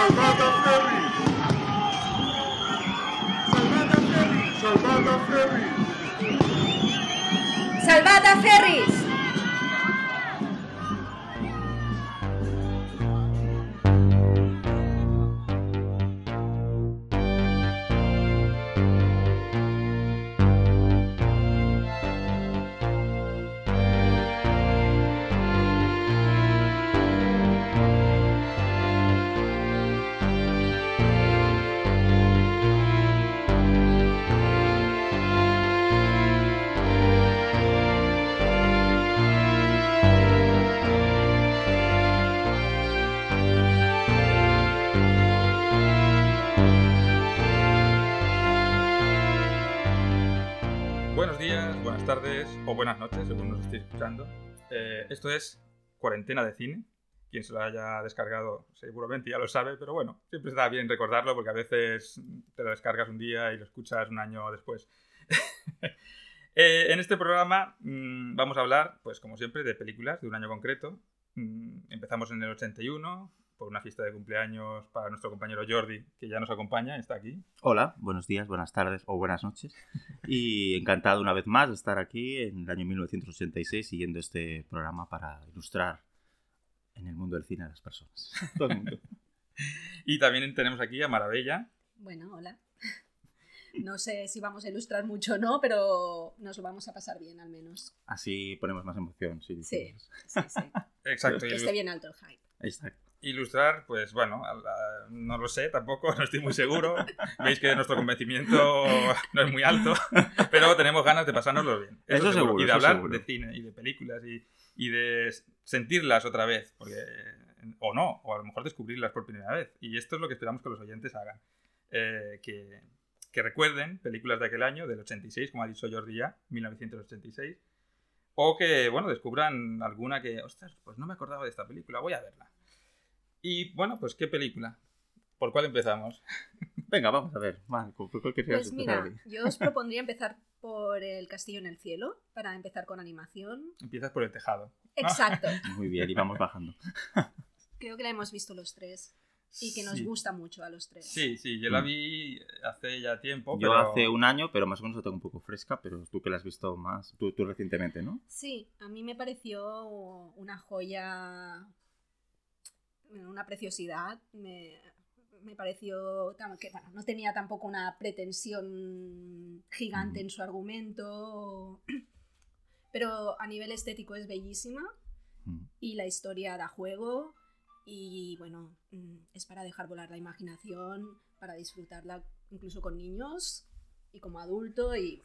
Salvada Ferris! Salvada Ferris! ¡Salvada Ferris! Buenos tardes o buenas noches, según nos estéis escuchando. Eh, esto es Cuarentena de Cine. Quien se lo haya descargado seguramente ya lo sabe, pero bueno, siempre está bien recordarlo porque a veces te lo descargas un día y lo escuchas un año después. Eh, en este programa mm, vamos a hablar, pues como siempre, de películas de un año concreto. Mm, empezamos en el 81 por una fiesta de cumpleaños para nuestro compañero Jordi, que ya nos acompaña, está aquí. Hola, buenos días, buenas tardes o buenas noches. Y encantado una vez más de estar aquí en el año 1986 siguiendo este programa para ilustrar en el mundo del cine a las personas. Todo el mundo. Y también tenemos aquí a Maravilla. Bueno, hola. No sé si vamos a ilustrar mucho o no, pero nos lo vamos a pasar bien al menos. Así ponemos más emoción. Sí, Sí, sí, sí. Exacto. Que esté bien alto el hype. Exacto. Ilustrar, pues bueno, a la- no lo sé tampoco, no estoy muy seguro. Veis que nuestro convencimiento no es muy alto, pero tenemos ganas de pasárnoslo bien. Eso seguro, Y de eso hablar seguro. de cine y de películas y, y de sentirlas otra vez, porque, o no, o a lo mejor descubrirlas por primera vez. Y esto es lo que esperamos que los oyentes hagan. Eh, que, que recuerden películas de aquel año, del 86, como ha dicho Jordi ya, 1986. O que, bueno, descubran alguna que, ostras, pues no me acordaba de esta película, voy a verla. Y bueno, pues ¿qué película? ¿Por cuál empezamos? Venga, vamos a ver. Marco, ¿por cuál querías Pues mira, hoy? yo os propondría empezar por El Castillo en el Cielo, para empezar con animación. Empiezas por el tejado. Exacto. Muy bien, y vamos bajando. Creo que la hemos visto los tres y que nos Sí. gusta mucho a los tres. Sí, sí, yo la Mm. vi hace ya tiempo. Yo pero- hace un año, pero más o menos la tengo un poco fresca, pero tú que la has visto más, tú, tú recientemente, ¿no? Sí, a mí me pareció una joya, una preciosidad. Me, me pareció que bueno, no tenía tampoco una pretensión gigante en su argumento, pero a nivel estético es bellísima Mm. y la historia da juego y bueno, mm, es para dejar volar la imaginación, para disfrutarla incluso con niños y como adulto y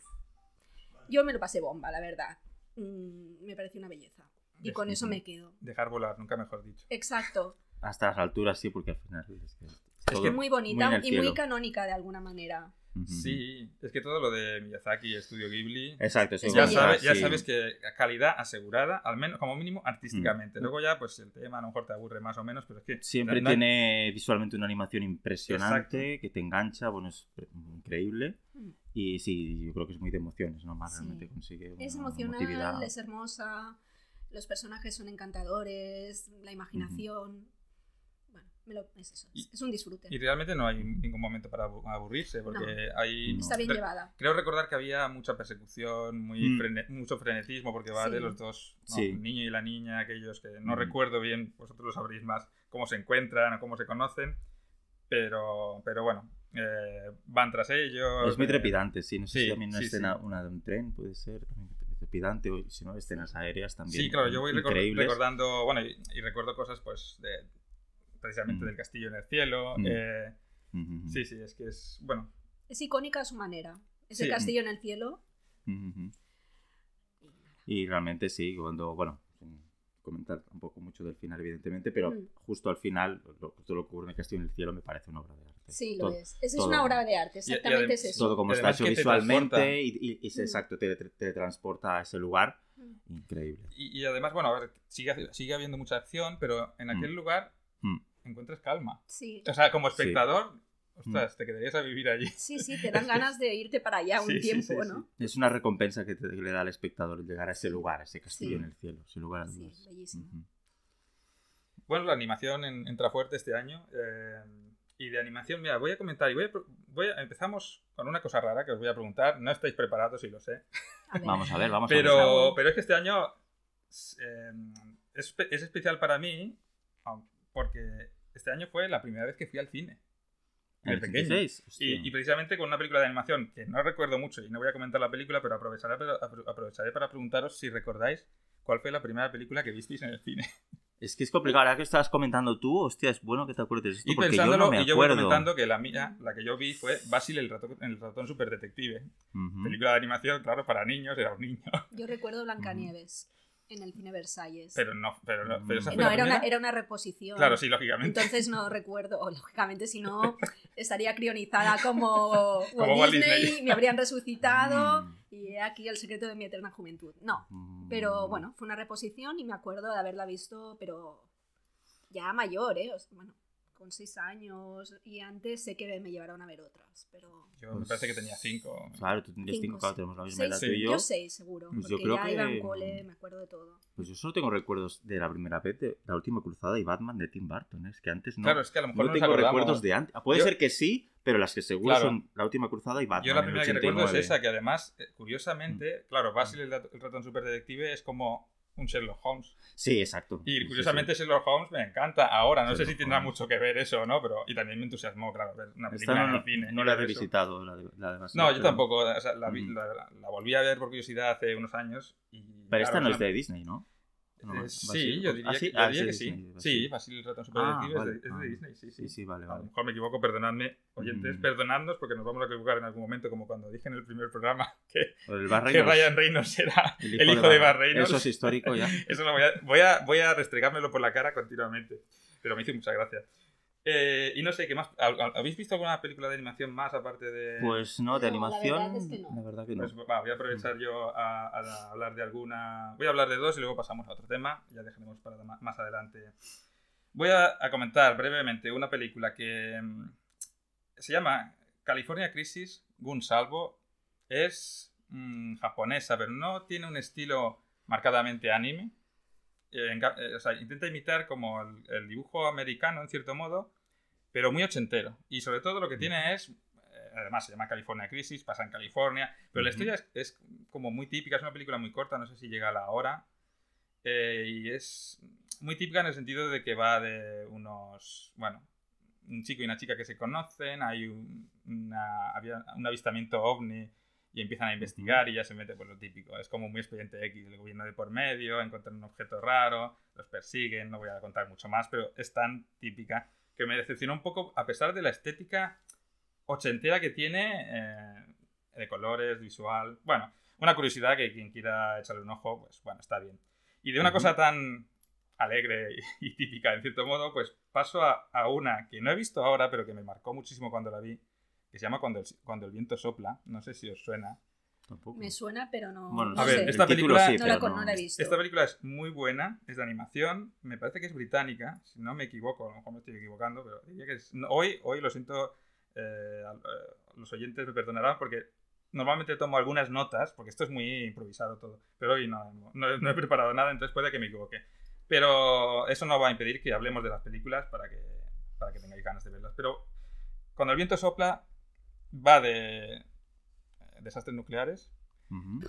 yo me lo pasé bomba, la verdad. Mm, me pareció una belleza. Y con eso me quedo. Dejar volar, nunca mejor dicho. Exacto. Hasta las alturas sí, porque al final es que es todo que Muy bonita el y muy cielo. canónica de alguna manera. Sí, es que todo lo de Miyazaki y Estudio Ghibli. Exacto, eso Es Ya, sabes, ya sí. sabes que calidad asegurada, al menos como mínimo artísticamente. Mm. Luego ya, pues el tema a lo mejor te aburre más o menos, pero es que Siempre tiene visualmente una animación impresionante, que te engancha, bueno, es increíble. Mm. Y sí, yo creo que es muy de emociones, ¿no? Más Sí. realmente consigue una Es emocional, emotividad. es hermosa, los personajes son encantadores, la imaginación. Me lo- es eso, es, Y- es un disfrute. Y realmente no hay ningún momento para abu- aburrirse, porque hay... No. Está bien Re- llevada. Creo recordar que había mucha persecución, muy Mm. frene- mucho frenetismo, porque va Sí. de los dos, ¿no? Sí. el niño y la niña, aquellos que no Mm. recuerdo bien, vosotros lo sabréis más, cómo se encuentran o cómo se conocen, pero, pero bueno, eh, van tras ellos. Es muy eh, trepidante, sí. No sé sí, si también una sí, escena, sí. una de un tren puede ser trepidante, o si no, escenas aéreas también. Sí, claro, yo voy recor- recordando, bueno, y, y recuerdo cosas, pues, de, precisamente Mm. del castillo en el cielo. Mm. eh, ujú. sí, sí, es que es, bueno, Es icónica a su manera. Es el castillo en el cielo. Ujú. Y realmente sí, cuando, bueno, sin comentar tampoco mucho del final, evidentemente, pero Mm. justo al final, lo, todo lo que ocurre en el Castillo en el Cielo me parece una obra de arte. Sí, lo todo, es. Esa es una obra de arte, Y- y exactamente es eso. Todo como está hecho visualmente y, y- y es Mm. exacto, te, te- te transporta a ese lugar. Mm. Increíble. y, y además, bueno, a ver, sigue, sigue habiendo mucha acción, pero en aquel Mm. lugar Mm. Encuentras calma. Sí. O sea, como Sí. espectador, ostras, te quedarías a vivir allí. sí, sí, te dan ganas de irte para allá un Sí, sí, tiempo, sí, ¿no? Es una recompensa que, te- que le da al espectador llegar a ese lugar, a ese castillo Sí. en el cielo, sin lugar a Sí, dudas. bellísimo. Ujú. bueno, la animación en- entra fuerte este año. eh, y de animación, mira, voy a comentar y voy a, voy a- empezamos con una cosa rara que os voy a preguntar. No estáis preparados, y lo sé. A. Vamos a ver, vamos a ver. Pero, pero es que este año eh, es, es especial para mí porque este año fue la primera vez que fui al cine. ¿En De el pequeño. 86? Y, y precisamente con una película de animación que no recuerdo mucho y no voy a comentar la película, pero aprovecharé, aprovecharé para preguntaros si recordáis cuál fue la primera película que visteis en el cine. Es que es complicado. Ahora que estabas comentando tú, hostia, es bueno que te acuerdes de esto Y porque yo pensándolo, no me y yo voy comentando que la mía, la que yo vi fue Basil el ratón, el ratón super detective. Ujú. Película de animación, claro, para niños, era un niño. Yo recuerdo Blancanieves en el cine Versalles. Pero no, pero no, pero esa Eh, fue no, la era una, era una reposición. Claro, sí, lógicamente. Entonces no recuerdo, o lógicamente si no estaría crionizada como Walt Como Walt Disney, Disney. me habrían resucitado Mm. y he aquí el secreto de mi eterna juventud. No, Mm. pero bueno, fue una reposición y me acuerdo de haberla visto, pero ya mayor, ¿eh? O sea, bueno, con seis años y antes sé que me llevaron a ver otras, pero... Yo me Pues- parece que tenía cinco. Claro, tú tienes Cinco, cinco, claro, sí. tenemos la misma Seis, edad sí. tú y yo. yo seis seguro, Pues porque yo creo ya iba que- en cole, me acuerdo de todo. Pues yo solo tengo recuerdos de la primera vez de La Última Cruzada y Batman de Tim Burton. ¿eh? Es que antes no, Claro, es que a lo mejor no tengo acordamos. recuerdos de antes. Puede Yo- ser que sí, pero las que seguro Claro. son La Última Cruzada y Batman. Yo la primera que recuerdo es 89. esa, que además, eh, curiosamente, claro, Basil el, rat- el ratón superdetective es como un Sherlock Holmes. Sí, exacto. Y sí, curiosamente sí. Sherlock Holmes me encanta. Ahora, no sé si tendrá Holmes. mucho que ver eso o no, pero... Y también me entusiasmó, claro, ver una Esta película no, en el cine. no la he revisitado, la de, la de No, yo pero- tampoco. o sea, la, vi- Ujú. la- la- la volví a ver por curiosidad hace unos años. Y, Pero esta no es de Disney, ¿no? No, eh, sí, yo diría, Ah, sí, que, yo ah, diría sí, que sí. Disney, Sí, Basil. El ratón Ah, superdetective vale. es, de, es de Ah, Disney, sí, sí. Sí, sí, vale, A lo mejor me equivoco, perdonadme, oyentes, Mm. perdonadnos porque nos vamos a equivocar en algún momento, como cuando dije en el primer programa que, el que Ryan Reynolds era el hijo, de Bar Reynolds. Eso es histórico ya. Eso lo voy a, voy, a, voy a restregármelo por la cara continuamente. Pero me hizo mucha gracia. Eh, y no sé, ¿qué más? ¿Hab- hab- ¿Habéis visto alguna película de animación más aparte de.? Pues no, de No, la animación. verdad es que no. La verdad que no. Pues va, voy a aprovechar yo a, a hablar de alguna. Voy a hablar de dos y luego pasamos a otro tema. Ya dejaremos para más adelante. Voy a, a comentar brevemente una película que mm, se llama California Crisis, Gun Salvo. Es mm, japonesa, pero no tiene un estilo marcadamente anime. Eh, en eh, o sea, intenta imitar como el, el dibujo americano, en cierto modo, pero muy ochentero. Y sobre todo lo que tiene es eh, además se llama California Crisis, pasa en California, pero la historia es, es como muy típica, es una película muy corta, no sé si llega a la hora, eh, y es muy típica en el sentido de que va de unos, bueno, un chico y una chica que se conocen, hay un, una- había un avistamiento ovni y empiezan a investigar y ya se mete por lo típico. Es como muy expediente X, el gobierno de por medio, encuentran un objeto raro, los persiguen, no voy a contar mucho más, pero es tan típica que me decepcionó un poco a pesar de la estética ochentera que tiene, eh, de colores, visual. Bueno, una curiosidad que quien quiera echarle un ojo, pues bueno, está bien. Y de una cosa tan alegre y, y típica, en cierto modo, pues paso a, a una que no he visto ahora, pero que me marcó muchísimo cuando la vi, que se llama Cuando el, cuando el viento sopla. No sé si os suena. Tampoco. Me suena, pero no, Bueno, no A ver, sé. esta película- sí, no, la, con- no no- la he visto. Esta película es muy buena, es de animación, me parece que es británica, si no me equivoco, a lo mejor me estoy equivocando, pero diría que es... hoy, hoy lo siento, eh, eh, los oyentes me perdonarán porque normalmente tomo algunas notas, porque esto es muy improvisado todo, pero hoy no, no, no he preparado nada, entonces puede que me equivoque. Pero eso no va a impedir que hablemos de las películas para que, para que tengáis ganas de verlas. Pero cuando el viento sopla, va de desastres nucleares,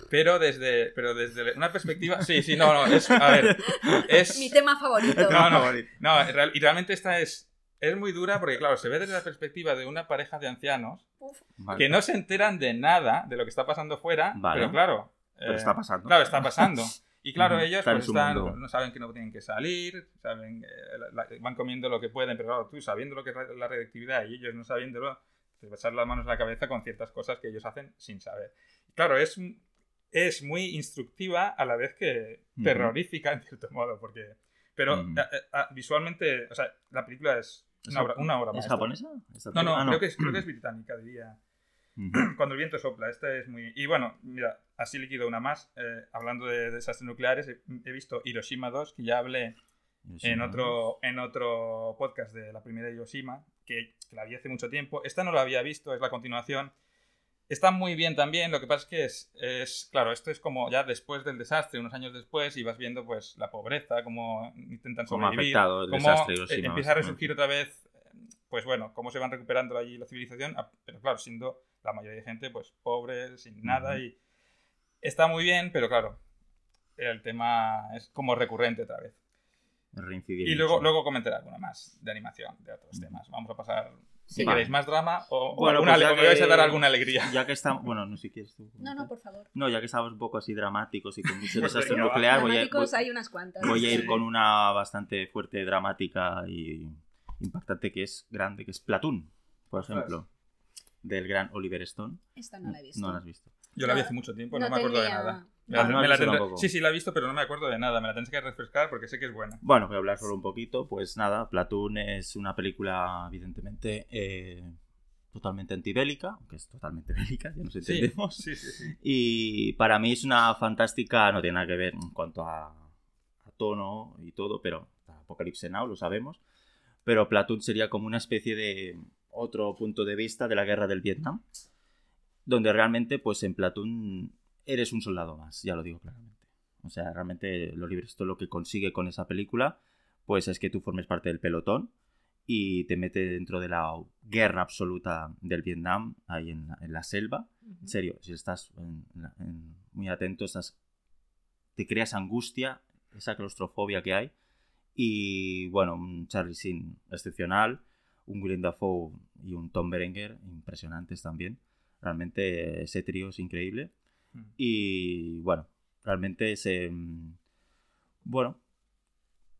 pero desde, pero desde una perspectiva. Sí, sí, no, no. Es, a ver, es. Mi tema favorito. No, no, no. real- y realmente esta es, es muy dura porque, claro, se ve desde la perspectiva de una pareja de ancianos Vale. que no se enteran de nada de lo que está pasando fuera, Vale. pero claro. Pero eh, está pasando. Claro, está pasando. Y claro, ellos está pues, están- no saben que no tienen que salir, saben, eh, la- la- van comiendo lo que pueden, pero claro, tú sabiendo lo que es la- la radioactividad y ellos no sabiéndolo, te echar las manos en la cabeza con ciertas cosas que ellos hacen sin saber. Claro, es, es muy instructiva a la vez que terrorífica en cierto modo, porque... Pero visualmente, o sea, la película es ¿Es una obra, una obra ¿Es maestra. japonesa? ¿Esta No, no? Ah, Creo, que es, creo que es británica, diría. Cuando el viento sopla, esta es muy... Y bueno, mira, así liquido una más. eh, hablando de desastres nucleares, he, he visto Hiroshima 2, que ya hablé en otro, en otro podcast de la primera Hiroshima, que, que la vi hace mucho tiempo. Esta no la había visto, es la continuación. Está muy bien también, lo que pasa es que es, es, claro, esto es como ya después del desastre, unos años después, y vas viendo pues la pobreza, cómo intentan Cómo sobrevivir, afectado el cómo desastre y eh, empieza a resurgir otra vez, pues bueno, cómo se van recuperando allí la civilización, ah, pero claro, siendo la mayoría de gente pues pobre, sin nada, y está muy bien, pero claro, el tema es como recurrente otra vez. Reincidir Y luego, mucho. luego comentaré alguna más de animación, de otros temas. Vamos a pasar, si Sí. queréis, más drama o, o Bueno, alguna pues o me vais a dar alguna alegría. Ya que estamos. Bueno, no sé si quieres tú. No, no, por favor. No, ya que estamos un poco así dramáticos y con mucho desastre nuclear, voy a, voy- hay unas cuantas. voy a ir con una bastante fuerte, dramática y impactante que es grande, que es Platoon, por ejemplo, del gran Oliver Stone. Esta no la he visto. No la has visto. Yo la vi hace mucho tiempo, no, No me acuerdo de tenía- Ah, no has me la tendré-. Sí, sí, la he visto, pero no me acuerdo de nada. Me la tendré que refrescar porque sé que es buena. Bueno, voy a hablar solo un poquito. Pues nada, Platoon es una película, evidentemente, eh, totalmente antibélica, aunque es totalmente bélica, ya nos entendemos. sí, sí, sí. Y para mí es una fantástica, no tiene nada que ver en cuanto a, a tono y todo, pero Apocalipse Now lo sabemos. Pero Platoon sería como una especie de otro punto de vista de la guerra del Vietnam, donde realmente, pues en Platoon eres un soldado más, ya lo digo claramente. O sea, realmente lo libre esto lo que consigue con esa película, pues es que tú formes parte del pelotón y te mete dentro de la guerra absoluta del Vietnam, ahí en la- en la selva. En serio, si estás en- en- muy atento, estás, te creas angustia, esa claustrofobia que hay. Y bueno, un Charlie Sheen excepcional, un Willem Dafoe y un Tom Berenger impresionantes también. Realmente ese trío es increíble. Mm. Y bueno, realmente es... eh, bueno,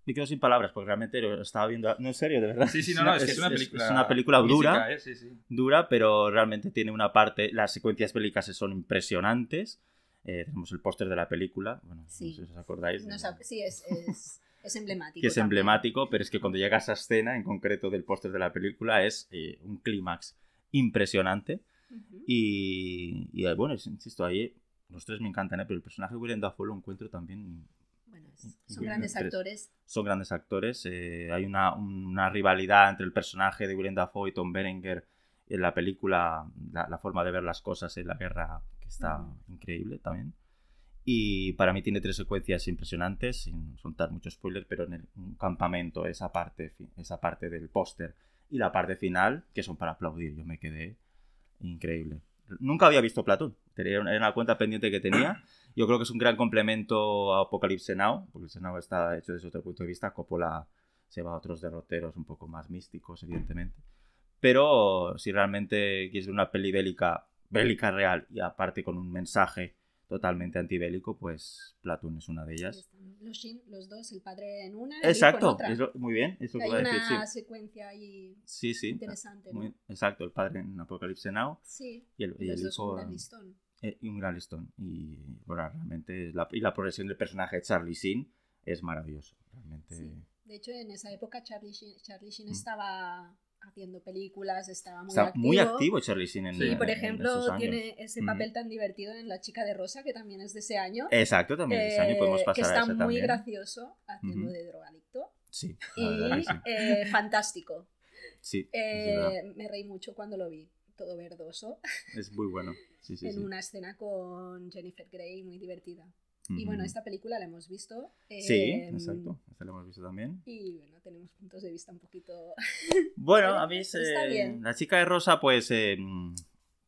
me quedo sin palabras porque realmente lo estaba viendo... No, en serio, de verdad. Sí, sí, no, no, es, que es una película. es una película dura física, ¿eh? Sí, sí. dura, pero realmente tiene una parte. Las secuencias bélicas son impresionantes. Eh, tenemos el póster de la película. Bueno, Sí. no sé si os acordáis. No de- sab- sí, es, es, es emblemático. que es también. emblemático, pero es que cuando llega a esa escena en concreto del póster de la película es eh, un clímax impresionante. Y, y, bueno, insisto, ahí los tres me encantan, ¿eh? pero el personaje de Willem Dafoe lo encuentro también. Bueno, es- son grandes tres. actores. Son grandes actores. eh, hay una, una rivalidad entre el personaje de Willem Dafoe y Tom Berenger en la película, la, la forma de ver las cosas en la guerra, que está Ujú. increíble también. Y para mí tiene tres secuencias impresionantes, sin soltar mucho spoiler, pero en el un campamento, esa parte, esa parte del póster y la parte final, que son para aplaudir. Yo me quedé increíble. Nunca había visto Platoon, era una cuenta pendiente que tenía. Yo creo que es un gran complemento a Apocalypse Now. Apocalypse Now está hecho desde otro punto de vista. Coppola se va a otros derroteros un poco más místicos, evidentemente. Pero si realmente quieres ver una peli bélica, bélica real y aparte con un mensaje totalmente antibélico, pues Platoon es una de ellas. Los, Shin, los dos, el padre en una y el hijo en Exacto, otra. es lo- muy bien, Hay una sí. secuencia ahí Sí, sí. interesante. ¿no? exacto, el padre en Apocalypse Now Sí, y el, y el hijo un en- gran listón. eh, y un gran listón. Y bueno, realmente la, y la progresión del personaje de Charlie Sheen es maravilloso. Realmente. Sí. De hecho, en esa época Charlie Sheen, Charlie Sheen Mm. estaba haciendo películas, estaba muy Está activo. muy activo Charlie Sheen en Sí, por ejemplo, tiene ese papel tan divertido en La chica de rosa, que también es de ese año. Exacto, también de ese año podemos eh, pasar que a está ese muy también. gracioso haciendo Ujú. de drogadicto. Sí, Y sí. eh, fantástico. Sí, es, Eh, me reí mucho cuando lo vi, todo verdoso, Es muy bueno. Sí, sí, en sí. una escena con Jennifer Grey muy divertida. Y bueno, esta película la hemos visto. Sí, eh, exacto. Esta lo hemos visto también. Y bueno, tenemos puntos de vista un poquito... Bueno, a mí es, está bien. la chica de rosa, pues eh,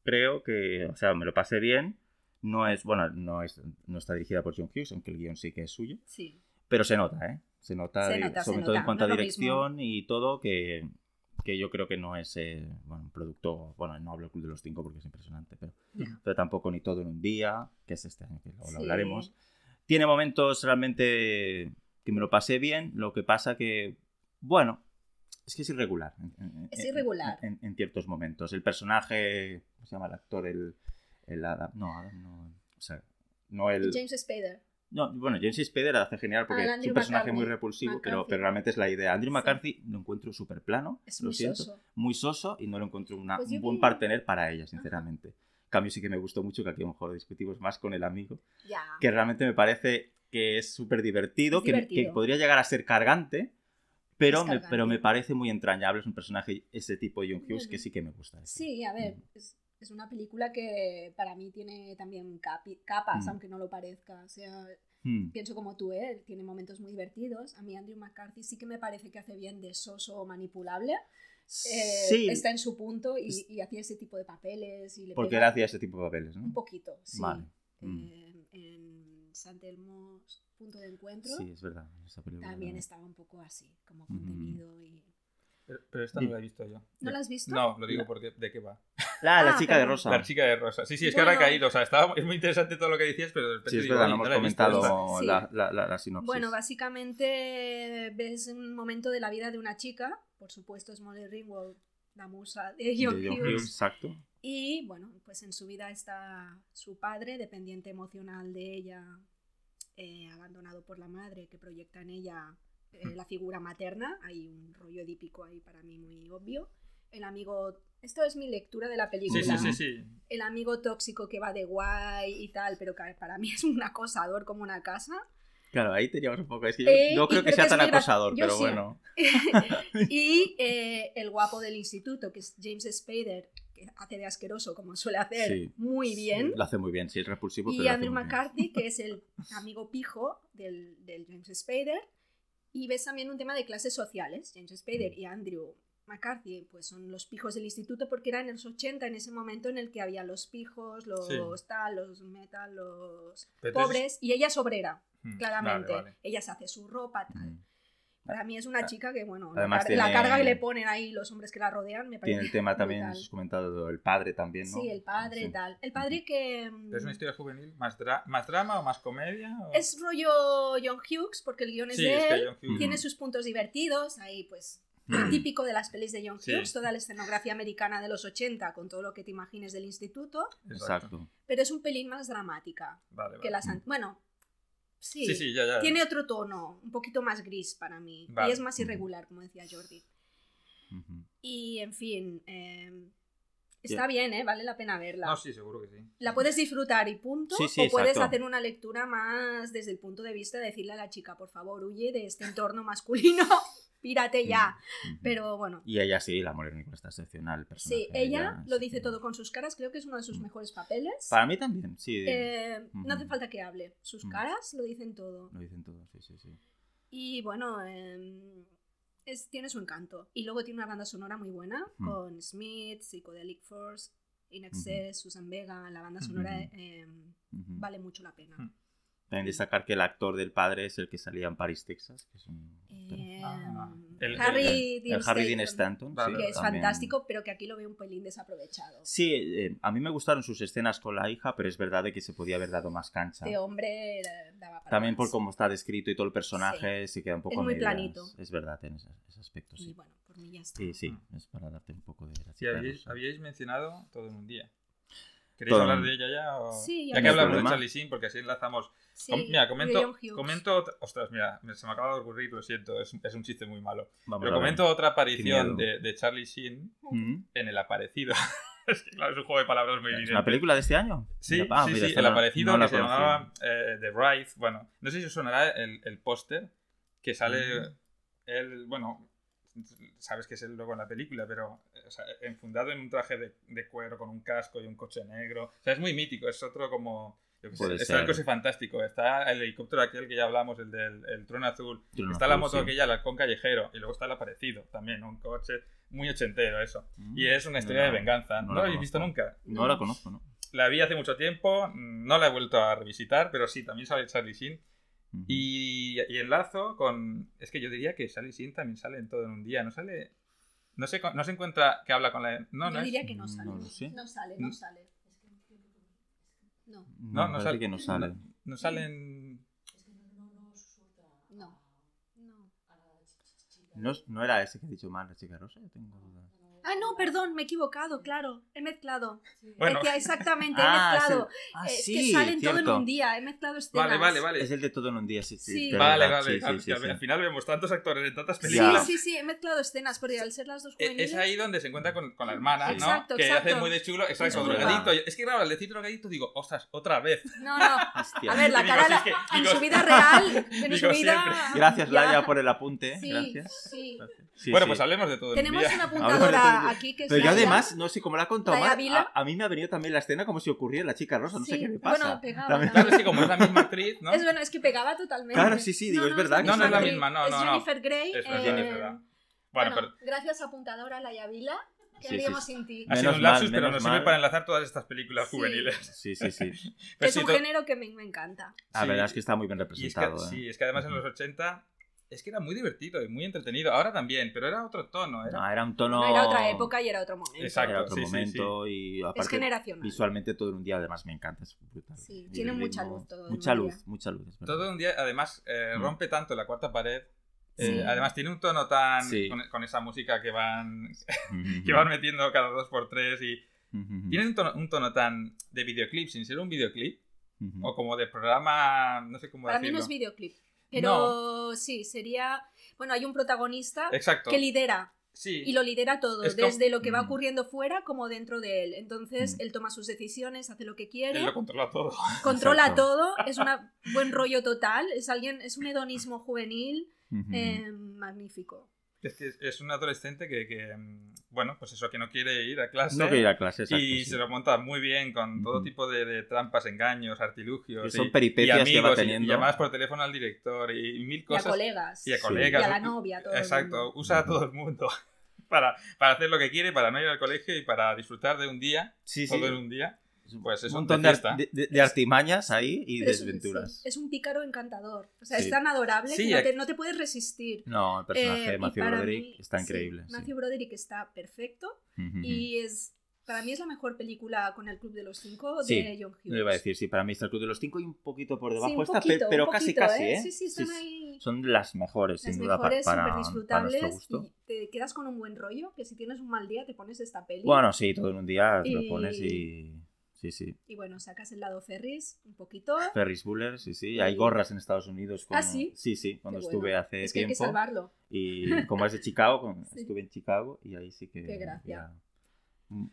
creo que, o sea, me lo pasé bien. No es, bueno, no es, no está dirigida por John Hughes, aunque el guion sí que es suyo. Sí, Pero se nota, ¿eh? Se nota, Se se sobre todo en cuanto no a dirección y todo, que, que yo creo que no es eh, bueno, un producto. Bueno, no hablo de los Cinco porque es impresionante, pero, Ya. pero tampoco ni todo en un día, que es este año que lo Sí. hablaremos. Tiene momentos realmente que me lo pasé bien, lo que pasa que, bueno, es que es irregular. en- en- Es en- irregular. En, en ciertos momentos. El personaje, ¿cómo se llama el actor? El, el Adam, no, Adam no. O sea, no el. James Spader. No, bueno, James Spader hace genial porque Ah, es un personaje McCarthy. muy repulsivo, pero, McCarthy. pero realmente es la idea. Andrew Sí. McCarthy lo encuentro súper plano, Es lo muy siento, soso. muy soso y no lo encuentro una- Pues un buen vi- partener para ella, sinceramente. En cambio sí que me gustó mucho, que aquí a lo mejor discutimos más con el amigo, Ya. que realmente me parece que es súper divertido, que, podría llegar a ser cargante, pero me, pero me parece muy entrañable, es un personaje, ese tipo de John Hughes, Bueno. que sí que me gusta. ese. Sí, a ver, es- es una película que para mí tiene también capi- capas, Mm. aunque no lo parezca. O sea, Mm. pienso como tú, ¿eh? tiene momentos muy divertidos. A mí Andrew McCarthy sí que me parece que hace bien de soso manipulable. Eh, sí, Está en su punto y, y hacía ese tipo de papeles. Y le porque él hacía ese tipo de papeles, ¿no? Un poquito, sí. Vale. Mm. Eh, en San Telmo's Punto de Encuentro Sí, es verdad. esa película también estaba un poco así, como Mm. contenido y... Pero, pero esta no la he visto yo. ¿No la has visto? No, lo digo porque ¿de qué va? Ah, la Ah, chica de rosa. La chica de rosa. Sí, sí, es que Bueno. caído. O sea, estaba, es muy interesante todo lo que decías, pero de repente Sí, es digo, verdad, "Oye, no hemos la he visto comentado esta". Sí. la, la, la, la sinopsis. Bueno, básicamente ves un momento de la vida de una chica, por supuesto es Molly Ringwald, la musa de De John John Hughes. Hughes, exacto. Y bueno, pues en su vida está su padre, dependiente emocional de ella, eh, abandonado por la madre, que proyecta en ella eh, la figura materna. Hay un rollo edípico ahí para mí muy obvio. El amigo, esto es mi lectura de la película. Sí, sí, sí, sí. El amigo tóxico que va de guay y tal, pero que para mí es un acosador como una casa. Claro, ahí teníamos un poco. Es que yo Eh, no creo que creo sea que tan acosador, pero sí. bueno. y eh, el guapo del instituto, que es James Spader, que hace de asqueroso como suele hacer Sí. muy bien. Lo hace muy bien, sí, es repulsivo, Y pero Andrew. McCarthy, que es el amigo pijo del, del James Spader. Y ves también un tema de clases sociales. James Spader y Andrew McCarthy pues son los pijos del instituto porque eran en los 80, en ese momento en el que había los pijos, los Sí. tal, los metal, los Pero pobres. Y ella es obrera, Mm, claramente. vale, vale. Ella se hace su ropa, tal. Mm. Para mí es una chica que, bueno, la, Además car- la tiene- carga que le ponen ahí los hombres que la rodean me parece Tiene el tema también, has comentado, el padre también, ¿no? Sí, el padre y Sí. tal. El padre que... mm, ¿Pero ¿Es una historia juvenil? ¿Más, dra- más drama o más comedia? o- Es rollo John Hughes, porque el guion es Sí, de es que él. John Hughes- Tiene sus puntos divertidos, ahí pues típico de las pelis de John Sí. Hughes, toda la escenografía americana de los 80 con todo lo que te imagines del instituto, Exacto. pero es un pelín más dramática Vale, vale. que las... Bueno, sí, Sí, sí, ya, ya. tiene otro tono, un poquito más gris para mí, Vale. y es más irregular, como decía Jordi. Y en fin, eh, está bien, ¿eh? vale la pena verla. No, sí, seguro que sí. La puedes disfrutar y punto, Sí, sí, o puedes exacto. hacer una lectura más desde el punto de vista de decirle a la chica, por favor, huye de este entorno masculino, pírate ya. Pero bueno, Y ella sí, la Ringwald está excepcional. sí, ella lo sí dice todo con sus caras, creo que es uno de sus Mm. mejores papeles. Para mí también, sí. Eh, No hace falta que hable, sus Mm. caras lo dicen todo. Lo dicen todos, sí, sí, sí. Y bueno, eh, es, tiene su encanto. Y luego tiene una banda sonora muy buena con Smith, Psychedelic Force, In Excess, Susan Vega. La banda sonora eh, Ujú. vale mucho la pena. También destacar que el actor del padre es el que salía en Paris, Texas, que es un... Eh, Ah, el- Harry, el- Dean el Harry Dean Stanton, Vale, sí, que es también. fantástico, pero que aquí lo veo un pelín desaprovechado. Sí, eh, a mí me gustaron sus escenas con la hija, pero es verdad de que se podía haber dado más cancha. Este hombre daba para También más. por cómo está descrito y todo el personaje, se queda un poco Es muy medias. planito. Es verdad, en ese, ese aspecto, Y sí. bueno, por mí ya está. Sí, sí, es para darte un poco de Sí, habíais, habíais mencionado todo en un día. ¿Queréis Todo hablar de ella ya? O... Sí, ya ya que hablamos de. Charlie Sheen, porque así enlazamos. Sí, Com- mira, comento, comento. Ostras, mira, se me acaba de ocurrir, lo siento, es, es un chiste muy malo. Vamos Pero comento otra aparición de, de Charlie Sheen Mm. en El Aparecido. es que, claro, es un juego de palabras muy ¿Es una película de este año? Sí, Mira, ah, sí, mira, sí, el aparecido no la que se llamaba eh, The Wraith. Bueno, no sé si os sonará el, el póster que sale Mm. él, bueno, sabes que es él luego en la película, pero eh, o sea, enfundado en un traje de, de cuero con un casco y un coche negro. O sea, es muy mítico, es otro como... Yo sé, está el coche fantástico, está el helicóptero aquel que ya hablamos, el del el tron azul, Tron está la azul, moto sí. aquella, el halcón callejero, y luego está el aparecido también, un coche muy ochentero eso. Mm. Y es una historia No, de venganza. no ¿No, la lo habéis visto nunca? No la conozco, ¿no? La vi hace mucho tiempo, no la he vuelto a revisitar, pero sí, también sale Charlie Sheen. Ujú. Y, y enlazo con... Es que yo diría que Charlie Sheen también sale en todo en un día, no sale... No se, no se encuentra que habla con la... No, Yo no es... diría que no No sale. sé. No sale, no Mm. sale. No, No, no sale. que no sale. No salen... no, no. ¿No, no era ese que he dicho mal, la chica rosa? Yo tengo dudas. Ah, no, perdón, me he equivocado, claro. He mezclado. Bueno, Es que exactamente, he Ah, es mezclado. el- ah, es sí, que salen todo en un día, he mezclado escenas. vale, vale, vale. Es el de todo en un día, sí, sí. Vale, verdad, vale. sí, claro, sí, sí, que al- sí. Al final vemos tantos actores en tantas películas. Sí, sí, sí, he mezclado escenas, porque al ser las dos E- juveniles... Es ahí donde se encuentra con, con la hermana, ¿no? Exacto, que exacto. hace muy de chulo, exacto, Es drogadicto. Es que claro, al decir drogadicto digo, ostras, otra vez. No, no. Hostia. A ver, la cara la- es en su vida real, en su vida... Gracias. Laia, por el apunte. Gracias. sí. Sí, bueno, pues hablemos de todo. Tenemos una en a, aquí que es Pero yo además, no sé cómo la ha contado Mar, a, a mí me ha venido también la escena como si ocurriera la chica rosa, no sé Sí, qué me pasa. Bueno, pegaba. También- Claro, es que como es la misma actriz, ¿no? Es bueno, es que pegaba totalmente. Claro, sí, sí, digo, es verdad No, no es la misma, no, es no, no. Jennifer Grey. Es eh, Jennifer. Bueno, Bueno, pero gracias apuntadora Laia Vila. ¿Qué Sí, sí, haríamos sí. sin ti? ha sido un lapsus, mal, pero nos sirve para enlazar todas estas películas Sí. juveniles. Sí, sí, sí. Es sí, un género que me, me encanta. La Sí. verdad es que está muy bien Y es que, representado. ¿eh? sí, es que además en los 80 es que era muy divertido y muy entretenido. Ahora también, pero era otro tono. Era... No, era un tono. No era otra época y era otro momento. Exacto. Era otro sí, sí, momento y aparte. Es generacional. Visualmente todo en un día, además me encanta. Es brutal. Sí, Y tiene mucha luz todo Mucha un luz, día. mucha luz. Todo un día, además, eh, Mm. rompe tanto la cuarta pared. eh, Sí. además, tiene un tono tan. Sí. Con, con esa música que van, Ujú. que van metiendo cada dos por tres. Y Ujú. tiene un tono, un tono tan de videoclip, sin ser un videoclip, Ujú. o como de programa. No sé cómo Para mí decirlo. no es videoclip. Pero sí, sería. Bueno, hay un protagonista Exacto. que lidera Sí. y lo lidera todo, Es como- desde lo que va Mm. ocurriendo fuera como dentro de él. Entonces, Mm. él toma sus decisiones, hace lo que quiere, Él lo controla todo. controla Exacto. todo, es un buen rollo total, es alguien, es un hedonismo juvenil eh, magnífico. Es que es- un adolescente que, que, mm, bueno, pues eso, que no quiere ir a clase. No quiero ir a clase, exacto, y sí. se lo monta muy bien con todo tipo de, de trampas, engaños, artilugios. Que son y- peripecias y que va amigos, y- teniendo. Y, llamadas por teléfono al director y, mil Y a cosas. colegas. Y a Sí. colegas. Y a la novia, todo el Exacto, mundo. usa a todo el mundo para, para hacer lo que quiere, para no ir al colegio y para disfrutar de un día, Sí, sí. todo en un día. Pues es un montón de de, fiesta. de- de- de artimañas ahí y Es- desventuras. es un pícaro encantador. O sea, Sí. es tan adorable Sí, que no te, no te puedes resistir. No, el personaje Eh, de y Matthew para Broderick mí- está increíble. sí. Matthew Broderick está perfecto y es para mí es la mejor película con el Club de los Cinco Sí, de John Hughes. Lo iba a decir, sí, para mí está el Club de los Cinco y un poquito por debajo Sí, poquito, pe- pero casi poquito, casi, ¿eh? ¿eh? Sí, sí, están Sí, ahí Son las mejores, las sin duda, para, súper para nuestro disfrutables gusto. y te quedas con un buen rollo, que si tienes un mal día te pones esta peli Bueno, sí, todo en un día te lo Y- pones y... Sí, sí. y bueno, sacas el lado Ferris un poquito. Ferris Bueller, sí, sí. Hay gorras en Estados Unidos. Con... ¿Ah, sí? Sí, sí, cuando Qué estuve bueno. hace es que hay que tiempo. salvarlo. y como es de Chicago, con- Sí. estuve en Chicago y ahí sí que... Qué gracia. ya- Mm,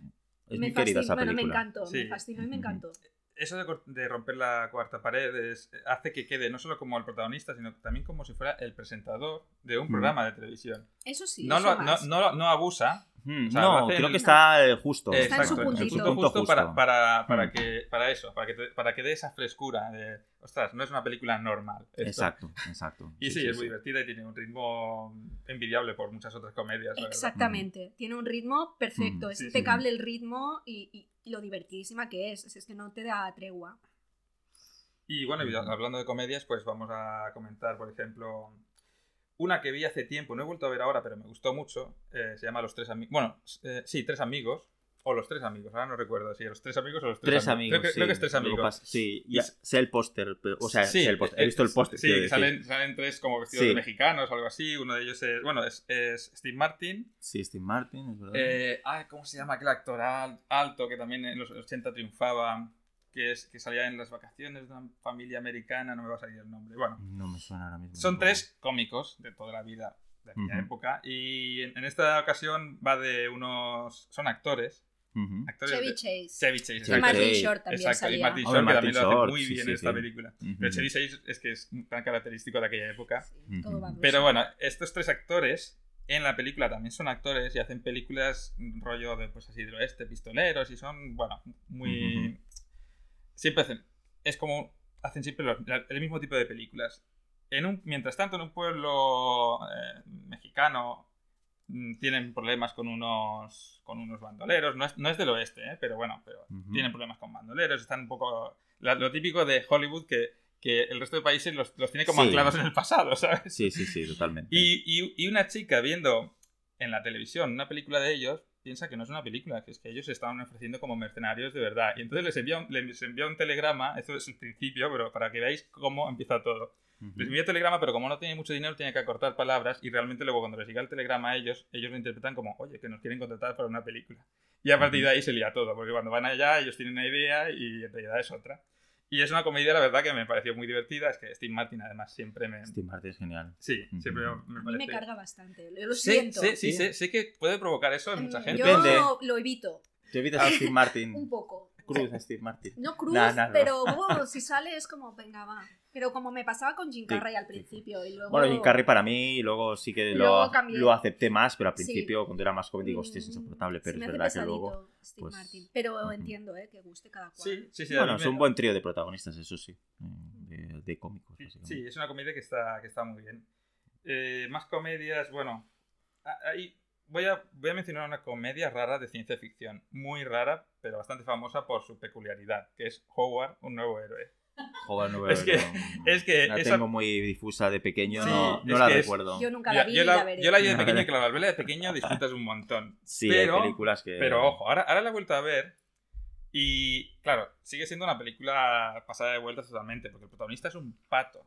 Es me muy querida bueno, me encantó, Sí. me fascinó y me encantó. Eso de, cor- de romper la cuarta pared es- hace que quede no solo como el protagonista, sino también como si fuera el presentador de un Mm. programa de televisión. Eso sí, no, eso lo- no, no, no abusa, Mm, O sea, lo no, creo el- que está eh, justo. Está en su Exacto, puntito. el Punto punto justo, justo. para, para, para, Mm. que, para eso, para que, te- para que dé esa frescura de, ostras, no es una película normal. esto. Exacto, exacto. Y sí, es muy divertida y tiene un ritmo envidiable por muchas otras comedias. Exactamente, tiene un ritmo perfecto, Mm, es sí, sí. impecable el ritmo y, y- y lo divertidísima que es, es que no te da tregua. Y bueno, hablando de comedias, pues vamos a comentar, por ejemplo, una que vi hace tiempo, no he vuelto a ver ahora, pero me gustó mucho. eh, se llama Los Tres Amigos. Bueno, eh, sí, Tres Amigos. O Los Tres Amigos, ahora no recuerdo si Los Tres Amigos o Los Tres, Tres amigos. Creo que, sí. creo que es Tres Amigos. Sí, ya sé el póster. pero- O sea, Sí, sé el póster. He eh, visto el póster. Sí, salen, salen tres como vestidos Sí. de mexicanos o algo así. Uno de ellos es, bueno, es, es Steve Martin. Sí, Steve Martin, es verdad. Eh, ay, ¿cómo se llama aquel actor al- alto que también en los 80 triunfaba? Que, es, que salía en las vacaciones de una familia americana, no me va a salir el nombre. Bueno, No me suena ahora mismo. son tres cómicos de toda la vida, de aquella época. Y en, en esta ocasión va de unos. Son actores. Actores Chevy de- Chase. Chevy Chase. Y Martin. Short también Exacto, y salía. Martin Hombre, Short, que Martin también lo hace Short, muy sí, bien sí, en esta sí. película. Pero Chevy Chase es que es tan característico de aquella época. Pero bueno, estos tres actores en la película también son actores y hacen películas rollo de pues así del oeste, pistoleros y son, bueno, muy... Siempre hacen... Es como... Hacen siempre los- el mismo tipo de películas. En un, mientras tanto, en un pueblo eh, mexicano mm, tienen problemas con unos con unos bandoleros. No es, no es del oeste, ¿eh? pero bueno, pero Ujú. tienen problemas con bandoleros. Están un poco... la- lo típico de Hollywood que, que el resto de países los, los tiene como Sí. anclados en el pasado, ¿sabes? Sí, sí, sí, totalmente. Y, y- y una chica viendo en la televisión una película de ellos piensa que no es una película, que es que ellos se estaban ofreciendo como mercenarios de verdad. Y entonces les envía un, les envía un telegrama, esto es el principio, pero para que veáis cómo empieza todo. Ujú. Les envía un telegrama, pero como no tiene mucho dinero, tiene que acortar palabras y realmente luego cuando les llega el telegrama a ellos, ellos lo interpretan como, oye, que nos quieren contratar para una película. Y a partir de ahí se lía todo, porque cuando van allá ellos tienen una idea y en realidad es otra. Y es una comedia, la verdad, que me pareció muy divertida. Es que Steve Martin, además, siempre me... Steve Martin es genial. Sí, siempre me A mí me parece... carga bastante. Lo siento. sí, Sí. sé, sé que puede provocar eso en mucha Mm, gente. Yo Depende. lo evito ¿Te evitas a Steve Martin? un poco. Cruz a Steve Martin. No cruz, Nah, nah, no. pero wow, si sale es como, venga, va. Pero como me pasaba con Jim Sí, Carrey al sí. principio y luego... Bueno, Jim Carrey para mí, luego sí que Luego lo, acepté más, pero al Sí. principio, cuando era más joven, digo, hostia, es Mm, insoportable. Pero es verdad que luego. Steve pues, Martin. Pero entiendo, ¿eh? Que guste cada cual. Sí, sí, sí. a Bueno, es un buen trío de protagonistas, eso sí. eh, De, de cómicos, Sí, es una comedia que está, que está muy bien. Eh, más comedias, bueno. Ahí voy a, voy a mencionar una comedia rara de ciencia ficción. Muy rara, pero bastante famosa por su peculiaridad, que es Howard, un nuevo héroe. Joder, no Es que- no- es que La esa- tengo muy difusa de pequeño, Sí, no, no es la que es- recuerdo. Yo nunca Yo, la vi yo y la, la veré. yo la vi de pequeño al verla de pequeño disfrutas un montón. Sí, pero, hay películas que. Pero ojo, ahora, ahora la he vuelto a ver y claro, sigue siendo una película pasada de vueltas totalmente, porque el protagonista es un pato.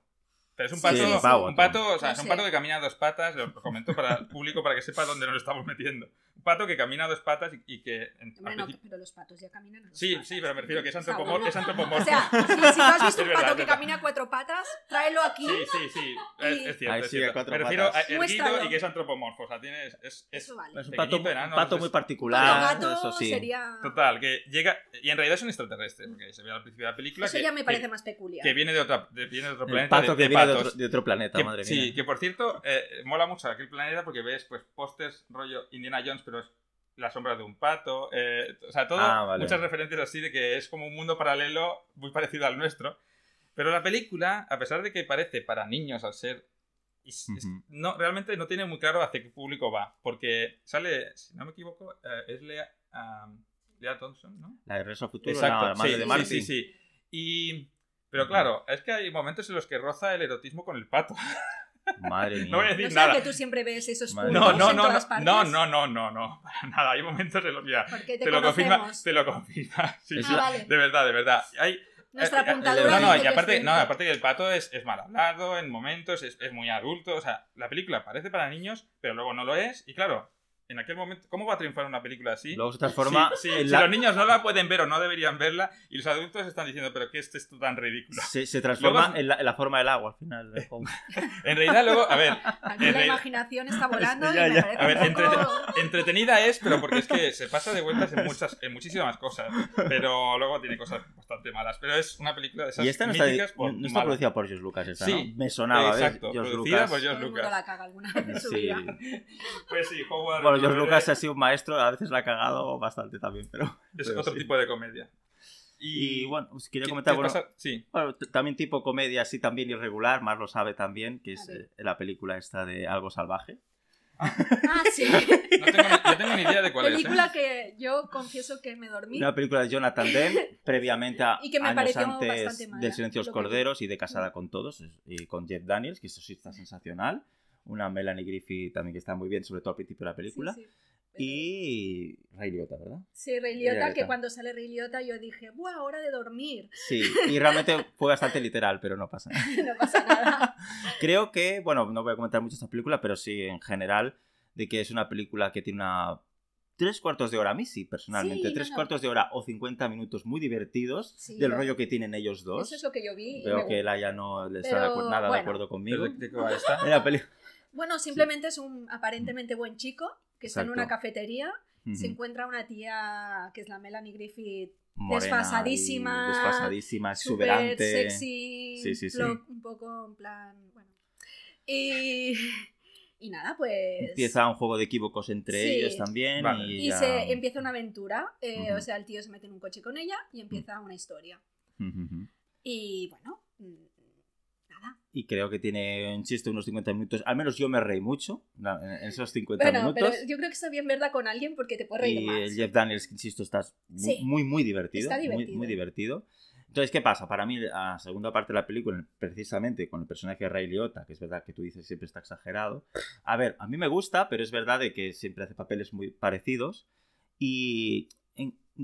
Pero es un pato, sí, un pato, o sea, es un pato que camina a dos patas, lo comento para el público para que sepa dónde nos estamos metiendo. Pato que camina a dos patas y, y que en- Hombre, no, pero los patos ya caminan a dos Sí, patas. sí, pero me refiero que es antropomorfo. Es antropomorfo. O sea, si, si tú has visto Es un verdad, pato que verdad. camina a cuatro patas, tráelo aquí. Sí, sí, sí. Es, Y- es cierto. Ahí es sí, a cierto. cuatro Me refiero a patas. erguido Muéstralo. y que es antropomorfo. O sea, tiene, es, es, vale. Es un pato, enano, un pato muy particular. gato eso sí. sería... Total, que llega. Y en realidad es un extraterrestre, porque se ve al principio de la película. Eso que, ya me parece que- más peculiar. Que viene de, otra, de- viene de otro El planeta. pato de, que de viene de otro, de otro planeta, Que- madre sí, mía. que por cierto, eh, mola mucho aquel planeta porque ves pues pósters rollo Indiana Jones, pero es la sombra de un pato. eh, o sea, todo, Ah, vale. muchas referencias así de que es como un mundo paralelo muy parecido al nuestro. Pero la película, a pesar de que parece para niños al ser. es- es- Ujú. no, realmente no tiene muy claro hacia qué público va. Porque sale, si no me equivoco, eh, es Lea, ah, Lea Thompson, ¿no? La de Regreso al Futuro, Exacto, la madre sí, de sí, Martin. sí, sí. Y... Pero claro, es que hay momentos en los que roza el erotismo con el pato. Madre mía. No voy a ¿No decir será nada. que tú siempre ves esos puntos No, no, en no, todas no, partes? no, no, no, no, no, para nada. Hay momentos en los que te, te lo confirma, te lo confirma. Sí, Es sí, Ah, vale. de verdad, de verdad. Hay, Nuestra eh, eh, apuntadura No, no, y aparte, no, aparte que el pato es, es mal hablado en momentos, es, es muy adulto. O sea, la película parece para niños, pero luego no lo es. Y claro, en aquel momento, ¿cómo va a triunfar una película así? Luego se transforma Sí, sí, en si la- los niños no la pueden ver o no deberían verla, y los adultos están diciendo, pero ¿qué es esto tan ridículo? se, se transforma Luego- en, la, en la forma del agua al final. del juego. En realidad, luego, a ver, Aquí En la imaginación está volando Ya, y me ya. A ver, poco... entretenida es, pero porque es que se pasa de vueltas en muchas, en muchísimas cosas. Pero luego tiene cosas bastante malas. Pero es una película de esas y esta no está, míticas por no está producida por George Lucas, esta, Sí, ¿no? Me sonaba, ¿ves? Exacto, George producida Lucas. por George Lucas. la caga alguna vez Sí. Pues sí, Howard. Bueno, George Howard Lucas ha sido un maestro, a veces la ha cagado bastante también, pero... es pero otro sí. tipo de comedia. Y bueno, os quería ¿qué- comentar, bueno? Sí, bueno, también tipo comedia así también irregular, más lo sabe también, que es eh, la película esta de Algo Salvaje. Ah, sí. no tengo, no tengo ni idea de cuál Película es. ¿eh? que yo confieso que me dormí. Una película de Jonathan Demme, previamente a Y que me años antes mala, del Silencio de los lo que- Corderos y de Casada con Todos, y con Jeff Daniels, que eso sí está sensacional. Una Melanie Griffith también que está muy bien, sobre todo al principio de la película. Sí, sí. Y Ray Liotta, ¿verdad? Sí, Rey Ray Liotta, Liotta. que cuando sale Rey Liotta yo dije, ¡buah, hora de dormir! Sí, y realmente fue bastante literal, pero no pasa nada. no pasa nada. Creo que, bueno, no voy a comentar mucho esta película, pero sí en general, de que es una película que tiene una... Tres cuartos de hora, a mí sí, personalmente. Sí, no, tres no. cuartos de hora o 50 minutos muy divertidos Sí, del lo- rollo que tienen ellos dos. Eso es lo que yo vi. Veo que. Laia no le está Pero, de acuerdo- nada de bueno. acuerdo conmigo. ¿De, de qué va esta? En la peli- Bueno, simplemente es un aparentemente buen chico que está en una cafetería, se encuentra una tía que es la Melanie Griffith, Morena desfasadísima, Desfasadísima, exuberante. sexy, Sí, sí, sí. un poco en plan, bueno. Y, y nada, pues... Empieza un juego de equívocos entre Sí. ellos también. Vale. Y, Y ya- se empieza una aventura, eh, o sea, el tío se mete en un coche con ella y empieza una historia. Y bueno, mm. Y creo que tiene, insisto, unos 50 minutos. Al menos yo me reí mucho en esos 50 Bueno, pero minutos. yo creo que está bien verla con alguien porque te puedes reír Y más. el Jeff Daniels, insisto, está muy, Sí. muy, muy divertido. Está muy- divertido. Muy, divertido. Entonces, ¿qué pasa? Para mí, la segunda parte de la película, precisamente con el personaje de Ray Liotta, que es verdad que tú dices siempre está exagerado. A ver, a mí me gusta, pero es verdad de que siempre hace papeles muy parecidos. Y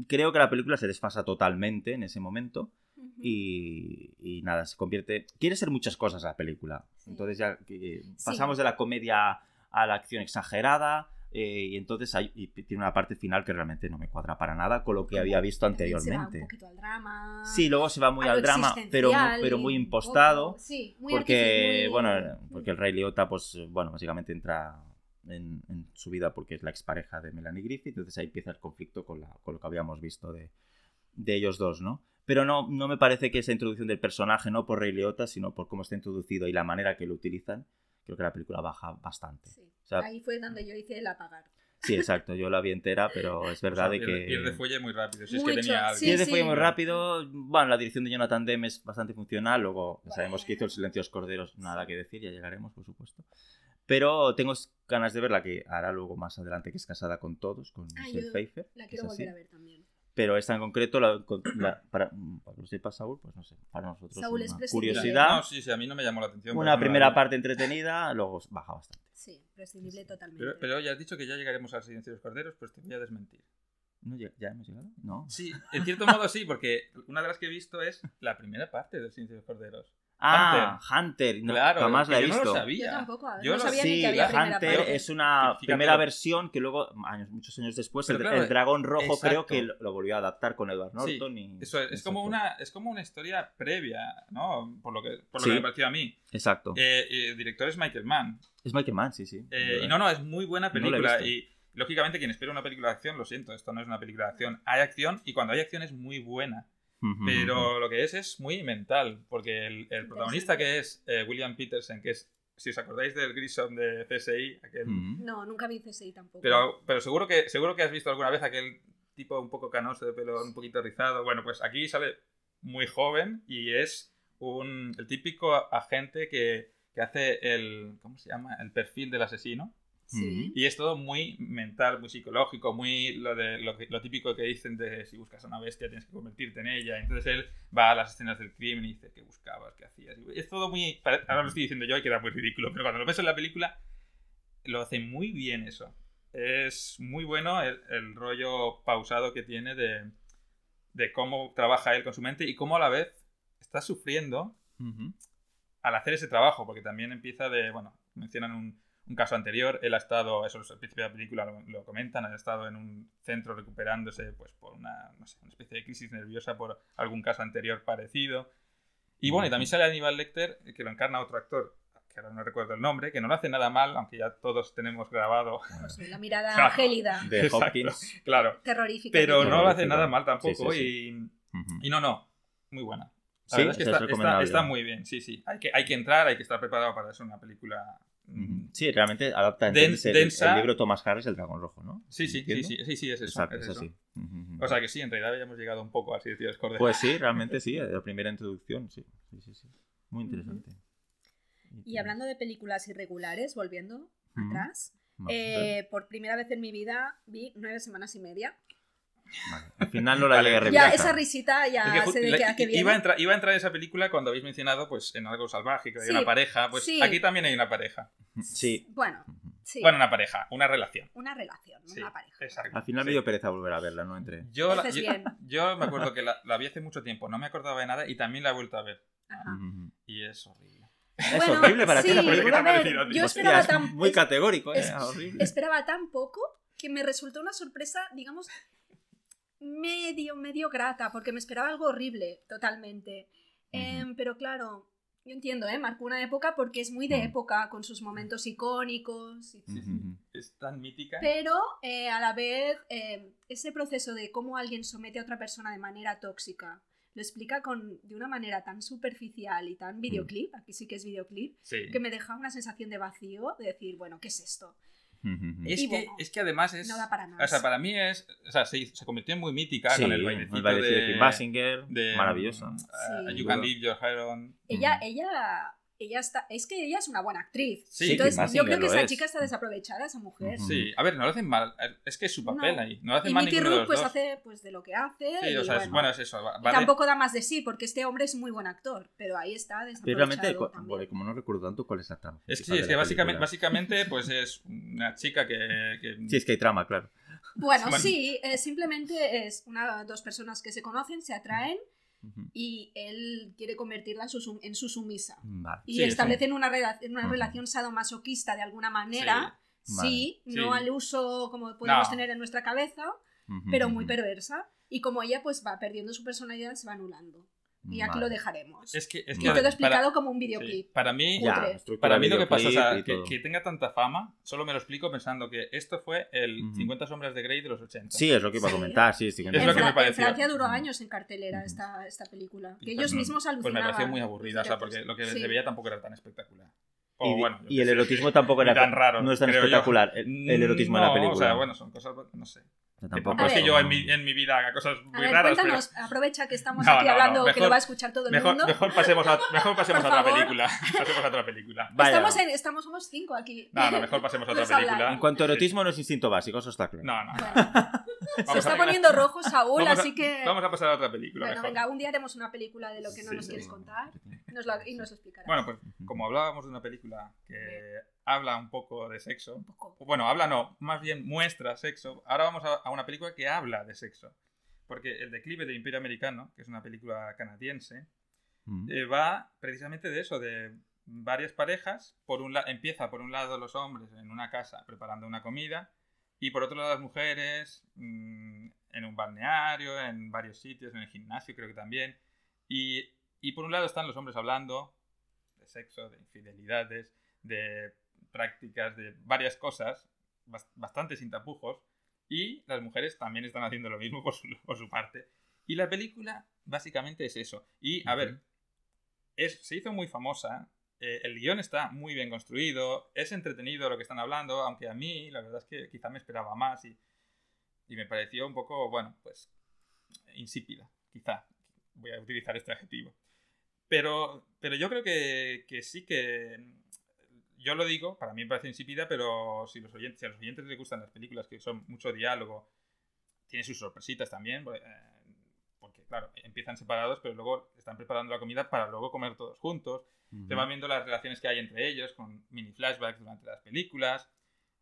creo que la película se desfasa totalmente en ese momento. Y, y nada, se convierte... Quiere ser muchas cosas la película. Sí. Entonces ya Sí. pasamos de la comedia a la acción exagerada. eh, y entonces hay, y tiene una parte final que realmente no me cuadra para nada con lo que había visto También Se va un anteriormente. poquito al drama. Sí, luego se va muy al drama, pero, pero muy impostado. poco- sí, muy Porque, muy- bueno, porque el Rey Liotta, pues, bueno, básicamente entra en, en su vida porque es la expareja de Melanie Griffith, entonces ahí empieza el conflicto con, la, con lo que habíamos visto de, de ellos dos, ¿no? Pero no, no me parece que esa introducción del personaje, no por Rey Liotta, sino por cómo está introducido y la manera que lo utilizan, creo que la película baja bastante. Sí. O sea, Ahí fue donde yo hice el apagar. sí, exacto, yo la vi entera, pero es verdad de pierde, que... pierde fuelle muy rápido. Si es Mucho, que tenía algo. sí, Pierde sí. fuelle muy rápido. Bueno, la dirección de Jonathan Demme es bastante funcional. Luego ya sabemos que hizo El Silencio de los Corderos, nada que decir, ya llegaremos, por supuesto. Pero tengo ganas de ver la que hará luego más adelante, que es Casada con Todos, con Ah, Michelle Pfeiffer. La que quiero es así. volver a ver también. Pero esta en concreto, la- para, para que lo sepa Saúl, pues no sé, para nosotros Saúl es una prescindible. curiosidad. No, sí, sí, a mí no me llamó la atención. una la primera parte entretenida, luego baja bastante. Sí, prescindible totalmente. Pero, pero ya has dicho que ya llegaremos al silencio de los corderos, pues te voy a desmentir. ¿No, ¿Ya hemos llegado? No. Sí, en cierto modo sí, porque una de las que he visto es la primera parte del silencio de los corderos. Ah, Hunter. no, claro, jamás la he yo visto. no lo yo sabía. tampoco, Yo no lo- sabía ni Sí, que había Hunter es una Fíjate primera versión que luego, años, muchos años después, el, claro, el Dragón Rojo exacto. creo que lo, volvió a adaptar con Edward Sí, Norton. y, Eso es, es como una, es como una historia previa, ¿no? Por lo que, por lo Sí. que me pareció a mí. Exacto. Eh, eh, el director es Michael Mann. es Michael Mann, sí, sí. Eh, y no, no, es muy buena película. y lógicamente, quien espera una película de acción, lo siento, esto no es una película de acción. Hay acción y cuando hay acción es muy buena. Pero lo que es es muy mental, porque el, el protagonista que es eh, William Peterson, que es, si os acordáis del Grissom de CSI, aquel. No, nunca vi CSI tampoco. pero, pero seguro, que, seguro que has visto alguna vez aquel tipo un poco canoso de pelo un poquito rizado. Bueno, pues aquí sale muy joven y es un, el típico agente que, que hace el, ¿cómo se llama? El perfil del asesino. Sí. Y es todo muy mental, muy psicológico, muy lo, de, lo, típico que dicen de si buscas a una bestia tienes que convertirte en ella. Entonces él va a las escenas del crimen y dice, ¿qué buscabas? ¿Qué hacías? Es todo muy... Ahora lo estoy diciendo yo y queda muy ridículo, pero cuando lo ves en la película lo hace muy bien eso. Es muy bueno el, el rollo pausado que tiene de, de cómo trabaja él con su mente y cómo a la vez está sufriendo al hacer ese trabajo, porque también empieza de, bueno, mencionan un, un caso anterior, él ha estado, eso al principio de la película lo, lo comentan, ha estado en un centro recuperándose pues por una, no sé, una especie de crisis nerviosa por algún caso anterior parecido. Y bueno, y también sale Aníbal Lecter, que lo encarna otro actor, que ahora no recuerdo el nombre, que no lo hace nada mal, aunque ya todos tenemos grabado, Pues, la mirada Claro. gélida, De Exacto. Hopkins. claro, terrorífica. pero no lo hace nada mal tampoco Sí, sí, Y, Ujú. y no, no, muy buena. La Sí, verdad es que es está, está, está muy bien, sí, sí. Hay que, hay que entrar, hay que estar preparado para hacer una película. Sí, realmente adapta Den- entonces, el, densa. el libro Thomas Harris, El Dragón Rojo, ¿no? Sí, sí, sí, sí, sí, sí, es eso. Exacto, es es eso. ujú. O sea que sí, en realidad habíamos llegado un poco así, decir, Cordes. Pues sí, realmente sí, la primera introducción, sí. Sí, sí, sí. Muy interesante. Y hablando de películas irregulares, volviendo atrás, eh, por primera vez en mi vida vi nueve semanas y media. Vale. Al final no la Vale. llegué a Ya, esa risita ya Es que ju- sé de la- qué, a qué viene. iba, a entrar, iba a entrar esa película cuando habéis mencionado pues en algo salvaje, que hay Sí, una pareja. Pues sí. aquí también hay una pareja. Sí. Bueno, sí, Bueno, una pareja, una relación. una relación, Sí, una pareja. exacto. Al final Sí. me dio pereza volver a verla, no entré. Yo, la- yo, bien. yo me acuerdo que la, la vi hace mucho tiempo, no me acordaba de nada y también la he vuelto a ver. Ajá. Y es horrible. Es Bueno, horrible para ti la película. ver, parecido yo Hostia, esperaba es muy es- categórico, ¿eh? es- horrible. esperaba tan poco que me resultó una sorpresa, digamos, medio, medio grata, porque me esperaba algo horrible, totalmente. Em, pero claro, yo entiendo, ¿eh? Marcó una época porque es muy de época, con sus momentos icónicos. y- Sí, sí. Ujú. Es tan mítica. Pero eh, a la vez, eh, ese proceso de cómo alguien somete a otra persona de manera tóxica, lo explica con, de una manera tan superficial y tan videoclip, aquí sí que es videoclip, Sí. que me deja una sensación de vacío, de decir, bueno, ¿qué es esto? Es, Y que, bueno, es que además es. no da para más. O sea, para mí es. O sea, se, se convirtió en muy mítica Sí, con el bailecito, el bailecito de, de, Kim Basinger, de, maravilloso. mm, Sí. uh, you can leave your hair on. Ella, Mm. ella, ella está, es que ella es una buena actriz. Sí, Entonces, yo creo que esa es. chica está desaprovechada, esa mujer. Sí, a ver, no lo hacen mal. Es que es su papel No. ahí. No lo hacen Y mal Mickey de los pues dos. hace pues de lo que hace. Sí, y o sea, es, bueno, bueno, es eso. vale. tampoco da más de sí, porque este hombre es muy buen actor, pero ahí está Pero desaprovechado realmente, también. porque como no recuerdo tanto, ¿cuál es la trama? Es que, sí, es que básicamente, pues es una chica que... que- Sí, es que hay trama, claro. Bueno, Bueno. sí, eh, simplemente es una dos personas que se conocen, se atraen Y él quiere convertirla en su, sum- en su sumisa. Vale. Y Sí, establecen una, rela- una relación sadomasoquista de alguna manera. Sí, Vale. no al uso como podemos No. tener en nuestra cabeza, pero muy perversa. Y como ella pues va perdiendo su personalidad, se va anulando. Y aquí Vale. lo dejaremos. Es que, es que todo explicado para, como un sí, videoclip. para mí, Ya, para mí lo que pasa, o sea, videoclip y que, tenga tanta fama, solo me lo explico pensando que esto fue el Ujú. 50 sombras de Grey de los 80. Sí, es lo que iba a comentar, sí, sí. Es en, lo que me Fra- en pareció. Francia duró años en cartelera esta, esta película. Que Y ellos pues, mismos Pues me alucinaban. pareció muy aburrida, o sea, porque lo que Sí. se veía tampoco era tan espectacular. Y, bueno, el sé, erotismo tampoco era tan raro. no es tan espectacular el, el erotismo de la No, película. O sea, bueno, son cosas, no sé. Tampoco es que yo en mi, en mi vida haga cosas A muy ver, raras, cuéntanos, aprovecha que estamos No, aquí no, no, hablando, que lo va a escuchar todo el mejor, mundo. mejor pasemos a, mejor pasemos a otra película. Pasemos a otra película. Vaya. Estamos, en, estamos, somos cinco aquí. No, no, mejor pasemos a otra hablar. película. En cuanto a erotismo no es instinto básico, eso está claro. No, no. Bueno, se Vamos está a- poniendo rojo Saúl, vamos así que... Vamos a pasar a otra película. Bueno, mejor. venga, un día haremos una película de lo que no Sí, nos sí. quieres contar nos lo- y nos lo explicarás. Bueno, pues como hablábamos de una película que habla un poco de sexo, Un poco. bueno, habla no, más bien muestra sexo, ahora vamos a, a una película que habla de sexo. Porque El declive del Imperio Americano, que es una película canadiense, Mm. eh, va precisamente de eso, de varias parejas. Por un empieza por un lado los hombres en una casa preparando una comida y por otro lado las mujeres mm, en un balneario, en varios sitios, en el gimnasio creo que también. Y, y por un lado están los hombres hablando de sexo, de infidelidades, de prácticas, de varias cosas, bas- bastante sin tapujos. Y las mujeres también están haciendo lo mismo por su, por su parte. Y la película básicamente es eso. Y a ver, es, se hizo muy famosa. eh, el guion está muy bien construido. Es entretenido lo que están hablando, aunque a mí la verdad es que quizá me esperaba más y, y me pareció un poco, bueno, pues insípida, quizá. Voy a utilizar este adjetivo. Pero, pero yo creo que, que sí que... Yo lo digo, para mí me parece insípida, pero si, los oyentes, si a los oyentes les gustan las películas que son mucho diálogo, tiene sus sorpresitas también, porque, eh, porque, claro, empiezan separados, pero luego están preparando la comida para luego comer todos juntos. Ujú. Se van viendo las relaciones que hay entre ellos con mini flashbacks durante las películas.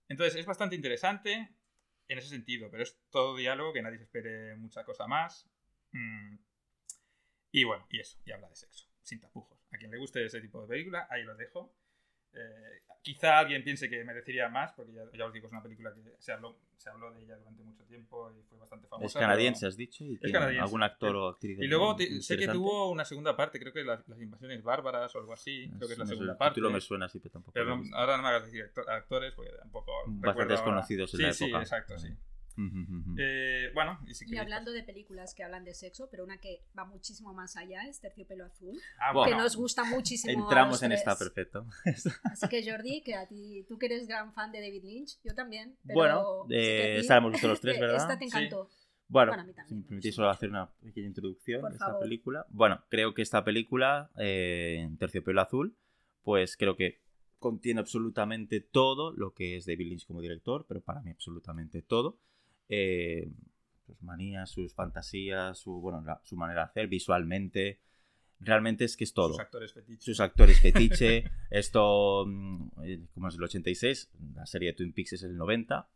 Entonces es bastante interesante en ese sentido, pero es todo diálogo, que nadie se espere mucha cosa más. Mm. Y bueno, y eso, y habla de sexo, sin tapujos. A quien le guste ese tipo de película, ahí lo dejo. Eh, quizá alguien piense que merecería más, porque ya, ya os digo, es una película que se habló, se habló de ella durante mucho tiempo y fue bastante famosa. Es canadiense, pero- has dicho. ¿Y tiene. ¿Algún actor o actriz? Y luego te- sé que tuvo una segunda parte, creo que las, las invasiones bárbaras o algo así, creo que es la segunda el parte. título me suena así, pero tampoco. Pero no- ahora no me hagas decir acto- actores, porque tampoco. Bastante recuerdo ahora. desconocidos en sí, la Sí, época. exacto, sí. Eh, bueno, y si Y queréis, hablando de películas que hablan de sexo, pero una que va muchísimo más allá es Terciopelo Azul, pues- ah, Bueno, que nos gusta muchísimo. Entramos en esta, perfecto. Así que Jordi, que a ti, tú que eres gran fan de David Lynch, yo también. pero Bueno, eh, esta la hemos visto los tres, ¿verdad? Esta te Sí. encantó. Bueno, Bueno, a mí también, si me permitís solo hacer una pequeña introducción Por de esta favor. película. Bueno, creo que esta película, eh, Terciopelo Azul, pues creo que contiene absolutamente todo lo que es David Lynch como director, pero para mí absolutamente todo. Eh, sus manías, sus fantasías, su, bueno, la- su manera de hacer visualmente. Realmente es que es todo Sus actores fetiches. sus actores fetiche. Esto, mm, eh, como es el 86, la serie de Twin Peaks es el 90.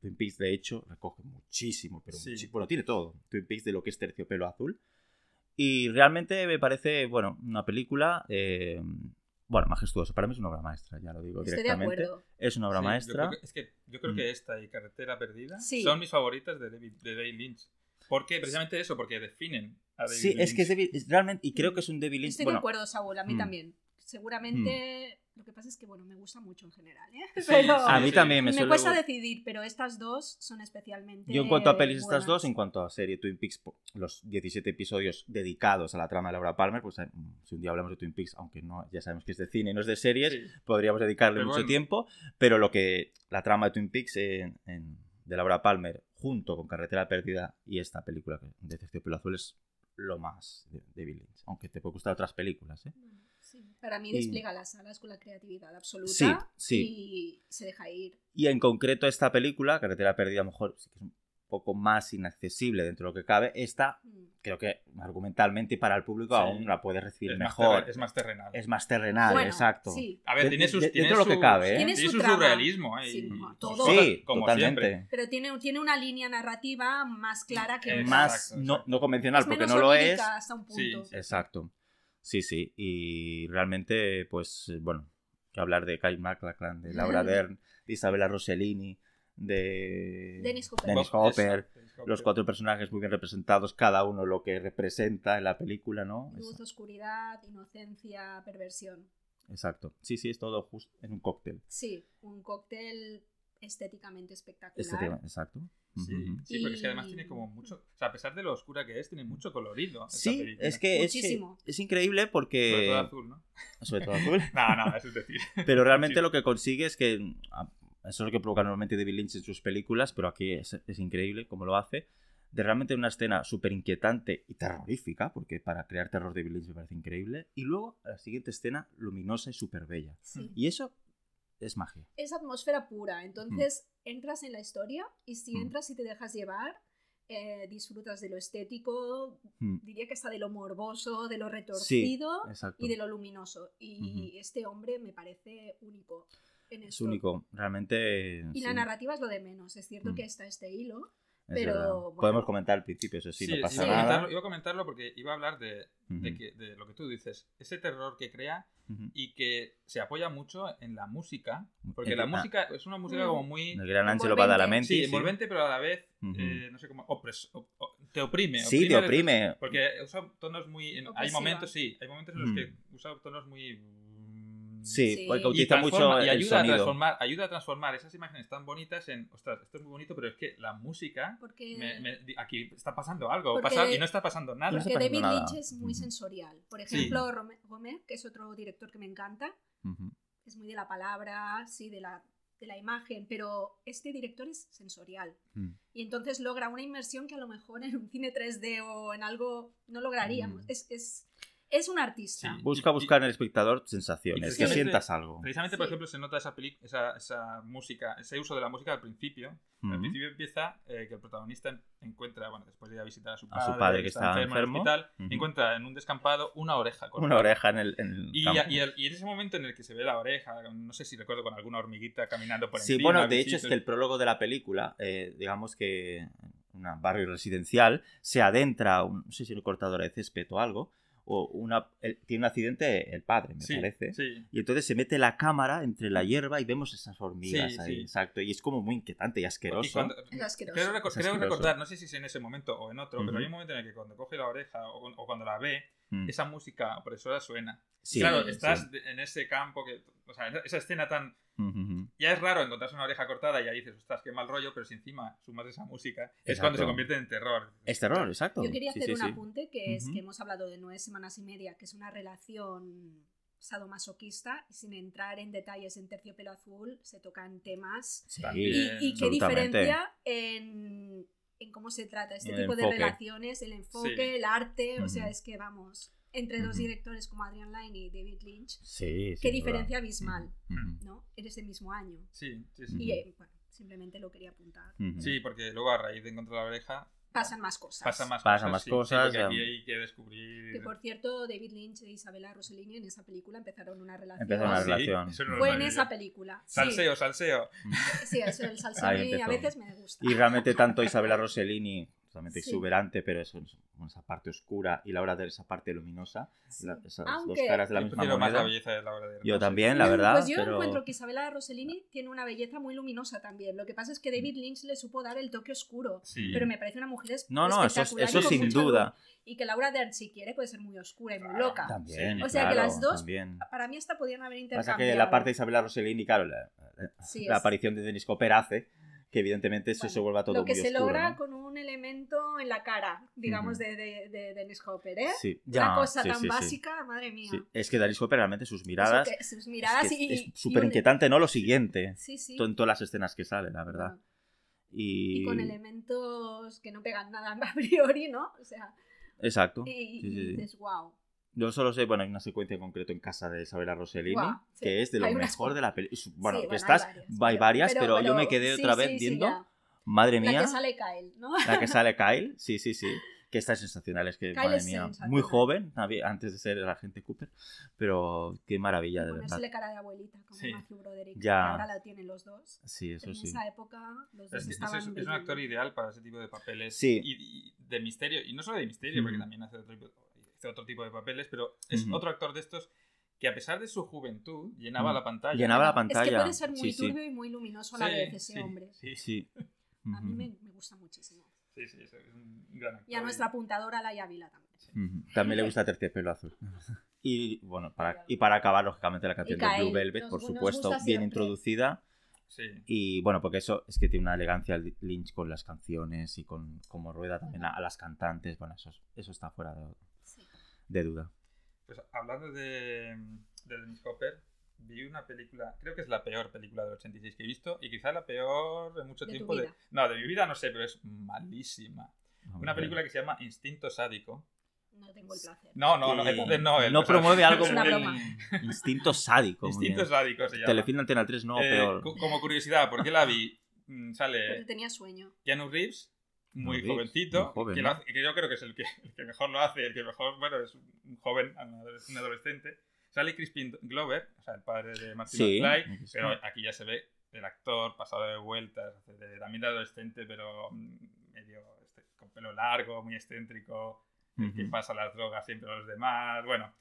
Twin Peaks, de hecho, recoge muchísimo, pero Sí. bueno, tiene todo. Twin Peaks de lo que es terciopelo azul. Y realmente me parece, bueno, una película, eh, bueno, majestuosa. Para mí es una obra maestra, ya lo digo Estoy de directamente. acuerdo. Es una obra Sí, yo maestra. creo que- es que yo creo Mm. que esta y Carretera Perdida Sí. son mis favoritas de David, de David Lynch. ¿Por qué? Precisamente eso, porque definen a David Sí, Lynch. es que es David- es realmente, y creo que es un David Lynch. Estoy bueno, de acuerdo, Saúl, a mí mm. también. Seguramente. Lo que pasa es que, bueno, me gusta mucho en general, ¿eh? Sí, Pero sí, a mí sí. también me, me cuesta decidir, pero estas dos son especialmente. Yo en cuanto a pelis estas dos, en cuanto a serie Twin Peaks, los 17 episodios dedicados a la trama de Laura Palmer, pues eh, si un día hablamos de Twin Peaks, aunque no, ya sabemos que es de cine y no es de series, Sí. podríamos dedicarle Pero mucho bueno. tiempo, pero lo que la trama de Twin Peaks en- en- de Laura Palmer, junto con Carretera Perdida y esta película de Terciopelo Azul es lo más de, de Lynch, aunque te puede gustar otras películas, ¿eh? Bueno, sí. Para mí Y- despliega las alas con la creatividad absoluta. Sí, sí. Y se deja ir. Y en concreto esta película, Carretera Perdida, a lo mejor sí que es un poco más inaccesible dentro de lo que cabe, esta Mm. creo que argumentalmente y para el público Sí. aún la puedes recibir Es más, mejor. terre- es más terrenal. Es más terrenal, Bueno, exacto. Sí, A ver, tiene sus. de- tiene dentro de lo que cabe, ¿eh? Tiene Tiene su su surrealismo. Sí, y- como y todo. Sí, como totalmente. siempre. pero tiene, tiene una línea narrativa más clara que Exacto, otras. Más no, exacto. no convencional Es porque no lo es. hasta un punto. Sí, sí. Exacto. Sí, sí. Y realmente, pues, eh, bueno, que hablar de Kyle MacLachlan, de Laura Dern, de Isabella Rossellini, de Dennis Hopper. Dennis Hopper, eso, Dennis Hopper. los cuatro personajes muy bien representados, cada uno lo que representa en la película, ¿no? Luz, oscuridad, inocencia, perversión. Exacto. Sí, sí, es todo justo en un cóctel. Sí, un cóctel estéticamente espectacular. Exacto. Sí, sí, porque es que además tiene como mucho. O sea, a pesar de lo oscura que es, tiene mucho colorido. Sí, película. es que es, es increíble Sobre porque... todo azul, ¿no? Sobre todo azul. No, no, eso es decir. Pero realmente Sí. lo que consigue es que. ah, Eso es lo que provoca normalmente David Lynch en sus películas, pero aquí es, es increíble cómo lo hace. De realmente una escena súper inquietante y terrorífica, porque para crear terror David Lynch me parece increíble. Y luego la siguiente escena luminosa y súper bella. Sí. Y eso es magia. Es atmósfera pura. Entonces entras en la historia y si Mm. entras y te dejas llevar, eh, disfrutas de lo estético, Mm, diría que hasta de lo morboso, de lo retorcido y de lo luminoso. Y este hombre me parece único en Es esto. único. Realmente. Y sí, la narrativa es lo de menos. Es cierto Mm. que está este hilo. es pero, bueno. Podemos comentar al principio, eso sí, no Sí, pasa iba, a nada. comentarlo, iba a comentarlo porque iba a hablar de, de Ujú, que, de lo que tú dices. Ese terror que crea y que se apoya mucho en la música. Porque la ah, música es una música Mm. como muy. El gran Envolvente. Badalamenti. Sí, sí. envolvente, pero a la vez, Ujú. eh, no sé cómo, opres- op- op- te oprime. Sí, te el- oprime. Porque usa tonos muy... en- hay momentos, sí, hay momentos en los que usa tonos muy... Sí, Sí. porque Y utiliza mucho y el ayuda a sonido. transformar ayuda a transformar esas imágenes tan bonitas en ostras esto es muy bonito pero es que la música Porque, me- me- aquí está pasando algo Porque- pasa- y no está pasando nada porque David nada. Lynch es muy sensorial. Por Sí. ejemplo, Rome- Romer, que es otro director que me encanta, Ujú. es muy de la palabra, sí, de la, de la imagen, pero este director es sensorial. Mm. Y entonces logra una inmersión que a lo mejor en un cine 3D o en algo no lograríamos. Mm. Es, es, es un artista. Sí. Busca buscar en el espectador sensaciones, que sientas algo. precisamente por Sí. ejemplo se nota esa, peli- esa, esa música ese uso de la música al principio al Ujú. principio empieza eh, que el protagonista en- encuentra bueno después de ir a visitar a su A padre, su padre que está en el enfermo. hospital Ujú. encuentra en un descampado una oreja cortada. Una oreja en el, en el Y, campo. y el- y en ese momento en el que se ve la oreja, no sé si recuerdo con alguna hormiguita caminando por Sí, encima. bueno, de hecho es que el prólogo de la película, eh, digamos que en un barrio residencial, se adentra, un, no sé si una cortadora de césped o algo, o una, el- tiene un accidente el padre, me Sí, parece. sí. Y entonces se mete la cámara entre la hierba y vemos esas hormigas Sí, ahí, sí. exacto. Y es como muy inquietante y asqueroso. Y cuando- Es asqueroso. creo, reco- Es creo asqueroso. recordar, no sé si es en ese momento o en otro, Ujú. pero hay un momento en el que cuando coge la oreja o, o cuando la ve, Mm. esa música opresora suena. Sí, claro, sí. estás de- en ese campo que. O sea, esa escena tan. Ya es raro encontrarse una oreja cortada y ahí dices, ostras, qué mal rollo, pero si encima sumas esa música, es Exacto. cuando se convierte en terror. Es terror, exacto. Yo quería Sí, hacer sí, un sí. apunte que es que hemos hablado de nueve semanas y media, que es una relación sadomasoquista, y sin entrar en detalles en Terciopelo Azul, se tocan temas. Sí. Y, y qué diferencia en, en cómo se trata este El tipo de relaciones, el enfoque, Sí. el arte, o sea, es que vamos, entre dos directores como Adrian Lyne y David Lynch, Sí, qué diferencia duda. abismal, ¿no? En ese mismo año. Sí, sí, sí. Y eh, bueno, simplemente lo quería apuntar. Sí, porque luego a raíz de encontrar la oreja Pasan más cosas. pasan más Pasan cosas. más sí, cosas, Sí, porque aquí hay que descubrir. Que por cierto, David Lynch e Isabella Rossellini en esa película empezaron una relación. Empezaron una Ah, sí, relación. no Fue en esa película. Sí, Salseo, salseo. sí, eso, el salseo a mí a veces me gusta. Y realmente tanto Isabella Rossellini, totalmente Sí. exuberante, pero es esa parte oscura y Laura de esa parte luminosa, Sí. la- esas Aunque- dos caras de la Yo misma prefiero más la moneda. belleza de la obra de Yo también, la verdad, Pues yo pero encuentro que Isabella Rossellini tiene una belleza muy luminosa también. Lo que pasa es que David Lynch le supo dar el toque oscuro. Sí. Pero me parece una mujer es- no, no, eso, eso sin duda. luz. Y que Laura Dern, si quiere, puede ser muy oscura y muy loca. También, O sea que claro, las dos también. Para mí hasta podían haber Pasa intercambiado. que la parte de Isabella Rossellini, claro, la, la- la aparición de Dennis Cooper hace que evidentemente eso Bueno, se vuelva todo Lo que muy se oscuro, logra ¿no? con un elemento en la cara, digamos, de, de, de Dennis Hopper, ¿eh? Sí, Una cosa sí, tan sí, básica, madre mía. Sí, Es que Dennis Cooper realmente sus miradas que- sus miradas es, que y. súper inquietante, ¿no? Lo siguiente. Sí, sí. En todas las escenas que salen, la verdad. Bueno, Y... Y con elementos que no pegan nada a priori, ¿no? O sea, Exacto. y, y dices, wow. Yo solo sé, bueno, hay una secuencia en concreto en casa de Isabella Rossellini, Guau, sí. que es de lo Hay unas mejor cu- de la película. Bueno, Sí, que bueno, estás, hay varias, hay pero- varias, pero, pero- yo me quedé sí, otra sí, vez sí, viendo, ya. madre La mía, que sale Kyle, ¿no? la que sale Kyle, sí, sí, sí, que está sensacional, es que, Kyle madre es mía, muy joven, antes de ser el agente Cooper, pero qué maravilla, de verdad. Cara de abuelita, como Sí. Matthew Broderick. Ya. Que ahora la tienen los dos. Sí, eso en sí. esa época, los dos Es, estaban. es, es un actor ideal para ese tipo de papeles. Sí. Y, y de misterio. Y no solo de misterio, porque Ujú. también hace otro, tipo- hace otro tipo de papeles, pero es otro actor de estos que a pesar de su juventud llenaba la pantalla. Llenaba la Es pantalla. que puede ser muy sí, sí. turbio y muy luminoso a la Sí, vez ese sí, hombre. Sí, Sí. A mí me, me gusta muchísimo. sí, sí, es un gran actor. Y a nuestra apuntadora, la Ávila también. También le gusta terciopelo azul. Y bueno, para, y para acabar, lógicamente, la canción de Blue Velvet, nos- por supuesto, bien siempre. introducida. Sí. Y bueno, porque eso es que tiene una elegancia el Lynch con las canciones y con cómo rueda también a, a las cantantes. Bueno, eso, es- eso está fuera de. De duda. Pues hablando de, de Dennis Hopper, vi una película, creo que es la peor película del 86 que he visto y quizá la peor de mucho De tu tiempo. De, no, de mi vida no sé, pero es malísima. Una película que se llama Instinto Sádico. No tengo el placer. No, no, no, entonces no. el- No promueve algo Es una. Instinto sádico. Instinto. Sádico se llama. Telefilm Antena 3 no, Eh, peor. co- como curiosidad, ¿por qué la vi? Mm, Pero Sale tenía sueño. Keanu Reeves, muy jovencito, muy joven, que, ¿no? hace- que yo creo que es el que, el que mejor lo hace, el que mejor, bueno, es un joven, un adolescente. Sale Crispin Glover, o sea, el padre de Martin Sí, McFly, pero aquí ya se ve el actor pasado de vueltas, de- también de adolescente, pero mm, medio este, con pelo largo, muy excéntrico, el que Ujú. pasa las drogas siempre a los demás, bueno.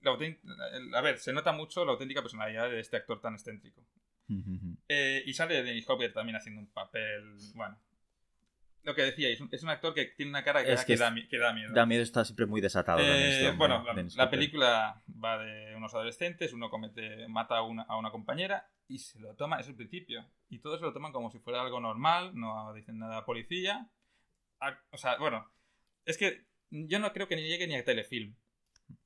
la autént- el- a ver, se nota mucho la auténtica personalidad de este actor tan excéntrico. Ujú. Eh, y sale Dennis Hopper también haciendo un papel, bueno. Lo que decía, es un, actor que tiene una cara que, Es da, que que da es- mi- que da miedo. Da miedo, está siempre muy desatado. Eh, este bueno, la, la película va de unos adolescentes, uno comete, mata a una, a una compañera y se lo toma, es el principio. Y todos se lo toman como si fuera algo normal, no dicen nada a policía. A- o sea, bueno, es que yo no creo que ni llegue ni a telefilm.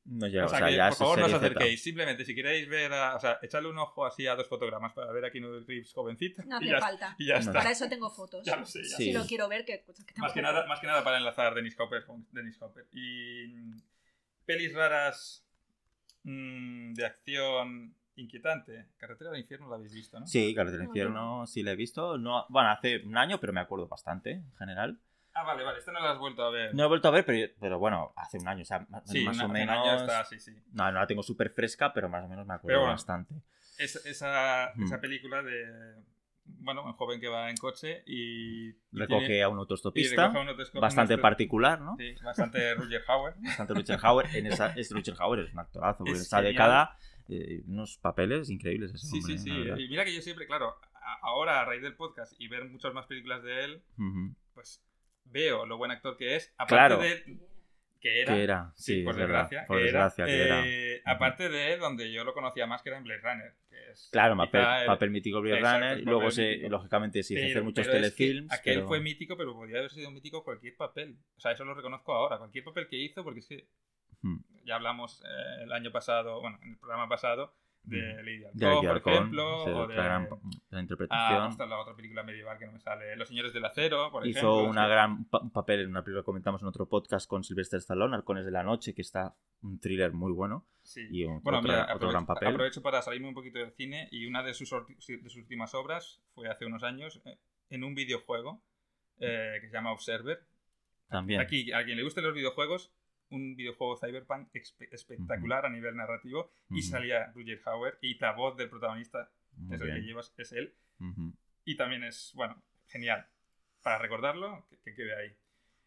No llega, o sea, o sea, que ya por es favor no os acerquéis. Simplemente, si queréis ver, a- o sea, echarle un ojo así a dos fotogramas para ver a Keanu Reeves jovencito. No y hace ya, falta. y ya No. está. Para eso tengo fotos. Ya lo sé, ya Sí. Si lo quiero ver, que, que Más que, nada, más que nada para enlazar Dennis Hopper con Dennis Hopper. Y mm, pelis raras mm, de acción inquietante. Carretera del infierno la habéis visto, ¿no? Sí, Carretera del No, Infierno sí la he visto. No, bueno, hace un año, pero me acuerdo bastante en general. Ah, vale, vale. Esta no la has vuelto a ver. No he vuelto a ver, pero, pero bueno, hace un año, o sea, más, sí, más una- o hace un menos. año está, sí, sí. No, no la tengo súper fresca, pero más o menos me acuerdo bueno, bastante. Es- esa, Mm. esa película de. Bueno, un joven que va en coche y. Recoge tiene- a un y autostopista, recoge un autosco- bastante un particular, ¿no? Sí, bastante Roger Hauer. Bastante Richard Hauer. En esa, es Richard Hauer es un actorazo, porque en Es esa genial. década, eh, unos papeles increíbles ese Sí, hombre, sí, sí. Y mira que yo siempre, claro, a- ahora a raíz del podcast y ver muchas más películas de él, pues veo lo buen actor que es. Aparte Claro. de. Que era. Que era, sí, por es verdad, desgracia. por que era, desgracia, que era. eh, Aparte de donde yo lo conocía más, que era en Blade Runner. Que es Claro, papel, el- papel mítico Blade Exacto, Runner, luego se, mítico. lógicamente se hizo hacer muchos pero es que telefilms. aquel pero- fue mítico, pero podría haber sido mítico cualquier papel. O sea, eso lo reconozco ahora. Cualquier papel que hizo, porque es que Hmm. ya hablamos eh, el año pasado, bueno, en el programa pasado, de Mm. Lady de Ricky por Halcón, ejemplo, sí, o de la, gran, la ah, interpretación. hasta la otra película medieval que no me sale, Los Señores del Acero, por Hizo ejemplo. una sí. gran pa- un papel en una película que comentamos en otro podcast con Sylvester Stallone, Halcones de la Noche, que está un thriller muy bueno. Sí. Y un- Bueno, otro, mira, otro aprovecho, gran papel. aprovecho para salirme un poquito del cine y una de sus, orti- de sus últimas obras fue hace unos años eh, en un videojuego eh, que se llama Observer. También. Aquí, a quien le gusten los videojuegos, un videojuego cyberpunk espe- espectacular a nivel narrativo y Ujú. salía Roger Hauer y la voz del protagonista Muy es el que bien. llevas, es él Ujú. y también es, bueno, genial. Para recordarlo, que, que quede ahí.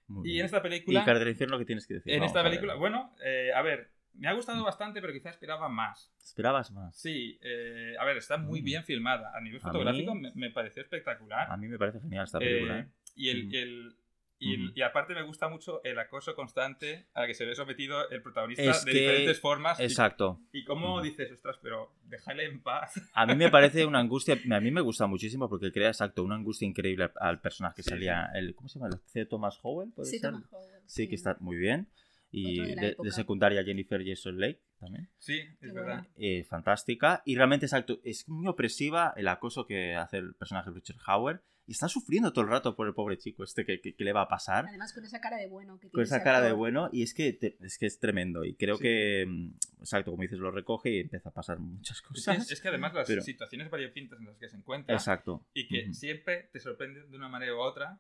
Muy Y bien. en esta ¿Y película... Carretera del Infierno qué tienes que decir? En Vamos esta a película, bueno, eh, a ver, me ha gustado bastante, pero quizá esperaba más. ¿Esperabas más? Sí, eh, a ver, está muy Mm. bien filmada. A nivel A fotográfico mí- me, me pareció espectacular. A mí me parece genial esta película. Eh, ¿eh? y, el, y, el- y, Ujú. y aparte me gusta mucho el acoso constante al que se ve sometido el protagonista Es de que- diferentes formas. y- Exacto. Y, cómo Ujú. dices, ostras, pero déjale en paz. A mí me parece una angustia, a mí me gusta muchísimo porque crea exacto una angustia increíble al- personaje que Sí, salía, el, ¿cómo se llama? ¿El C. Thomas Howell? ¿puede Sí, ser? Thomas Howell, Sí, que está muy bien. Y de de, de secundaria Jennifer Jason Lake también. Sí, es Qué verdad. Eh, fantástica. Y realmente exacto, es muy opresiva el acoso que hace el personaje Richard Howard. Y está sufriendo todo el rato por el pobre chico este que, que- que le va a pasar. Además, con esa cara de bueno que tiene Con esa cara de bueno. Y es que, te- es que es tremendo. Y creo Sí. que, mm, exacto, como dices, lo recoge y empieza a pasar muchas cosas. es que además las Pero- situaciones variopintas en las que se encuentra Exacto. y que siempre te sorprenden de una manera u otra,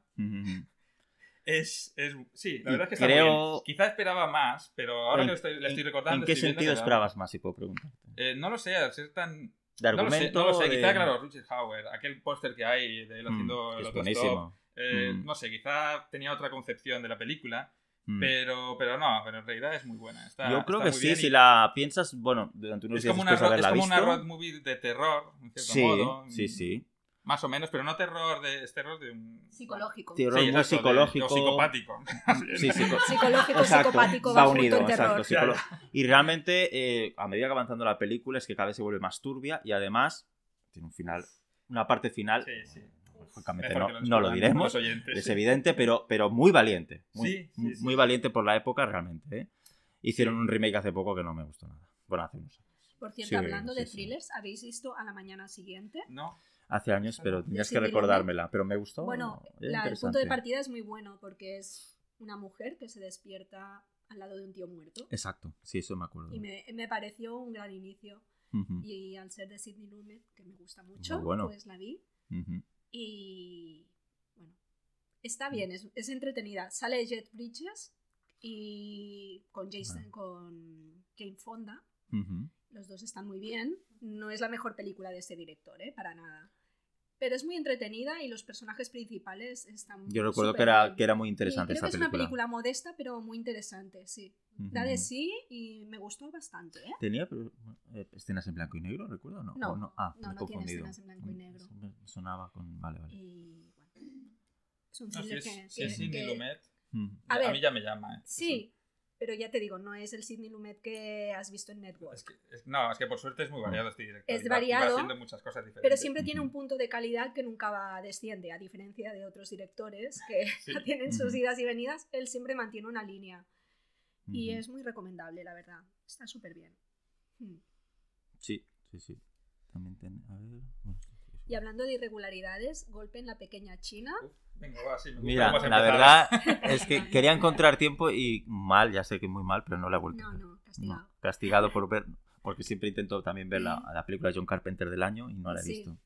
es, es sí, la verdad es que está creo- muy bien. Quizá esperaba más, pero ahora ¿En- que lo estoy, le estoy recordando... ¿En qué estoy sentido esperabas más, si puedo preguntarte? Eh, no lo sé, al ser tan... ¿De No lo sé, argumento? no lo sé, de- quizá, claro, Richard Hauer, aquel póster que hay de él Mm, haciendo que el autostop, eh, Mm. no sé, quizá tenía otra concepción de la película Mm. Pero, pero no, pero en realidad es muy buena. Está, Yo creo está que sí, si y la piensas, bueno, durante unos Es días como, una, después de ro- es haberla como una visto. road movie de terror, en cierto sí, modo. sí, sí. Más o menos, pero no terror de. Es terror de un. Psicológico. Terror Sí, muy exacto, de- psicológico. psicopático. Sí, psico- Psicológico, Exacto, psicopático, va unido, exacto, psicolo- Y realmente, eh, a medida que va avanzando la película, es que cada vez se vuelve más turbia y además tiene un final, una parte final. Sí, sí. francamente, no, lo no lo diremos. oyentes. Es evidente, pero, pero muy valiente. Muy, Sí, sí, muy- valiente por la época, realmente. ¿eh? Hicieron un remake hace poco que no me gustó nada. Bueno, hace unos años. Por cierto, Sí, hablando de thrillers, ¿habéis visto a la mañana siguiente? No. Hace años, pero tenías que recordármela. Pero me gustó. Bueno, la- el punto de partida es muy bueno porque es una mujer que se despierta al lado de un tío muerto. Exacto, sí, eso me acuerdo. Y me, me pareció un gran inicio. Y al ser de Sidney Lumet, que me gusta mucho, bueno. pues la vi. Y bueno, está bien, es, es entretenida. Sale Jet Bridges y con Jason, con Jane Fonda. Ujú. Los dos están muy bien. No es la mejor película de este director, ¿eh? Para nada. Pero es muy entretenida y los personajes principales están Yo recuerdo que era, bien. que era muy Y interesante creo esta que es una película. modesta, pero muy interesante, sí. Da de sí y me gustó bastante, ¿eh? ¿Tenía pero, eh, escenas en blanco y negro, recuerdo? No, No, ¿O no? Ah, no, me he no tiene confundido. escenas en blanco y negro. Me sonaba con. Vale, vale. Y bueno, es un No, si thriller es, que... si es que- Sidney que- Lumet, Mm. A a, ver, mí ya me llama. ¿eh? Sí, pero ya te digo, no es el Sidney Lumet que has visto en Network. Es que, es- no, es que por suerte es muy variado este director. Es y va- variado, haciendo muchas cosas diferentes. Pero siempre tiene un punto de calidad que nunca va desciende, a diferencia de otros directores que Sí. ya tienen sus idas y venidas, él siempre mantiene una línea. Y es muy recomendable, la verdad. Está súper bien. Hmm. Sí, sí, sí. También ten... A ver. bueno, sí, sí, sí. Y hablando de irregularidades, golpe en la pequeña China. Uf, venga, va, sí, me gusta Mira, cómo has la verdad es que quería encontrar tiempo y mal, ya sé que muy mal, pero no la he vuelto No, a ver. no, castigado. No, castigado por ver, porque siempre intento también ver la, la película de John Carpenter del año y no la he Sí. visto.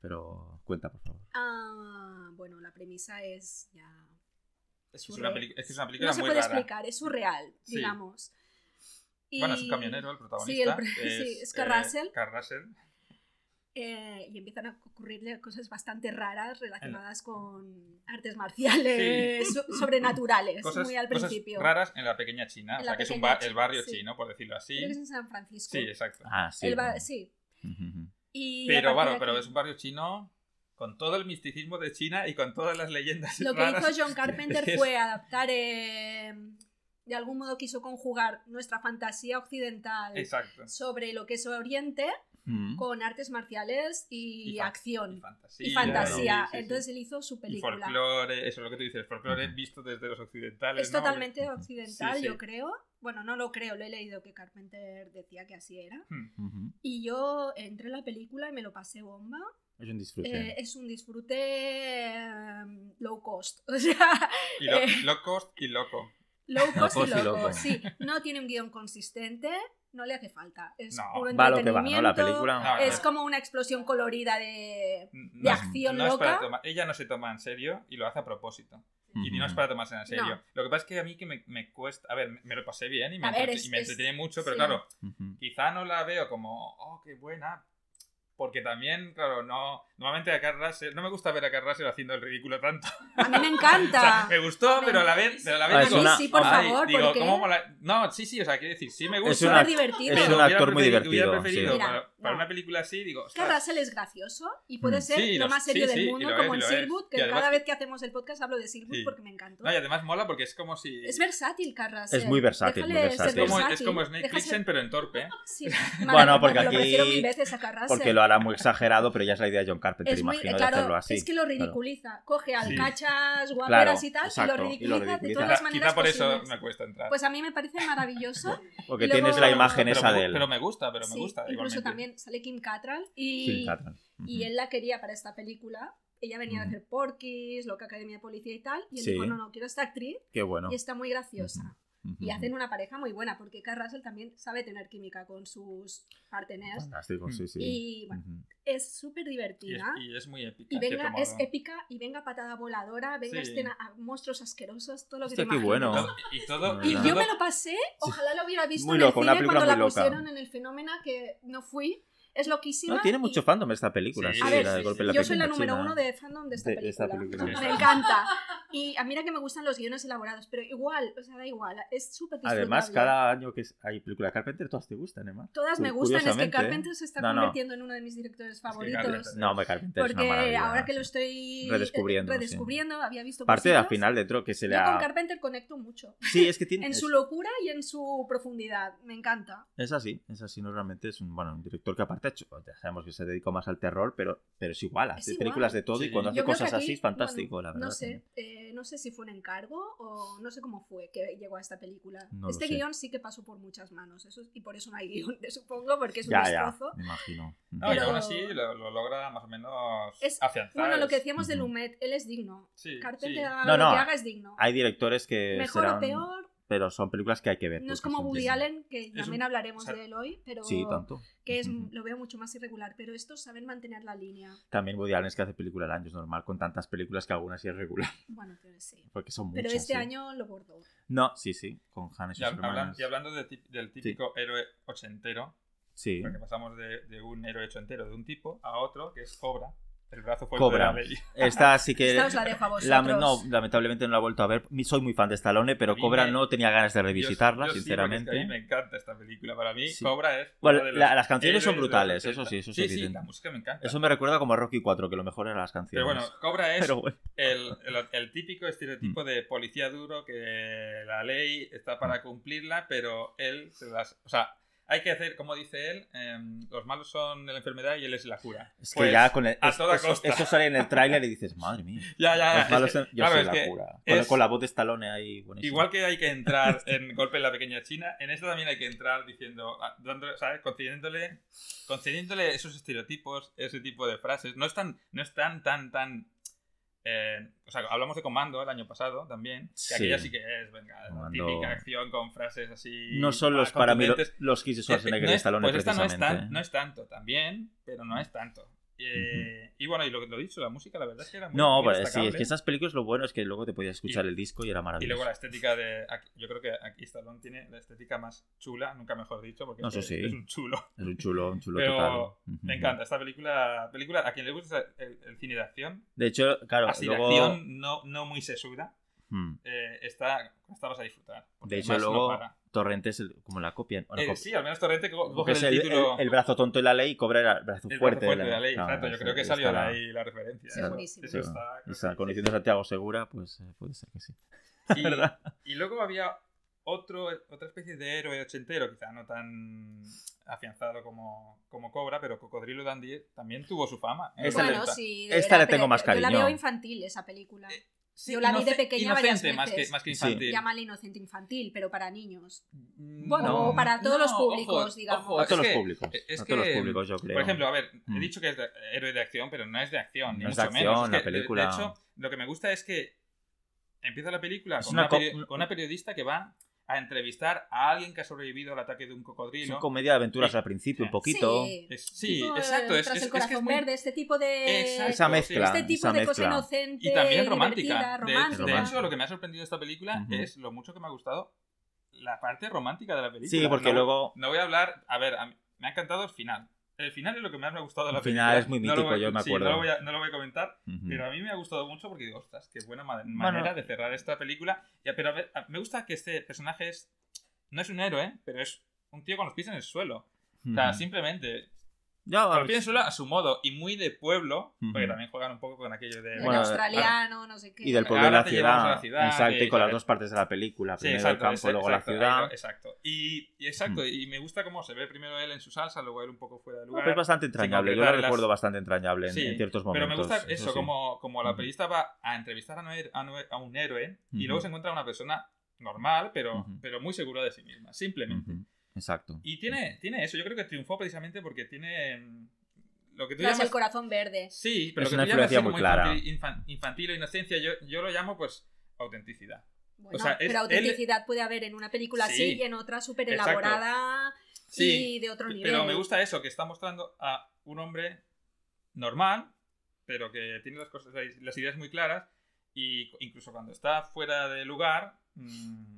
Pero cuenta, por favor. Ah, bueno, la premisa es ya... Es que es una, es que es una película No se muy puede rara. explicar, es surreal, Sí. digamos. Y- Bueno, es un camionero el protagonista. Sí, el sí, es Kurt eh, Russell. Eh, y empiezan a ocurrirle cosas bastante raras relacionadas con artes marciales, so- sobrenaturales, Cosas, muy al cosas principio. raras en la pequeña China. En o sea, que es un pequeña ba- el barrio sí. chino, por decirlo así. Creo que es en San Francisco. Sí, exacto. Ah, sí. El ba- bueno. sí. Ujú, ujú. Y Pero, bueno, de pero aquí- es un barrio chino con todo el misticismo de China y con todas las leyendas Lo que raras. hizo John Carpenter Es- fue adaptar, eh, de algún modo quiso conjugar nuestra fantasía occidental Exacto. sobre lo que es Oriente Mm. con artes marciales y, Y acción. Y fantasía. Y fantasía. sí, sí, sí. Entonces él hizo su Y película. folclore, eso es lo que tú dices, folclore visto desde los occidentales. Es ¿no? totalmente occidental, Sí, sí. yo creo. Bueno, no lo creo, lo he leído que Carpenter decía que así era. Hmm. Y yo entré en la película y me lo pasé bomba. Es un disfrute. Eh, es un disfrute eh, low cost. O sea, Y lo- Eh. low cost y loco. low cost y cost y loco. loco. Sí, no tiene un guion consistente, no le hace falta. Es No. puro Va lo que va, ¿no? La entretenimiento, película. No, Es no. como una explosión colorida de... No de acción no es para loca. tomar- ella no se toma en serio y lo hace a propósito. Y no es para tomarse en serio. No. Lo que pasa es que a mí que me, me cuesta... A ver, me lo pasé bien y me, ver, es- y me es- entretiene mucho, pero sí. claro, quizá no la veo como, oh, qué buena. Porque también, claro, no. Normalmente a Carl Russell. No me gusta ver a Carl Russell haciendo el ridículo tanto. A mí me O sea, encanta. me gustó, pero a la vez. Pero a la vez Ah, es digo, una- sí, por ay, favor, digo, ¿por qué? ¿cómo mola? No, sí, sí, o sea, quiero decir, sí me gusta. Es una- divertido. es pero un actor muy divertido, preferido sí. Mira, para, una película así, digo. Que ostras, Russell es gracioso y puede Mm. ser Sí, lo más serio sí, del mundo, como es, en. Silwood, que cada vez que hacemos el podcast hablo de Silwood Sí. porque me encantó. No, y además mola porque es como si. Es versátil, Carrasel. Es muy versátil, muy versátil. es como, es versátil. como Snake Plissken, pero en torpe. Bueno, porque lo aquí-. Porque lo hará muy exagerado, pero ya es la idea de John Carpenter, es muy, imagino, claro, de hacerlo así. es que lo ridiculiza. Coge al Sí. cachas guaperas Claro, y tal exacto, y lo y lo ridiculiza de ridiculiza. todas las maneras quizá por eso posibles. me cuesta entrar. Pues a mí me parece maravilloso. Porque y luego- tienes la imagen pero, esa me, de él. pero me gusta, pero me Sí, gusta. incluso igualmente. también sale Kim Cattrall y, Kim Cattrall. y Ujú. él la quería para esta película. Ella venía de hacer Porky's, Loca Academia de Policía y tal. Y él Sí. dijo, no, no, quiero esta actriz Qué bueno. y está muy graciosa. Ujú. Y hacen una pareja muy buena, porque Carl Russell también sabe tener química con sus partners. Fantástico, sí, sí. Y bueno, Ujú. es súper Y es, divertida. y es muy épica. Y en venga, es épica y venga patada voladora, venga Sí. escena a monstruos asquerosos, todo lo que Hostia, te qué bueno. Y todo. Y yo me lo pasé, ojalá lo hubiera visto Muy en el loco, cine cuando la loca. pusieron en el Fenómena, que no fui. Es loquísima. No, tiene y- mucho fandom esta película. Sí, Sí, A ver, la de golpe en la yo soy la número China. uno de fandom de esta De- de película. esta película. Me encanta. Y a mira que me gustan los guiones elaborados, pero igual, o sea, da igual. Es súper. Además, cada año que es- hay película de Carpenter, todas te gustan, Emma. Todas me gustan, es que. Carpenter se está No, no. convirtiendo en uno de mis directores favoritos. Carpenter- No, me Carpenter es una porque ahora que sí. lo estoy Redescubriendo, redescubriendo, había visto Parte de al cositas. final dentro que se le Yo con ha... Carpenter conecto mucho. Sí, es que tiene... En es- su locura y en su profundidad. Me encanta. Es así, es así, no realmente es un, bueno, un director que aparte ha hecho, ya sabemos que se dedicó más al terror, pero, pero es igual, hace igual. películas de todo y Sí. cuando hace Yo cosas aquí, así es fantástico, bueno, la verdad. No sé, eh, no sé si fue un encargo o no sé cómo fue que llegó a esta película. No este guion sí que pasó por muchas manos eso, y por eso no hay guion, supongo, porque es un Ya, ya, destrozo. me imagino. No, y Pero- aún así lo, lo logra más o menos Es- afianzar. Bueno, lo que decíamos de Ujú. Lumet, él es digno. Sí, Carpenter sí. No, lo no, que haga es digno. Hay directores que Mejor serán, o peor, pero son películas que hay que ver. no es como Woody. Allen, que también un- hablaremos o sea, de él hoy, pero Sí, tanto. que es, lo veo mucho más irregular. Pero estos saben mantener la línea. También Woody Allen es que hace película al año, es normal, con tantas películas que algunas sí es regular, Bueno, pero sí. porque son muchas. Pero este sí. año lo bordó. No, sí, sí, con Han y Y, sus hab- hablan- hermanas. y hablando de del típico héroe ochentero, Sí, porque pasamos de, de un héroe ochentero de un tipo a otro que es Cobra, el brazo fuerte Cobra. de la esta sí que... Esta os la dejo a vosotros. No, lamentablemente no la he vuelto a ver. Soy muy fan de Stallone, pero Cobra me- no tenía ganas de revisitarla, yo sí, sinceramente. es que a mí me encanta esta película. Para mí, Sí. Cobra es. Bueno, de la- las canciones son brutales, eso sí, eso es Sí, sí, evidente. la música me encanta. Eso me recuerda como a Rocky 4, que lo mejor eran las Pero canciones. bueno, Cobra es Pero bueno. el, el- el típico Mm. estereotipo de policía duro que la ley está Mm. para cumplirla, pero él se las. O sea, hay que hacer, como dice él, em, los malos son la enfermedad y él es la cura. Es que Pues, ya con el, a es- toda eso, costa. eso sale en el tráiler y dices, madre mía. Ya, ya, Los es malos que- son- yo claro, soy es la que cura. Con, es- con la voz de Stallone ahí, buenísimo. Igual que hay que entrar en Golpe en la Pequeña China, en esta también hay que entrar diciendo, dando, ¿sabes? Concediéndole, concediéndole esos estereotipos, ese tipo de frases. No es tan, no es tan, tan, tan... eh, o sea, hablamos de Comando el año pasado también, que Sí. aquella sí que es, venga, la típica acción con frases así... No son los para mí lo- contundentes. los hits de Eh, Schwarzenegger no es- Stallone, pues esta no es. ¿eh? tan, no es tanto, también, pero no es tanto. Eh, Y bueno, y lo, lo dicho, la música, la verdad es que era muy, No, muy sí, es que esas películas lo bueno es que luego te podías escuchar Y- el disco y era Y maravilloso. luego la estética de. aquí- Yo creo que aquí Stallone tiene la estética más chula, nunca mejor dicho, porque No, es, eso sí. es un chulo. Es un chulo, un chulo Pero total. Me encanta esta película. película A quien le gusta el, el cine de acción, De hecho, claro, así luego... de acción, no, no muy sesuda, Hmm. eh, esta, esta vas a disfrutar. De hecho, no luego para. Torrente es el- como la la Eh, sí, al menos Torrente co- coge el, el, título. el- el brazo tonto de la ley y cobra el brazo el fuerte, brazo de la ley. Claro, exacto, yo creo que salió está la- ahí la referencia. eso- Segurísimo. eso está- Y esa condición de Santiago Segura, pues eh, puede ser que sí. Y, ¿Verdad? y luego había otro, otra especie de héroe ochentero, quizá no tan afianzado como, como Cobra, pero Cocodrilo Dandy también tuvo su fama. los Esta le- bueno, 90. sí. esta le tengo más Yo la cariño. veo infantil, esa película. Sí, yo la vi de pequeña varias inocente, más que, veces. más que Sí. infantil. Llama al inocente infantil, pero para niños. Mm, Bueno, no, para todos los públicos, ojo, digamos. ojo, a todos los públicos. es a todos los que, públicos, yo creo. Por ejemplo, a ver, he Mm. dicho que es de- héroe de acción, pero no es de acción, ni No es mucho de acción, menos. Es la que, película- De hecho, lo que me gusta es que empieza la película con una una, peri- con una periodista que va a entrevistar a alguien que ha sobrevivido al ataque de un es cocodrilo. una comedia de aventuras Sí. al principio, un poquito. Sí, Es- sí, Tipo, exacto. Es, Tras es- el es que corazón es muy- verde, este tipo de. Exacto, Esa mezcla. Este tipo esa de cosa mezcla. inocente. Y también romántica. De- romántica. De, hecho, lo que me ha sorprendido de esta película es lo mucho que me ha gustado la parte romántica de la película. Sí, porque No- luego- No voy a hablar. A ver, a mí- me ha encantado el final. El final es lo que más me ha gustado de la El película. final es muy No lo mítico, voy- yo me sí, acuerdo. no, lo voy a, no lo voy a comentar, Ujú. pero a mí me ha gustado mucho porque digo, ostras, qué buena ma- Bueno. manera de cerrar esta película. Ya, pero a ver, a- me gusta que este personaje es. No es un héroe, pero es un tío con los pies en el suelo. O sea, simplemente Ya, el suelo a su modo y muy de pueblo, porque también juegan un poco con aquello de. Bueno, australiano, no sé qué. Y del pueblo de Ahora la te llevamos ciudad. a la ciudad, Exacto, y con las dos partes de la película. Sí, Primero exacto, el campo, ese- luego la exacto, ahí ciudad. lo- exacto. Y, y exacto, y me gusta cómo se ve primero él en su salsa, luego él un poco fuera de No, lugar. pero es bastante entrañable. Yo lo concretar las- recuerdo bastante entrañable en, Sí, en ciertos Pero momentos. me gusta eso, sí. como, como la periodista va a entrevistar a, un héroe- a a un héroe y luego se encuentra una persona normal, pero, pero muy segura de sí misma, simplemente. Exacto. Y tiene, tiene eso, yo creo que triunfó precisamente porque tiene mm, lo que tú llamas... el corazón verde. Sí, pero Es lo que una tú llamas muy como clara. Infantil, infan- infantil o inocencia, yo, yo lo llamo pues autenticidad. Bueno, O sea, es- pero él- autenticidad puede haber en una película Sí. así y en otra súper elaborada Sí, y de otro nivel. Pero me gusta eso, que está mostrando a un hombre normal, pero que tiene las, cosas, las ideas muy claras y incluso cuando está fuera de lugar, mm,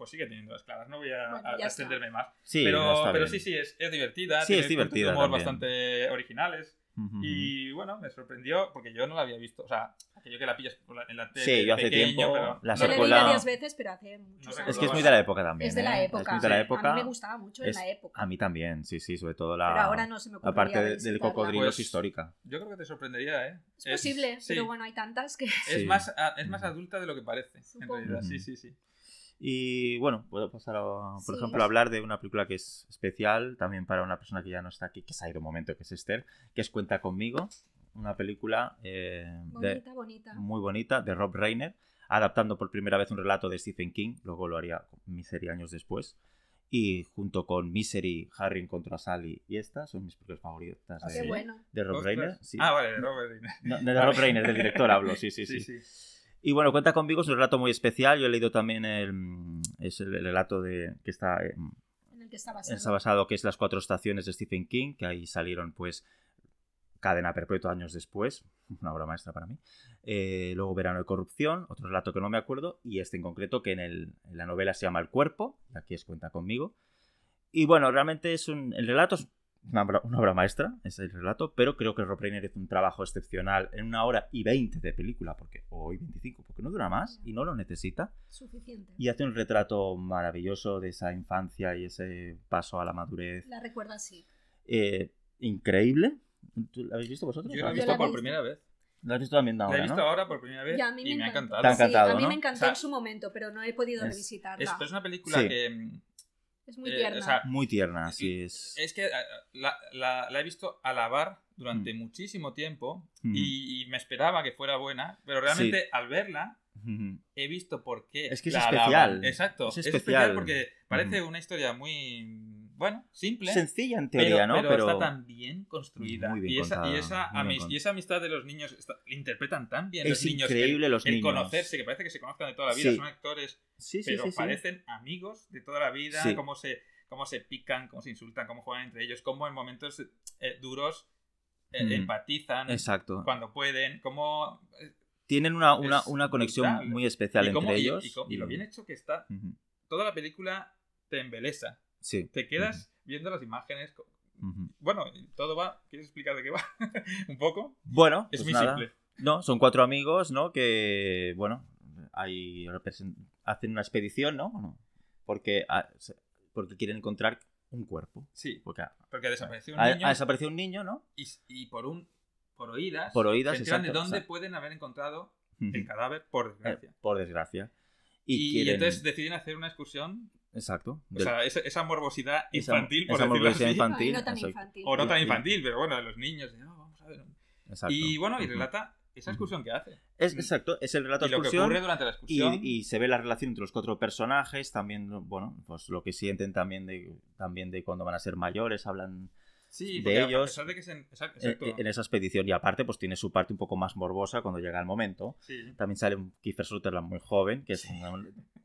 pues sigue teniendo las claras. No voy a, Bueno, a- a está. extenderme más. Sí, pero pero sí, sí, es, es divertida. Sí, tiene es divertida de humor también. bastante originales. Ujú. Y bueno, me sorprendió porque yo no la había visto. O sea, aquello que la pillas en la tele. Sí, yo hace pequeño, tiempo pero la no Yo la he secuela- leído varias veces, pero hace muchos No Es que es muy de la época también. Es de la ¿eh? época. Es muy de la Sí. época. A mí me gustaba mucho Es- en la época. A mí también, sí, sí, sobre todo la, Pero ahora no se me la parte de- del cocodrilo Pues- es histórica. Yo creo que te sorprendería, ¿eh? Es posible, sí. pero bueno, hay tantas que... Es, Sí. más, a- es más adulta de lo que parece, en Supongo. realidad. Sí, Ujú. sí, sí. Y bueno, puedo pasar a, por Sí. ejemplo, a hablar de una película que es especial también para una persona que ya no está aquí, que se ha ido un momento, que es Esther, que es Cuenta conmigo, una película eh, de- Bonita, bonita. muy bonita de Rob Reiner, adaptando por primera vez un relato de Stephen King, luego lo haría Misery años después. Y junto con Misery, Harry contra Sally y esta son mis películas favoritas Ah, de, Qué bueno. de Rob Ostras. Reiner. Sí. Ah, vale, de Robert Reiner. No, de Rob Reiner, del director hablo, sí, sí, sí. Y bueno, Cuenta conmigo es un relato muy especial. Yo he leído también el, mm, es el, el relato de, que está, eh, En el que está basado. está basado, que es Las cuatro estaciones de Stephen King, que ahí salieron pues Cadena Perpetua años después, una obra maestra para mí. Eh, luego Verano de Corrupción, otro relato que no me acuerdo, y este en concreto que en, el- en la novela se llama El Cuerpo, aquí es Cuenta conmigo. Y bueno, realmente es un, el relato es una obra, una obra maestra, es el relato, pero creo que Rob Reiner hizo un trabajo excepcional en una hora y veinte de película, porque, hoy 25, porque no dura más y no lo necesita. Suficiente. Y hace un retrato maravilloso de esa infancia y ese paso a la madurez. La recuerdo así. Eh, increíble. ¿Tú ¿La habéis visto vosotros? Yo la he visto por primera vez. La has visto también La he ahora, visto ¿no? ahora por primera vez Y a mí me, ha encantado. Te ha encantado, Sí, a mí ¿no? me encantó O sea, en su momento, pero no he podido es- revisitarla. Es, pero es una película Sí. que. Es muy eh, tierna. o sea, Muy tierna, sí. Es... Es que la, la- la he visto alabar durante Mm. muchísimo tiempo Mm. y, y me esperaba que fuera buena, pero realmente al verla Ujú. he visto por qué. Es que es la especial. alaban. Exacto. Es Es, especial. especial porque parece Mm. una historia muy. Bueno, simple. Sencilla en pero, teoría, ¿no? pero Pero, está tan bien construida. Muy bien y, esa, contada, y, esa, muy bien amis- contada. y esa amistad de los niños está- interpretan tan bien es los niños. increíble el, los el niños. conocerse, que parece que se conozcan de toda la vida. Sí. Son actores Sí, sí, pero parecen amigos de toda la vida, cómo, se, cómo se pican, cómo se insultan, cómo juegan entre ellos, cómo en momentos eh, duros eh, Mm. empatizan Exacto. cuando pueden, cómo... eh, Tienen una, una, Es una conexión brutal. muy especial y, entre y- ellos. y lo bien hecho que está. Toda la película te embelesa. Sí. Te quedas viendo las imágenes. Bueno, todo va... ¿Quieres explicar de qué va? Un poco. Bueno, Es pues muy nada. simple. No, son cuatro amigos, ¿no? Que, bueno, hay hacen una expedición, ¿no? Porque, ah, porque quieren encontrar un cuerpo. Sí, Porque ha, porque desapareció un ha- niño ha desaparecido un niño, ¿no? y, y por un... Por oídas, Por oídas, se enteran de exacto, dónde exacto. pueden haber encontrado el cadáver, por Eh, desgracia. por desgracia. Y, Y, entonces deciden hacer una excursión. Exacto. O sea, esa, esa morbosidad esa- infantil, por esa decirlo morbosidad así. infantil. Ay, no tan exacto. infantil. O no tan infantil, pero bueno, de los niños. de, "Oh, vamos a ver. exacto. Y bueno, y relata esa excursión que hace. Es, exacto, es el relato Y de lo que excursión. ocurre durante la Y, excursión. y se ve la relación entre los cuatro personajes, también, bueno, pues lo que sienten también de, también de cuando van a ser mayores, hablan sí, de ellos- A pesar de que es en- exacto, en, exacto. en esa expedición. Y aparte, pues tiene su parte un poco más morbosa cuando llega el momento. Sí. También sale un Kiefer Sutherland muy joven, que es una-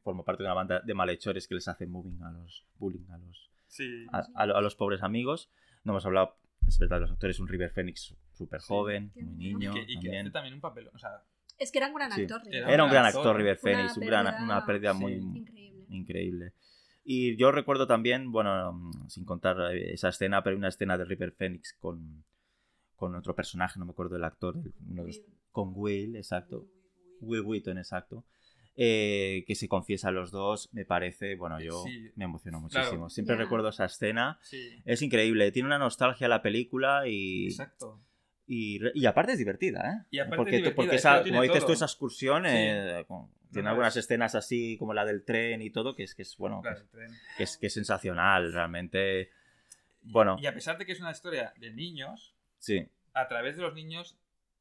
forma parte de una banda de malhechores que les hace moving a los bullying a los, Sí. a, a- a los pobres amigos. No hemos hablado, es verdad, de los actores, un River Phoenix súper joven, Qué muy niño Y que, y que también. hace también un papel. O sea, Es que era un gran Sí. actor. Era River. Era un gran actor. River Una Phoenix, un gran- pérdida- una pérdida Sí. muy Increíble. increíble. Y yo recuerdo también, bueno, mm, sin contar eh, esa escena, pero hay una escena de River Phoenix con, con otro personaje, no me acuerdo del actor, el- uno de los- con Will, exacto. Will Wheaton, exacto. eh, que se confiesa a los dos, me parece, bueno, yo Sí. me emociono muchísimo. Claro. Siempre recuerdo esa escena. sí. Es increíble, tiene una nostalgia la película y, Exacto. y, y aparte es divertida, ¿eh? Y aparte porque es divertida, porque es que esa- como dices todo. tú, esa excursión Sí. eh, con- tiene no, algunas es- escenas así como la del tren y todo, que es, que es bueno, que es- que es, que es sensacional, realmente. Bueno, Y a pesar de que es una historia de niños, sí. a través de los niños,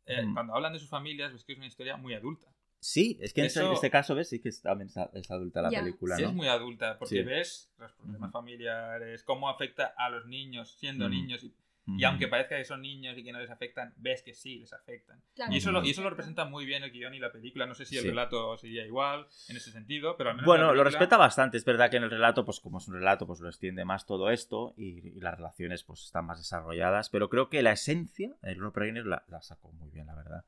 eh, Mm. cuando hablan de sus familias, ves que es una historia muy adulta. Sí, es que en este- este caso ves, sí que es, también es, es adulta la película, Sí, es muy adulta, porque Sí. ves los problemas familiares, cómo afecta a los niños siendo niños. Y, Y aunque parezca que son niños y que no les afectan, ves que sí les afectan. Claro. Y eso, lo, y eso lo representa muy bien el guion y la película. No sé si el Sí. relato sería igual en ese sentido, pero al menos. Bueno, la lo película- respeta bastante. Es verdad que en el relato, pues como es un relato, pues lo extiende más todo esto y, y las relaciones pues están más desarrolladas. Pero creo que la esencia, el Rob Reiner la, la sacó muy bien, la verdad.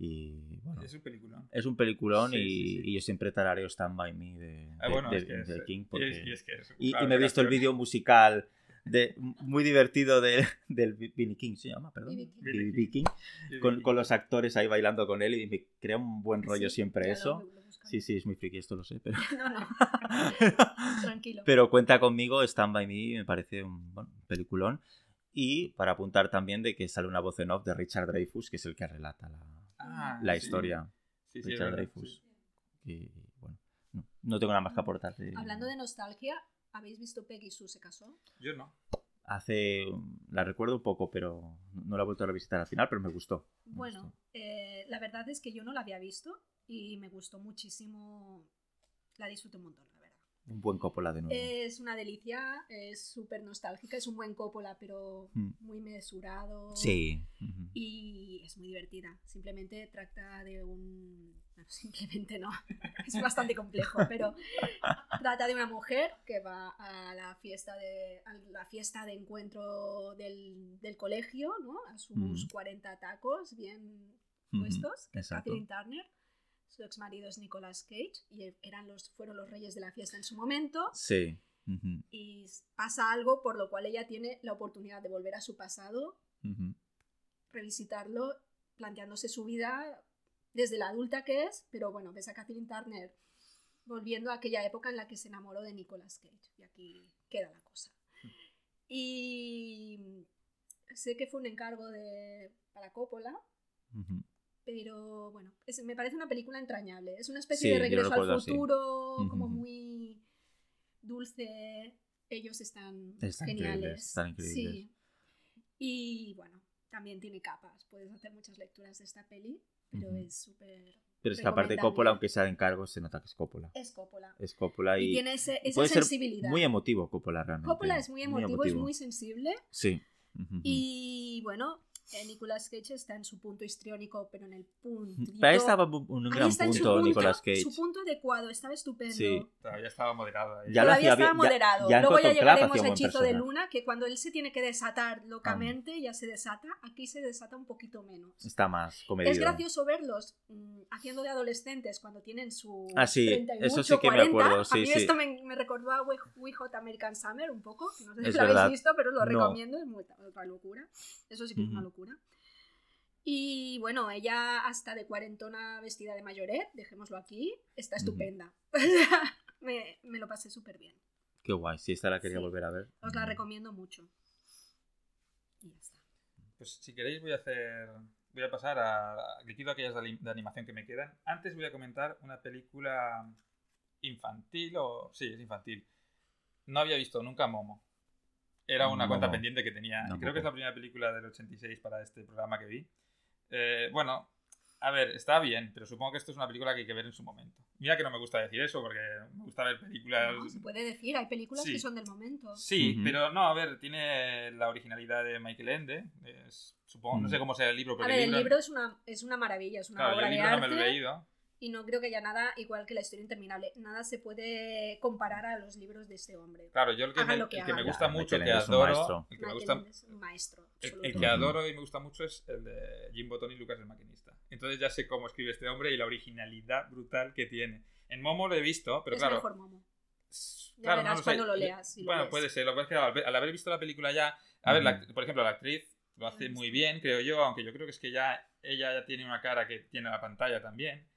Y bueno, Es un película. es un peliculón Sí, y, sí, sí. y yo siempre tarareo Stand By Me de, Ah, de- bueno, de- es que es, de King. y porque- y es que es- y, claro, y me he visto el vídeo musical de, muy divertido de, del Billy King, se llama, perdón. Billy. King, con, con los actores ahí bailando con él y me crea un buen rollo Sí, siempre ya eso. Sí, sí, es muy friki, esto lo sé, pero, No, no, tranquilo. pero cuenta conmigo, Stand By Me me parece un bueno, peliculón. Y para apuntar también de que sale una voz en off de Richard Dreyfuss, que es el que relata la, Ah, la sí. historia. Sí, Richard verdad, Dreyfuss. sí. Y bueno, no, no tengo nada más que aportar. Hablando de nostalgia, ¿habéis visto Peggy Sue se casó? Yo no. Hace. La recuerdo un poco, pero no la he vuelto a revisitar al final, pero me gustó. me Bueno, gustó. eh, la verdad es que yo no la había visto y me gustó muchísimo. La disfruté un montón. Un buen Coppola de nuevo. Es una delicia, es súper nostálgica, es un buen Coppola, pero Mm. muy mesurado. Sí. Y es muy divertida. Simplemente trata de un. Bueno, simplemente no. Es bastante complejo, pero trata de una mujer que va a la fiesta de, a la fiesta de encuentro del, del colegio, ¿no? A sus Mm. 40 tacos bien puestos, que es exacto. Catherine Turner. Su ex marido es Nicolas Cage y eran los, fueron los reyes de la fiesta en su momento. Sí. Y pasa algo por lo cual ella tiene la oportunidad de volver a su pasado revisitarlo planteándose su vida desde la adulta que es, pero bueno, ves a Catherine Turner volviendo a aquella época en la que se enamoró de Nicolas Cage. Y aquí queda la cosa. Y sé que fue un encargo de, para Coppola, ujú. Pero bueno, es- me parece una película entrañable. Es una especie Sí, de regreso al así. futuro, como muy dulce. Ellos están, Están geniales. increíbles, están increíbles. Sí. Y bueno, también tiene capas. Puedes hacer muchas lecturas de esta peli, pero es súper. Pero es que aparte recomendable. Coppola, aunque sea de encargo, se nota que es Coppola. Es Coppola. Es Coppola Y, y. tiene ese- esa puede ser sensibilidad. Muy emotivo Coppola realmente. Coppola es muy emotivo, es muy sensible. Sí. Y bueno, eh, Nicolas Cage está en su punto histriónico, pero en el punto. Pero ahí estaba un gran su punto, Nicolas Cage. Su punto adecuado, estaba estupendo. Sí. Todavía estaba moderado ahí. Ya lo Todavía hacía estaba ya- moderado. ya Luego ya llegaremos a Hechizo de. Luna, que cuando él se tiene que desatar locamente, ya se desata. Aquí se desata un poquito menos. Está más comedido. Es gracioso verlos mm, haciendo de adolescentes cuando tienen su Ah, sí, 30 y eso mucho, sí que me 40. acuerdo, a sí, mí sí. esto me, me recordó a We, We Hot American Summer un poco, que no sé si Es lo habéis visto, pero lo No. recomiendo, es muy, otra locura. Eso sí que es una Ujú. Locura. Y bueno, ella hasta de cuarentona vestida de mayoret, dejémoslo aquí, está estupenda. me, me lo pasé súper bien. Qué guay, si esta la quería Sí. volver a ver. Os la recomiendo mucho. Y ya está. Pues si queréis voy a hacer... Voy a pasar a... aquellas de animación que me quedan. Antes voy a comentar una película infantil o... Sí, es infantil. No había visto nunca Momo. Era una cuenta Momo. pendiente que tenía. Tampoco. creo que es la primera película del 86 para este programa que vi. Eh, bueno, a ver, está bien, pero supongo que esto es una película que hay que ver en su momento. Mira que no me gusta decir eso, porque me gusta ver películas... No, se puede decir, hay películas Sí. que son del momento. Sí, Ujú. pero no, a ver, tiene la originalidad de Michael Ende. es- supongo, no Mm. sé cómo será el libro, A pero ver, el libro es una, es una maravilla, es una claro, yo obra el de libro no me arte lo he leído. Y no creo que haya nada igual que la historia interminable. Nada se puede comparar a los libros de este hombre. Claro, yo el que, me, lo que el que me gusta Ya, mucho, Michael que adoro, el que me gusta, Ende es un maestro. el, el que adoro y me gusta mucho es el de Jim Botton y Lucas el Maquinista. Entonces ya sé cómo escribe este hombre y la originalidad brutal que tiene. En Momo lo he visto, pero es claro, mejor Momo. Ya claro, verás no sé. cuando lo Yo- leas, si lo bueno, ves. puede ser. Lo que pasa es que al, haber visto la película ya, a ver, la- por ejemplo, la actriz lo hace muy bien, creo yo, aunque yo creo que es que ya ella ya tiene una cara que tiene la pantalla también.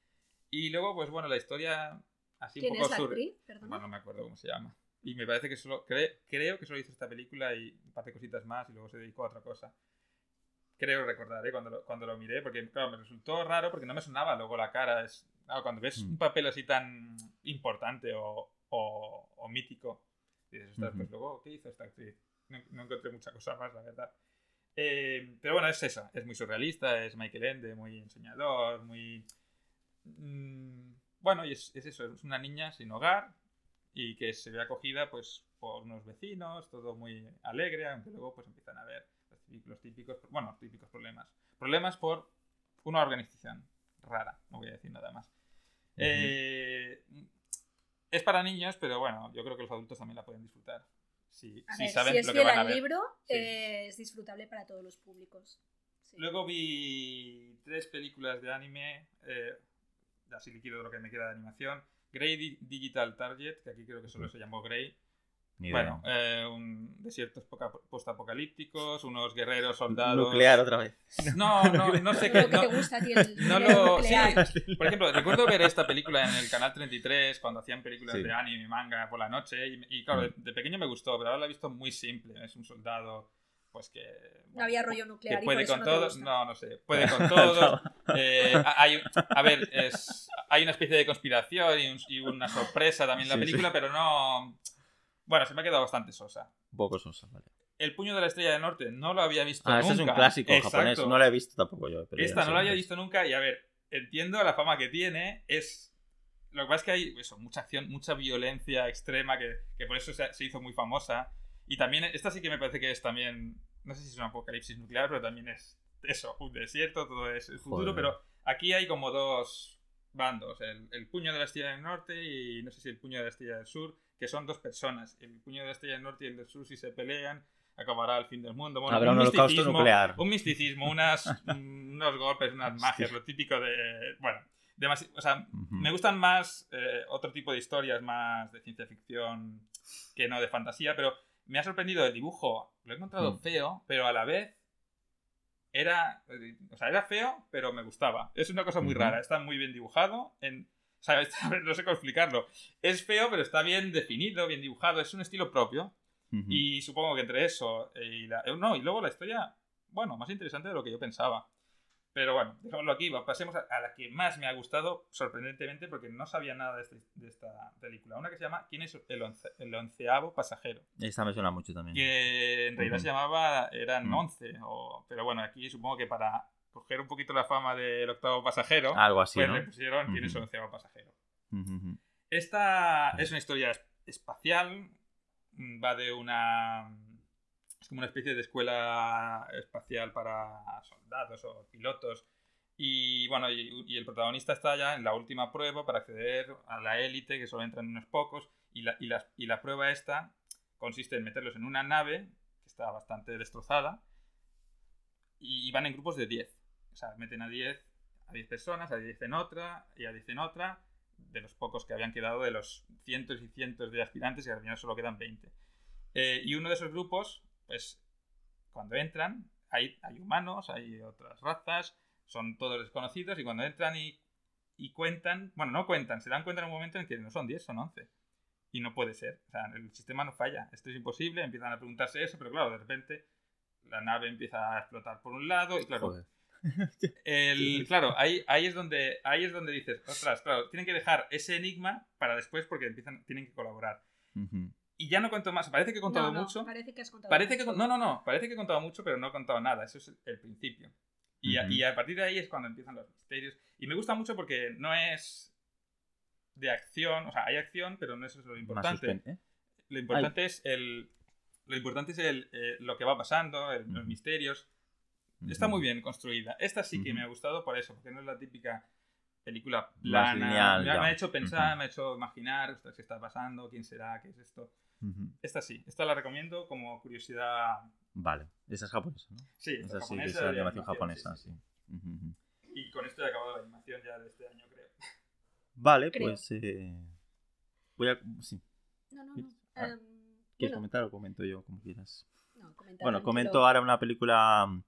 Y luego, pues bueno, la historia así un ¿Quién poco es la sur- actriz? Perdona. bueno, no me acuerdo cómo se llama. Y me parece que solo. cre- creo que solo hizo esta película y un par de cositas más y luego se dedicó a otra cosa. Creo recordar, ¿eh? Cuando lo, cuando lo miré, porque claro, me resultó raro porque no me sonaba luego la cara. Es, claro, cuando ves Mm. un papel así tan importante o, o, o mítico, dices, ostras, Ujú. pues luego, ¿qué hizo esta actriz? No, no encontré mucha cosa más, la verdad. Eh, pero bueno, es esa. Es muy surrealista, es Michael Ende, muy enseñador, muy. Mm, bueno, y es, es eso, es una niña sin hogar y que se ve acogida pues por unos vecinos, todo muy alegre, aunque luego pues empiezan a ver los tí- los típicos, bueno, típicos problemas. Problemas por una organización rara, no voy a decir nada más. Eh, es para niños, pero bueno, yo creo que los adultos también la pueden disfrutar. Si, A si ver, saben si es lo que fiel van a ver. libro, Sí. eh, es disfrutable para todos los públicos. Sí. Luego vi tres películas de anime, eh, así liquido lo que me queda de animación. Grey Di- Digital Target, que aquí creo que solo se llamó Grey. Bueno, eh, un desiertos poca- postapocalípticos, unos guerreros soldados. Nuclear otra vez. No, no, no sé qué. lo que no- no lo. sí. Por ejemplo, recuerdo ver esta película en el canal 33 cuando hacían películas Sí. de anime y manga por la noche. Y, y claro, de, de pequeño me gustó, pero ahora la he visto muy simple. Es un soldado, pues que. No había rollo nuclear que y por puede eso con no te todo. gusta. No, no sé. Puede con todo. Eh, a- hay, a ver, es, hay una especie de conspiración y, un- y una sorpresa también en la Sí, sí. película, pero no. Bueno, se me ha quedado bastante sosa. Un poco sosa, vale. El puño de la estrella del norte no lo había visto Ah, nunca. ese es un clásico Exacto. japonés. No lo he visto tampoco yo. pero Esta no la lo había visto nunca y a ver, entiendo la fama que tiene, es... Lo que pasa es que hay eso, mucha acción, mucha violencia extrema que, que por eso se, se hizo muy famosa. Y también, esta sí que me parece que es también, no sé si es un apocalipsis nuclear, pero también es eso, un desierto, todo es el futuro, Joder. pero aquí hay como dos bandos, el, el puño de la estrella del norte y no sé si el puño de la estrella del sur, que son dos personas. El puño de la estrella del norte y el del sur si se pelean acabará el fin del mundo. Bueno, Habrá un holocausto misticismo- nuclear. Un misticismo, unas, unos golpes, unas magias, lo típico de... Bueno, demasi- o sea, Ujú. me gustan más eh, otro tipo de historias, más de ciencia ficción que no de fantasía, pero me ha sorprendido el dibujo. Lo he encontrado Mm. feo, pero a la vez era... O sea, era feo, pero me gustaba. Es una cosa muy rara. Está muy bien dibujado. En, o sea, está- no sé cómo explicarlo. Es feo, pero está bien definido, bien dibujado. Es un estilo propio. Y supongo que entre eso y la... eh, No, y luego la historia, bueno, más interesante de lo que yo pensaba. Pero bueno, dejémoslo aquí. Pasemos a, la que más me ha gustado, sorprendentemente, porque no sabía nada de, este- de esta película. Una que se llama ¿Quién es el, once- el onceavo pasajero? Esta me suena mucho también. Que en realidad se llamaba, eran Mm. 11. O, pero bueno, aquí supongo que para coger un poquito la fama del octavo pasajero, Algo así, pues ¿no? le pusieron ¿Quién es el onceavo pasajero? Esta es una historia es- espacial. Va de una. Es como una especie de escuela espacial para soldados o pilotos. Y bueno, y, y el protagonista está ya en la última prueba para acceder a la élite, que solo entran unos pocos. Y la, y la- y la prueba esta consiste en meterlos en una nave que está bastante destrozada. Y, van en grupos de 10. O sea, meten a 10 a 10 personas, a 10 en otra y a 10 en otra de los pocos que habían quedado de los cientos y cientos de aspirantes y al final solo quedan 20. Eh, y uno de esos grupos, pues cuando entran, hay, hay humanos, hay otras razas, son todos desconocidos y cuando entran y, y cuentan, bueno, no cuentan, se dan cuenta en un momento en que no son 10, son 11. Y no puede ser, o sea, el sistema no falla, esto es imposible, empiezan a preguntarse eso, pero claro, de repente la nave empieza a explotar por un lado y claro, Joder. el, claro, ahí, ahí, es donde, ahí es donde dices, ostras, claro, tienen que dejar ese enigma para después porque empiezan, tienen que colaborar. Y ya no cuento más, parece que he contado No, no, mucho. Parece que has contado Parece que, mucho. no, no, no, parece que he contado mucho, pero no he contado nada, eso es el principio. Y, a, Ujú. y a partir de ahí es cuando empiezan los misterios. Y me gusta mucho porque no es de acción, o sea, hay acción, pero no eso es lo importante. ¿eh? Lo importante es el... Lo importante es el, eh, lo que va pasando, el- los Ujú. misterios. Está Ujú. muy bien construida. Esta sí que me ha gustado por eso, porque no es la típica película plana. lineal, me, ha- me ha hecho pensar, me ha hecho imaginar ostras, qué está pasando, quién será, qué es esto. Esta sí, esta la recomiendo como curiosidad. Vale, esa es japonesa, ¿no? Sí, esta Esa sí, japonesa que es de animación japonesa, sí, sí. sí. Y con esto he acabado la animación ya de este año, creo. Vale, Creo. pues eh, voy a... Sí. No, no, no. Ah, Em, ¿Quieres bueno, comentar o comento yo, como quieras? no, comenta Bueno, comento ahora una película... mm,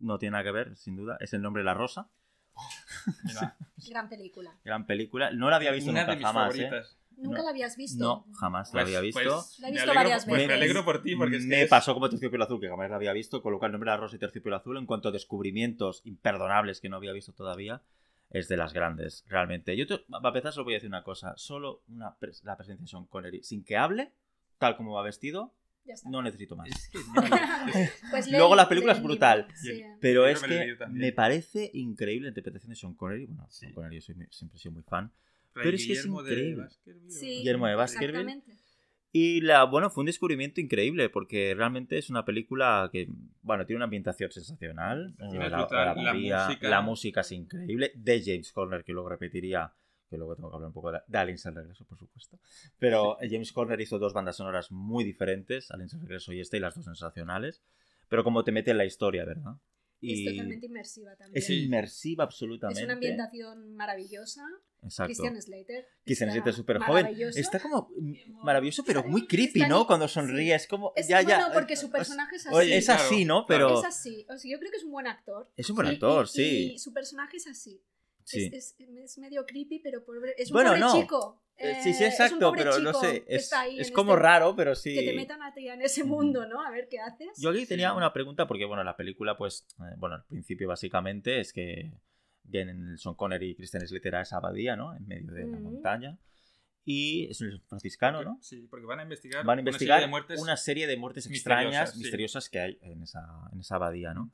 No tiene nada que ver, sin duda. Es El nombre de la rosa. Gran película. Gran película. No la había visto una nunca de mis jamás, ¿eh? ¿Nunca No. la habías visto? No, jamás la Pues- había visto. pues La he me visto alegro- varias pues me veces. alegro por ti, porque es que me es- pasó como Terciopelo Azul, que jamás la había visto. Colocar el nombre de la rosa y Terciopelo Azul en cuanto a descubrimientos imperdonables que no había visto todavía. Es de las grandes, realmente. Yo, te- para empezar, solo voy a decir una cosa. Solo una pres- la presencia de Sean Connery, sin que hable, tal como va vestido, Ya está. no necesito más. Pues Luego la película es brutal. sí. Pero Yo es que me parece increíble la interpretación de Sean Connery. Bueno, Sí. Sean Connery yo soy, siempre he sido muy fan. Pero es que es Guillermo de increíble. Baskerville, Sí, ¿o? Guillermo de Baskerville. exactamente. Y la, bueno, fue un descubrimiento increíble porque realmente es una película que, bueno, tiene una ambientación sensacional. La eh, la, la la movida, música- la música es increíble. De James Horner, que luego repetiría, que luego tengo que hablar un poco de, de Aliens al regreso, por supuesto. Pero James Horner hizo dos bandas sonoras muy diferentes, Aliens al regreso y esta, y las dos sensacionales. Pero como te mete en la historia, ¿verdad? Y Es totalmente inmersiva también. es inmersiva absolutamente. Es una ambientación maravillosa. Exacto. Christian Slater. Christian Slater súper joven. Está como maravilloso, pero muy creepy, ¿no? Cuando sonríe, es como. Es, ya, ya. bueno, porque eh, su personaje es así. Oye, es así, Claro, ¿no? Pero Es así. O sea, yo creo que es un buen actor. es un buen Y- actor, y- sí. Y su personaje es así. Sí. Es, es- es medio creepy, pero pobre- es un Bueno, pobre no. chico. Eh, sí, sí, Eh, es un exacto, pobre pero no sé. Es, es en como este- raro, pero sí. Que te metan a ti en ese mundo, ¿no? A ver qué haces. Yo aquí tenía Sí. una pregunta porque, bueno, la película, pues, eh, bueno, al principio básicamente es que vienen Sean Connery y Christian Slater a esa abadía, ¿no? En medio de la Ujú. montaña. Y es un franciscano, ¿no? Sí, porque van a investigar, Van a una investigar serie de muertes. una serie de muertes misteriosas, extrañas, sí. misteriosas que hay en esa, en esa abadía, ¿no?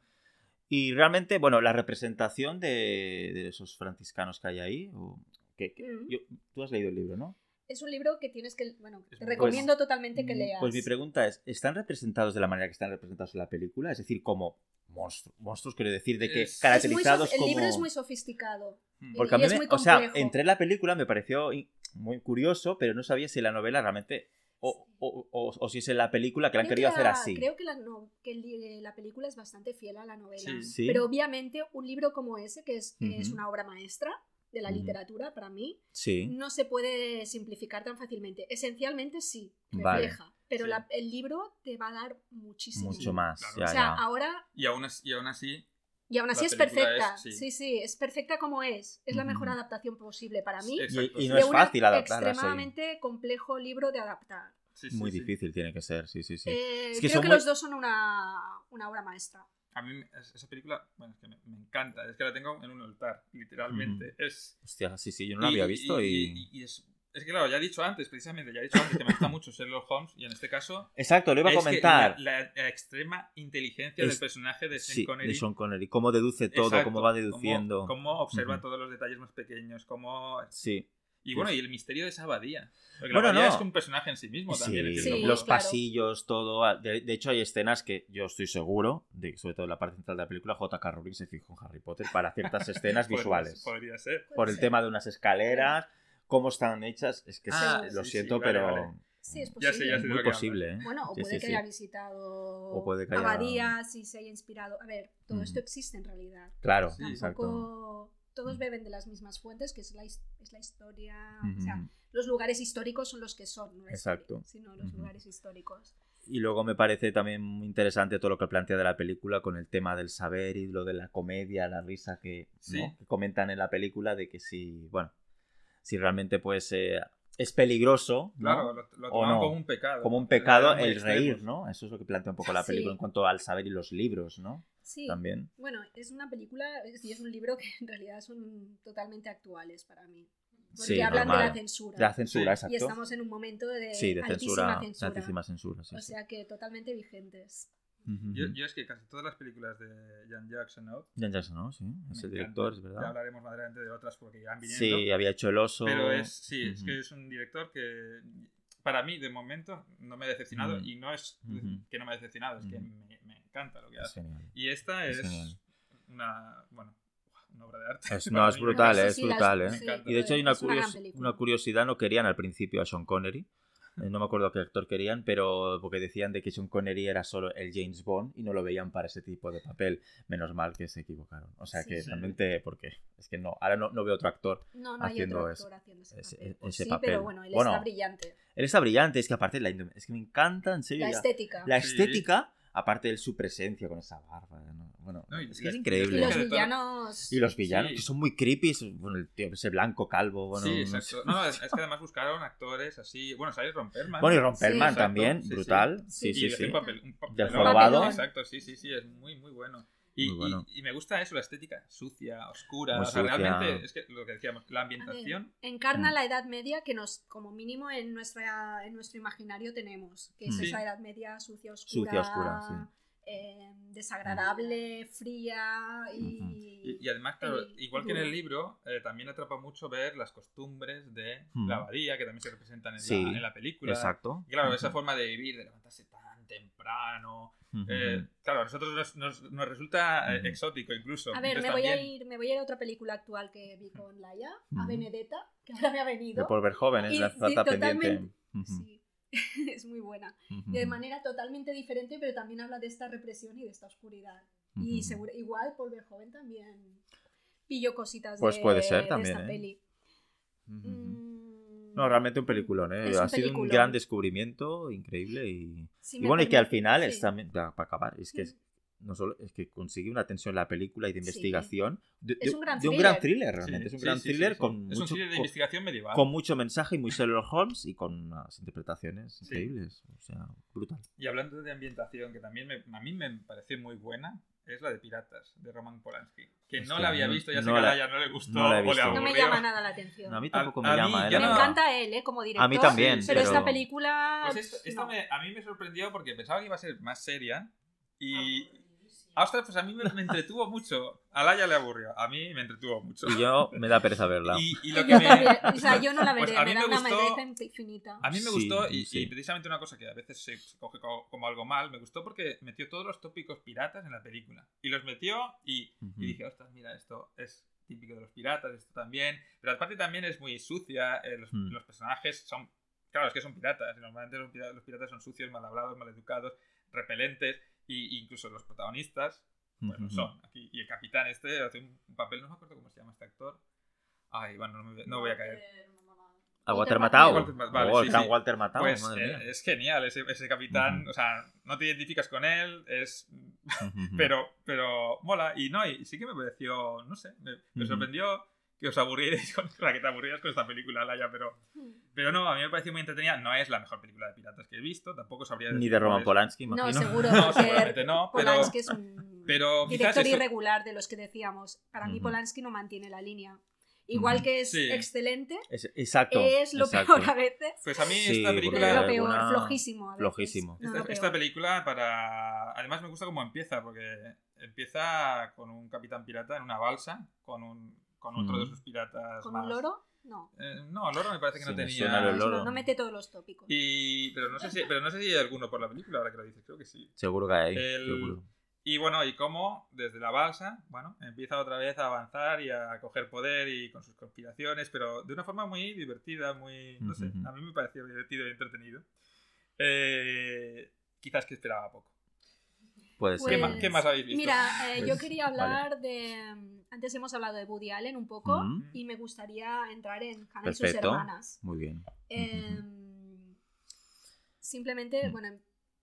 Y realmente, bueno, la representación de, de esos franciscanos que hay ahí, o- que, que- Mm. yo- tú has leído el libro, ¿no? Es un libro que tienes que. Bueno, Es te recomiendo totalmente que Mm, leas. Pues mi pregunta es, ¿están representados de la manera que están representados en la película? Es decir, como monstruos, monstruos quiero decir, de que Es- Es muy caracterizados sof- el como... libro es muy sofisticado. Mm. Porque a mí, es me- muy o sea, entré en la película, me pareció muy curioso, pero no sabía si la novela realmente... O, o- o- o si es en la película que la han querido que hacer así. Creo que, la, no- que la película es bastante fiel a la novela. Sí. Sí. Pero obviamente un libro como ese, que es, es una obra maestra de la literatura para mí, Sí. no se puede simplificar tan fácilmente. Esencialmente sí, Vale. refleja. Pero Sí. la- el libro te va a dar muchísimo. Mucho más. Claro. ya, O sea, ya. ahora Y aún, as- y aún así, Y aún así es perfecta. es- sí. sí. sí, es perfecta como es. Es la mejor adaptación posible para mí. Exacto, Y- no es un fácil adaptarla, extremadamente complejo libro de adaptar. Sí, sí, Muy sí. difícil tiene que ser, sí, sí, sí. Eh, Es que creo que muy- los dos son una, una obra maestra. A mí es- esa película, bueno, es que me, me encanta. Es que la tengo en un altar, literalmente. Es, Hostia, sí, sí, yo no la había visto y... y- y es, es que claro, ya he dicho antes, precisamente, ya he dicho antes que me gusta mucho Sherlock Holmes y en este caso... Exacto, lo iba a comentar. la, la- la extrema inteligencia Es- del personaje de Sean Sí, Connery. de Sean Connery. Cómo deduce todo, Exacto, cómo va cómo- deduciendo. Cómo, observa Ujú. todos los detalles más pequeños, cómo... Sí. Y bueno, y el misterio de esa abadía. Porque Bueno, la abadía no. es un personaje en sí mismo Sí, también. es decir, Sí, como- los claro. pasillos, todo. ah, De, de hecho, hay escenas que yo estoy seguro, de, sobre todo en la parte central de la película, J.K. Rowling se fijó en Harry Potter para ciertas escenas visuales. Podría ser. Por el tema de unas escaleras, cómo están hechas. Es que Ah, sí, lo sí, sí, siento, vale, pero. vale. Sí, es Ya sé, posible. ya sé muy posible, ¿eh? Bueno, o Sí, puede sí, que sí. haya visitado O puede que haya- abadías y se haya inspirado. A ver, todo Ujú. esto existe en realidad. Claro, Sí, exacto. Todos Mm. beben de las mismas fuentes, que es la, es la historia. O sea, los lugares históricos son los que son, no Exacto. historia, sino los lugares históricos. Y luego me parece también muy interesante todo lo que plantea de la película con el tema del saber y lo de la comedia, la risa que, Sí. ¿no? que comentan en la película de que si, bueno, si realmente pues eh, es peligroso, ¿no? Claro, lo, lo O toman no. como un pecado. como un pecado el reír. ¿no? Eso es lo que plantea un poco la Sí. película en cuanto al saber y los libros, ¿no? Sí, También. bueno, es una película es- y es un libro que en realidad son totalmente actuales para mí. Porque Sí, hablan de la censura. De la censura, Sí. y exacto. estamos en un momento de, Sí, de altísima censura, de censura. altísima censura, sí, o sí. sea que totalmente vigentes. Yo, yo es que casi todas las películas de Jan Jackson ¿no? Jan Jackson, ¿no? Sí, es el director, es Ya verdad. hablaremos más adelante de otras porque irán viniendo. Sí, había hecho El Oso. Pero es, sí, es que es un director que para mí, de momento, no me ha decepcionado. Y no es que no me ha decepcionado, es que me encanta lo que hace. genial. Y esta Es es, una, bueno, una obra de arte. Es- no, es brutal, No, eh, es sí, las- brutal, ¿eh? Encanta. Y de hecho hay una, una curios- película. una curiosidad, no querían al principio a Sean Connery. Eh, No me acuerdo qué actor querían, pero porque decían de que Sean Connery era solo el James Bond y no lo veían para ese tipo de papel. Menos mal que se equivocaron. O sea Sí. que Sí. realmente, porque es que no, ahora no, no veo otro actor. No, no hay Haciendo otro ese- actor haciendo ese, ese- papel. ese sí, papel. pero bueno, él Bueno, está brillante. Él está brillante, es que aparte la, es que me encanta, en serio. La estética. La Sí. estética, aparte de su presencia con esa barba. ¿no? Bueno, No, y es que es Y increíble. los de todo- villanos. Y los villanos, Sí. que son muy creepy. Bueno, el tío, ese blanco calvo. Bueno, sí, exacto. No, es, es que además buscaron actores así. Bueno, sale Ron Perlman. Bueno, y Ron Sí. También, sí, sí. brutal. Sí, Sí, sí, y un papel, un papelón. Del jorobado. Exacto, sí, sí, sí, es muy, muy bueno. Y, bueno. y- y me gusta eso, la estética sucia, oscura. Muy o sea, sucia. realmente es que lo que decíamos, la ver, ambientación. encarna Mm. la Edad Media que nos, como mínimo en nuestra en nuestro imaginario tenemos, que es Mm. Sí. esa Edad Media sucia, oscura, Sucia, oscura, sí. eh, desagradable, fría y, Y, y además, claro, y- igual que en el libro, eh, también atrapa mucho ver las costumbres de Mm. la abadía, que también se representan en, Sí, la, en la película. Exacto. Y claro, esa forma de vivir, de levantarse temprano. Eh, claro, a nosotros nos, nos- nos resulta eh, exótico incluso. A ver, me voy a ir, me voy a ir a otra película actual que vi con Laia, a. Benedetta, que ahora me ha De venido. por ver jóvenes, Y- la sí, falta pendiente. Sí, es muy buena. De manera totalmente diferente, pero también habla de esta represión y de esta oscuridad. Y seguro, igual Paul Verhoeven también pilló cositas Pues de, puede ser de también, esta ¿eh? peli. Mm, No, realmente un peliculón, ¿eh? Es un ha sido un peliculón. gran descubrimiento, increíble y... sí Y bueno, y que al final sí. es también, para, para acabar, es que es, no solo es que consigue una tensión en la película y de Sí. investigación de, Es de- un gran de un gran thriller. realmente, Sí, es un sí, gran sí, sí, thriller sí. con Es un mucho thriller de investigación medieval. con mucho mensaje y muy Sherlock Holmes y con unas interpretaciones Sí. increíbles, o sea, brutal. Y hablando de ambientación, que también me- a mí me pareció muy buena, es la de Piratas, de Roman Polanski. Que no la había visto, ya sé que a la- Laia no le gustó no la he o le visto. aburrió. No me llama nada la atención. A mí A- tampoco me a mí llama, ¿eh? ya Me no- encanta él, ¿eh? Como director. A mí también, Pero, pero- esta película. Pues esto, me- a mí me sorprendió porque pensaba que iba a ser más seria y... Ostras, pues a mí me, me entretuvo mucho. A Laia le aburrió, a mí me entretuvo mucho. Y yo me da pereza verla. Y, y lo que me... o sea, yo no la Pues veré, a mí me da me una gustó- pereza infinita. A mí me Sí, gustó, y, sí. y precisamente una cosa que a veces se, coge co- como, algo mal, me gustó porque metió todos los tópicos piratas en la película. Y los metió y, Ujú. y dije, ostras, mira, esto es típico de los piratas, esto también. Pero aparte también es muy sucia, eh, los, Mm. los personajes son... Claro, es que son piratas, normalmente los piratas, los piratas son sucios, mal hablados, mal educados, repelentes, y, incluso los protagonistas pues lo son. Aquí, y el capitán este hace un, papel, no me acuerdo cómo se llama este actor. Ay, bueno, no, me- no voy a caer. ¿A Walter Matthau? Walter vale, oh, sí, el gran sí. Walter Matthau, Pues madre eh, es genial ese, ese capitán, Ujú. o sea, no te identificas con él, es pero pero mola y no, y sí que me pareció, no sé, me, me Ujú. sorprendió que os aburrierais con la que te aburrías con esta película, Laia, pero pero no, a mí me pareció muy entretenida, no es la mejor película de piratas que he visto, tampoco sabría Ni de Roman. Polanski, No, imagino. seguro, No, seguramente no, pero- Polanski es un pero director eso- irregular de los que decíamos. Para mí. Polanski no mantiene la línea. Igual que es Sí. excelente, Es- exacto. es lo exacto. peor a veces. Pues a mí Sí, esta película Es lo peor, alguna- flojísimo. a veces. flojísimo. No, Esta, lo esta película para... Además me gusta cómo empieza, porque empieza con un capitán pirata en una balsa, con, un, con otro de Mm. sus piratas ¿Con más. un loro? No. Eh, no, el loro me parece que Sí, no tenía... suena el No, loro. no mete todos los tópicos. Y, pero, no sé si, pero no sé si hay alguno por la película, ahora que lo dices, creo que sí. Seguro que hay. El- seguro. Y bueno, y cómo desde la balsa, bueno, empieza otra vez a avanzar y a coger poder y con sus conspiraciones, pero de una forma muy divertida, muy, no sé, a mí me pareció divertido y entretenido. Eh, quizás que esperaba poco. Puede ¿Qué ser. ma- qué más habéis visto? Mira, eh, yo Pues, quería hablar de. mm, Antes hemos hablado de Woody Allen un poco Mm, y me gustaría entrar en Hannah y sus Perfecto. hermanas. Muy bien. Eh, Simplemente, Mm. bueno,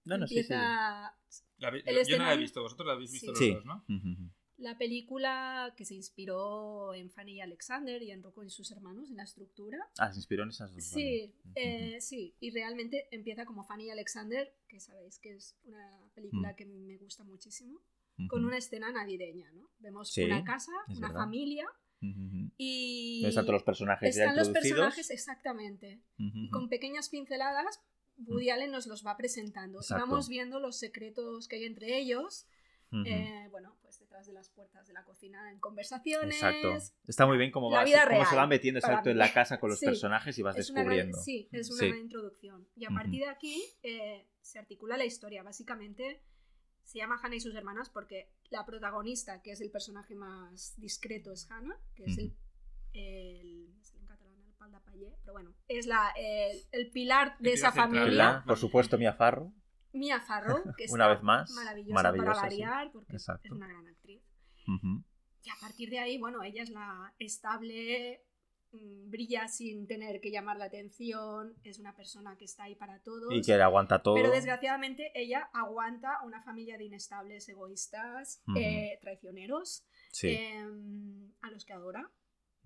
No, no, sí, sí. empieza La vi- El yo no la he escenario- visto, vosotros la habéis visto Sí. los Sí. dos, ¿no? Ujú. La película que se inspiró en Fanny y Alexander y en Rocco y sus hermanos en la estructura. Ah, se inspiró en esas dos. Sí, eh, sí, y realmente empieza como Fanny y Alexander, que sabéis que es una película Mm. que me gusta muchísimo, con una escena navideña, ¿no? Vemos Sí, una casa, una verdad. familia y ¿Dónde están todos los personajes ya están los introducidos? personajes exactamente. Y con pequeñas pinceladas, Woody Allen nos los va presentando. Exacto. vamos viendo los secretos que hay entre ellos. Eh, bueno, pues detrás de las puertas de la cocina en conversaciones. Exacto. Está muy bien cómo, va, cómo se real, va metiendo exacto mí. en la casa con los Sí. personajes y vas Es una descubriendo. sí, es una Sí. gran introducción. Y a partir de aquí eh, se articula la historia. Básicamente se llama Hannah y sus hermanas porque la protagonista, que es el personaje más discreto, es Hannah, que es el, Ujú. el, es en catalán el pero bueno, es la, el, el pilar de El esa central. familia. Pilar, por supuesto, Mia Farro. Mia Farrow, que Una está vez más, maravillosa, para sí. variar, porque Exacto. es una gran actriz. Y a partir de ahí, bueno, ella es la estable, mm, brilla sin tener que llamar la atención, es una persona que está ahí para todos. Y que le aguanta todo. Pero desgraciadamente ella aguanta a una familia de inestables, egoístas, eh, traicioneros, Sí. em, a los que adora,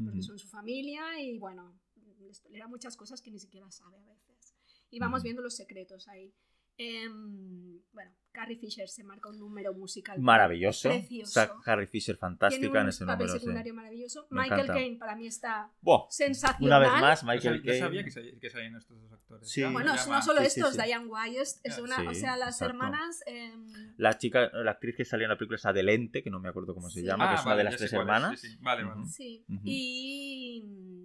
porque son su familia y bueno, les tolera muchas cosas que ni siquiera sabe a veces. Y vamos viendo los secretos ahí. Em, bueno, Carrie Fisher se marca un número musical Maravilloso. precioso. Harry Fisher fantástica Tiene un en ese papel número. sí. secundario maravilloso. Me Michael. Caine para mí está Buah, sensacional. Una vez más, Michael Caine. sabía que, sa- que salían estos dos actores. Sí. Bueno, llama- no solo Sí, sí, estos, sí. Diane Wise, es una, o sí, sea, las exacto. hermanas... em, La chica, la actriz que salía en la película es Adelente, que no me acuerdo cómo se Sí. llama, que Ah, es una vale, de las tres es, hermanas. sí, sí. Vale, vale. Ujú. Sí. Ujú. Y,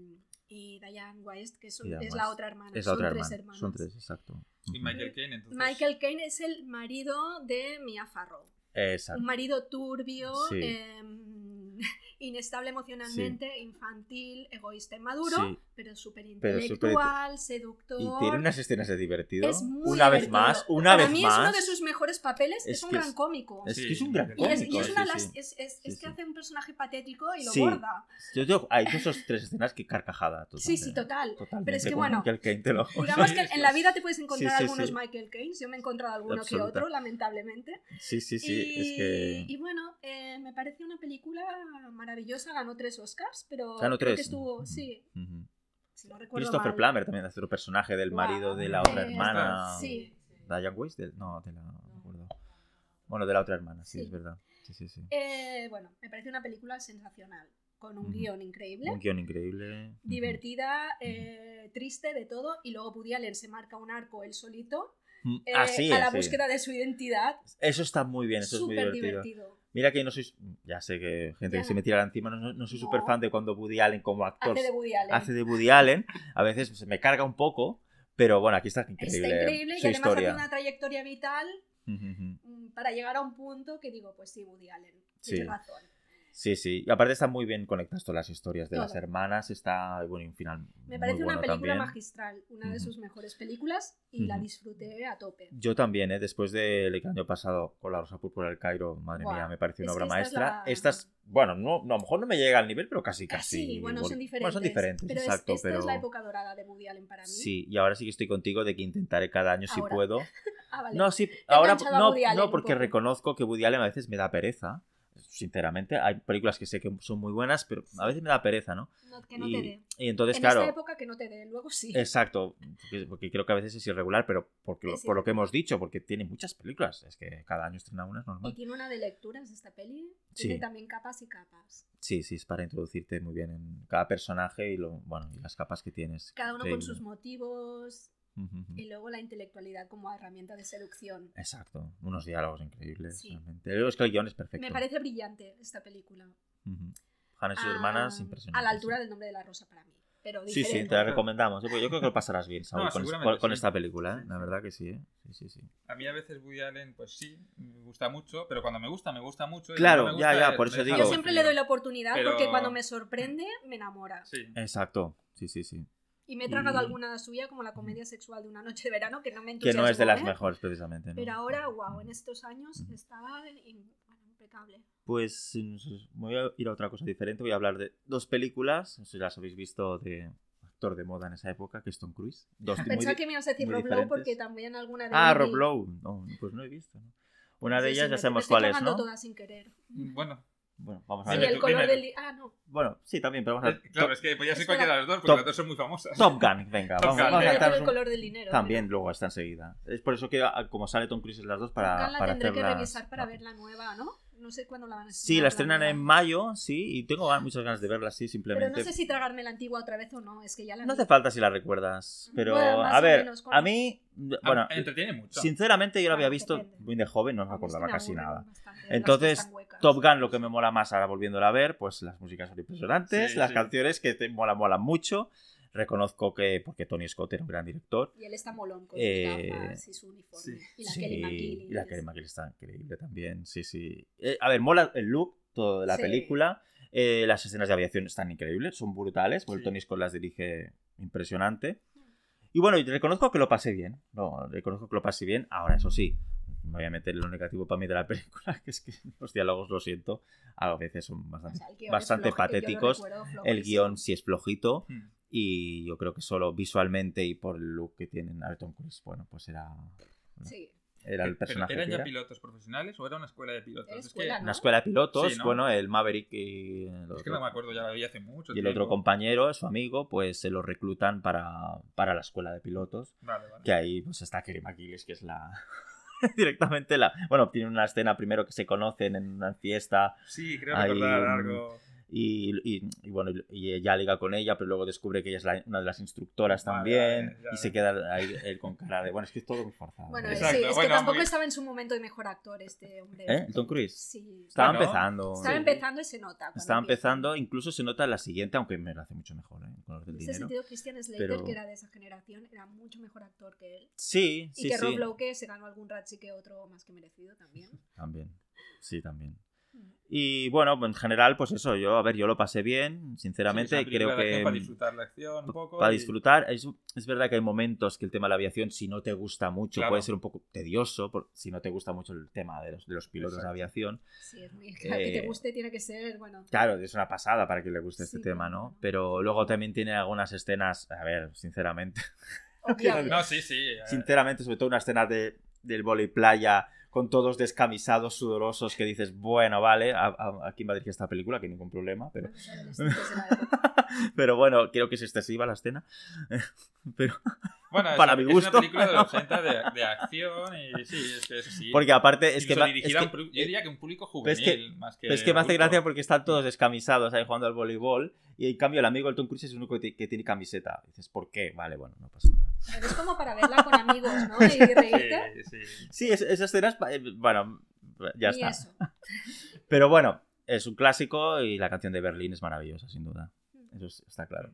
y Diane West, que son- es la otra hermana. Es la son otra tres hermana. hermanas. Son tres, exacto. Y. Michael Caine, entonces. Michael Caine es el marido de Mia Farrow. Exacto. Un marido turbio Sí. em, inestable emocionalmente, infantil, egoísta y maduro, Sí. pero súper intelectual, seductor. Y tiene unas escenas de divertido. Es muy una vez divertido. más, una Para vez mí más. es uno de sus mejores papeles, es, Es un que gran es- cómico. Es Sí, que es un gran y y es, cómico. y es sí, una sí. las- Sí, que sí. hace un personaje patético y lo Sí. borda. Yo digo, hay esos tres escenas que carcajada. Sí, sí, totalmente. total. Totalmente, Pero es que bueno, Michael Caine, te lo juro. Digamos Sí, que sí, en la sí. vida te puedes encontrar Sí, sí, algunos sí. Michael Caine. Yo me he encontrado alguno que Absoluta. otro, lamentablemente. Sí, sí, sí. y, Es que. y bueno, eh, me parece una película maravillosa. Ganó tres Oscars, pero Ganó creo tres. que estuvo, sí, Ujú. si no recuerdo Christopher mal. Plummer también hace otro personaje del marido de la eh, otra hermana. Sí. Diane Weiss, del- no, de la. no. Bueno, de la otra hermana, sí, Sí. es verdad. Sí, sí, sí. Eh, bueno, me parece una película sensacional, con un Ujú. guion increíble. Un guion increíble. Divertida, eh, triste de todo, y luego Woody Allen se marca un arco él solito eh, Así a la sí. búsqueda de su identidad. Eso está muy bien, eso es muy Súper divertido. divertido. Mira que no soy. Ya sé que gente que se me tira encima, no, no soy No. súper fan de cuando Woody Allen como actor Hace de Woody Allen. hace de Woody Allen. A veces se me carga un poco, pero bueno, aquí está increíble. Está increíble y su además historia. hace una trayectoria vital ujú. mm, para llegar a un punto que digo, pues sí, Woody Allen, Sí. razón. Sí, sí. Y aparte están muy bien conectadas todas las historias de las Todo. hermanas. Está, bueno, un final. Me muy parece una bueno película también. magistral, una de Ujú. sus mejores películas y la Ujú. disfruté a tope. Yo también, ¿eh? después del año pasado con la Rosa Púrpura del Cairo, madre Buah, mía, me pareció una es obra esta es maestra. la- Estas, bueno, no, no, a lo mejor no me llega al nivel, pero casi, casi. sí, bueno, son diferentes. Bueno, son diferentes, pero es- exacto. esta pero es la época dorada de Woody Allen para mí. Sí, y ahora sí que estoy contigo de que intentaré cada año si Ahora. puedo. Ah, vale. No, sí, ahora no, no porque reconozco que Woody Allen a veces me da pereza. Sinceramente, hay películas que sé que son muy buenas, pero a veces me da pereza, ¿no? No, que no y, te dé. y entonces, en claro, esta época que no te dé, luego sí. Exacto, porque, creo que a veces es irregular, pero porque, por lo que hemos dicho, porque tiene muchas películas. Es que cada año estrena una, es Y normal. tiene una de lecturas esta peli. Sí. Tiene también capas y capas. Sí, sí, es para introducirte muy bien en cada personaje y, lo, bueno, y las capas que tienes. Cada uno con sus motivos Y luego la intelectualidad como herramienta de seducción. Exacto, unos diálogos increíbles. Sí. realmente. Luego Es que el guion es perfecto. Me parece brillante esta película. Ujú. Hannah y sus Ah, hermanas, impresionante. A la altura del nombre de la rosa para mí. Pero Sí, sí, te la recomendamos. ¿eh? Porque yo creo que lo pasarás bien, Saúl, No, con, seguramente con- con sí. esta película. ¿eh? La verdad que sí, ¿eh? Sí, sí, sí. A mí a veces Woody Allen, pues sí, me gusta mucho, pero cuando me gusta, me gusta mucho. y Claro, me ya, gusta, ya, por eso digo. Yo siempre le doy la oportunidad Pero- porque cuando me sorprende me enamora. Sí. Exacto, sí, sí, sí. Y me he tragado Y- alguna suya como la comedia sexual de una noche de verano que no me Que no es de las entusiasmó, ¿eh? mejores, precisamente. ¿no? Pero ahora, wow, en estos años estaba in- bueno, impecable. Pues voy a ir a otra cosa diferente. Voy a hablar de dos películas. No sé si las habéis visto de actor de moda en esa época, que es Tom Cruise. Dos Pensaba que me ibas a decir Rob Lowe porque también alguna de Ah, Rob vi. Lowe. No, pues no he visto. ¿no? Una de Sí, ellas ya sabemos cuál es, ¿no? todas sin querer. Bueno, Bueno, vamos a Sí, ver. el tú, color dime. del... Ah, no. Bueno, sí, también, pero vamos a es- ver. claro, Top, es que podía ser Espera. cualquiera de las dos, porque Top- las dos son muy famosas. Top Gun, venga, Top vamos, Gun, vamos a venga. Yo saltarnos el un- color del dinero. También pero- luego está enseguida. Es por eso que ah, como sale Tom Cruise en las dos para, Nunca la para tendré que revisar para ver la nueva, ¿no? No sé cuándo la van a estrenar. Sí, la estrenan en mayo, sí, y tengo muchas ganas de verla así, Pero simplemente. no sé si tragarme la antigua otra vez o no, es que ya la No hace falta si la recuerdas, pero Bueno, a ver, menos, a mí, Ah, bueno, entretiene mucho. sinceramente yo la había Ah, visto muy de joven, no me acordaba casi nada. Entonces. Top Gun lo que me mola más ahora volviéndola a ver, pues las músicas son impresionantes, Sí, las sí. canciones que te mola, molan mucho. Reconozco que, porque Tony Scott era un gran director, Y él está molón con Eh, sus gafas y su uniforme. sí. Y la Sí, Kelly McGillis. y la Kelly McGillis está increíble también, sí, sí. Eh, a ver, mola el look, todo de la Sí. película. Eh, las escenas de aviación están increíbles, son brutales, porque Sí. Tony Scott las dirige impresionante. Y bueno, reconozco que lo pasé bien, no, reconozco que lo pasé bien. Ahora, eso sí, me voy a meter en lo negativo para mí de la película, que es que los diálogos, lo siento, a veces son O bastante, sea, el guion es bastante flojo, patéticos. El guion sí es flojito. Hmm. Y yo creo que solo visualmente y por el look que tienen a Tom Cruise, bueno, pues era, Sí. era el Pero, personaje. ¿Eran ya era. pilotos profesionales o era una escuela de pilotos? Es escuela, que, ¿no? Una escuela de pilotos, Sí, ¿no? bueno, el Maverick y el es que otro, no me acuerdo, ya la vi hace mucho y el otro tiempo. compañero, su amigo, pues se lo reclutan para, para la escuela de pilotos. Vale, vale. Que ahí pues está Kerry McGillis, que es la... directamente la... Bueno, tiene una escena primero que se conocen en una fiesta Sí, creo recordar un- algo. Y, y- y bueno, y ella liga con ella, pero luego descubre que ella es la- una de las instructoras también vale, y se queda ahí él con cara de... Bueno, es que es todo muy forzado. Bueno. Exacto, sí, es bueno, que tampoco muy- estaba en su momento de mejor actor este hombre. ¿Eh? ¿El Tom Cruise? Sí. Estaba Bueno, empezando. Estaba Sí. empezando y se nota. Estaba empieza. empezando, incluso se nota en la siguiente, aunque me lo hace mucho mejor, ¿eh? Del En ese dinero. sentido, Christian Slater, Pero- que era de esa generación, era mucho mejor actor que él. Sí, Y sí, que sí. Rob Lowe, que se ganó algún Razzie que otro más que merecido también. También. Sí, también. Y bueno, en general, pues eso, yo, a ver, yo lo pasé bien, Sí, sinceramente, película creo que... Para disfrutar la acción un poco. Para y- disfrutar, es, es verdad que hay momentos que el tema de la aviación, si no te gusta mucho, Claro. puede ser un poco tedioso, por- si no te gusta mucho el tema de los, de los pilotos Exacto. de aviación. Sí, es muy... Claro, que Eh, te guste tiene que ser, bueno... Claro, es una pasada para que le guste este Sí, tema, claro, ¿no? claro. Pero luego también tiene algunas escenas, a ver, sinceramente. No, sí, sí. eh, sinceramente, sobre todo una escena de, del vóley playa con todos descamisados, sudorosos, que dices, bueno, vale, a- a- Madrid esta película, que ningún problema, pero, época. pero bueno, creo que es excesiva la escena. Pero, Bueno, es, para una- mi es gusto. una película de los 80 de, de acción y sí, es que eso sí. porque aparte es que, es un que- yo diría que un público pero es que- juvenil más que Pero es que me hace gracia porque están todos descamisados ahí jugando al voleibol y en cambio el amigo del Tom Cruise es el único que, ti- que tiene camiseta. Y dices, ¿por qué? Vale, bueno, no pasa nada. Pero es como para verla con amigos, ¿no? Y reírte. Sí, sí. Sí, es- esas escenas, eh, bueno, ya y está. eso. Pero bueno, es un clásico y la canción de Berlín es maravillosa, sin duda. Eso es- está claro.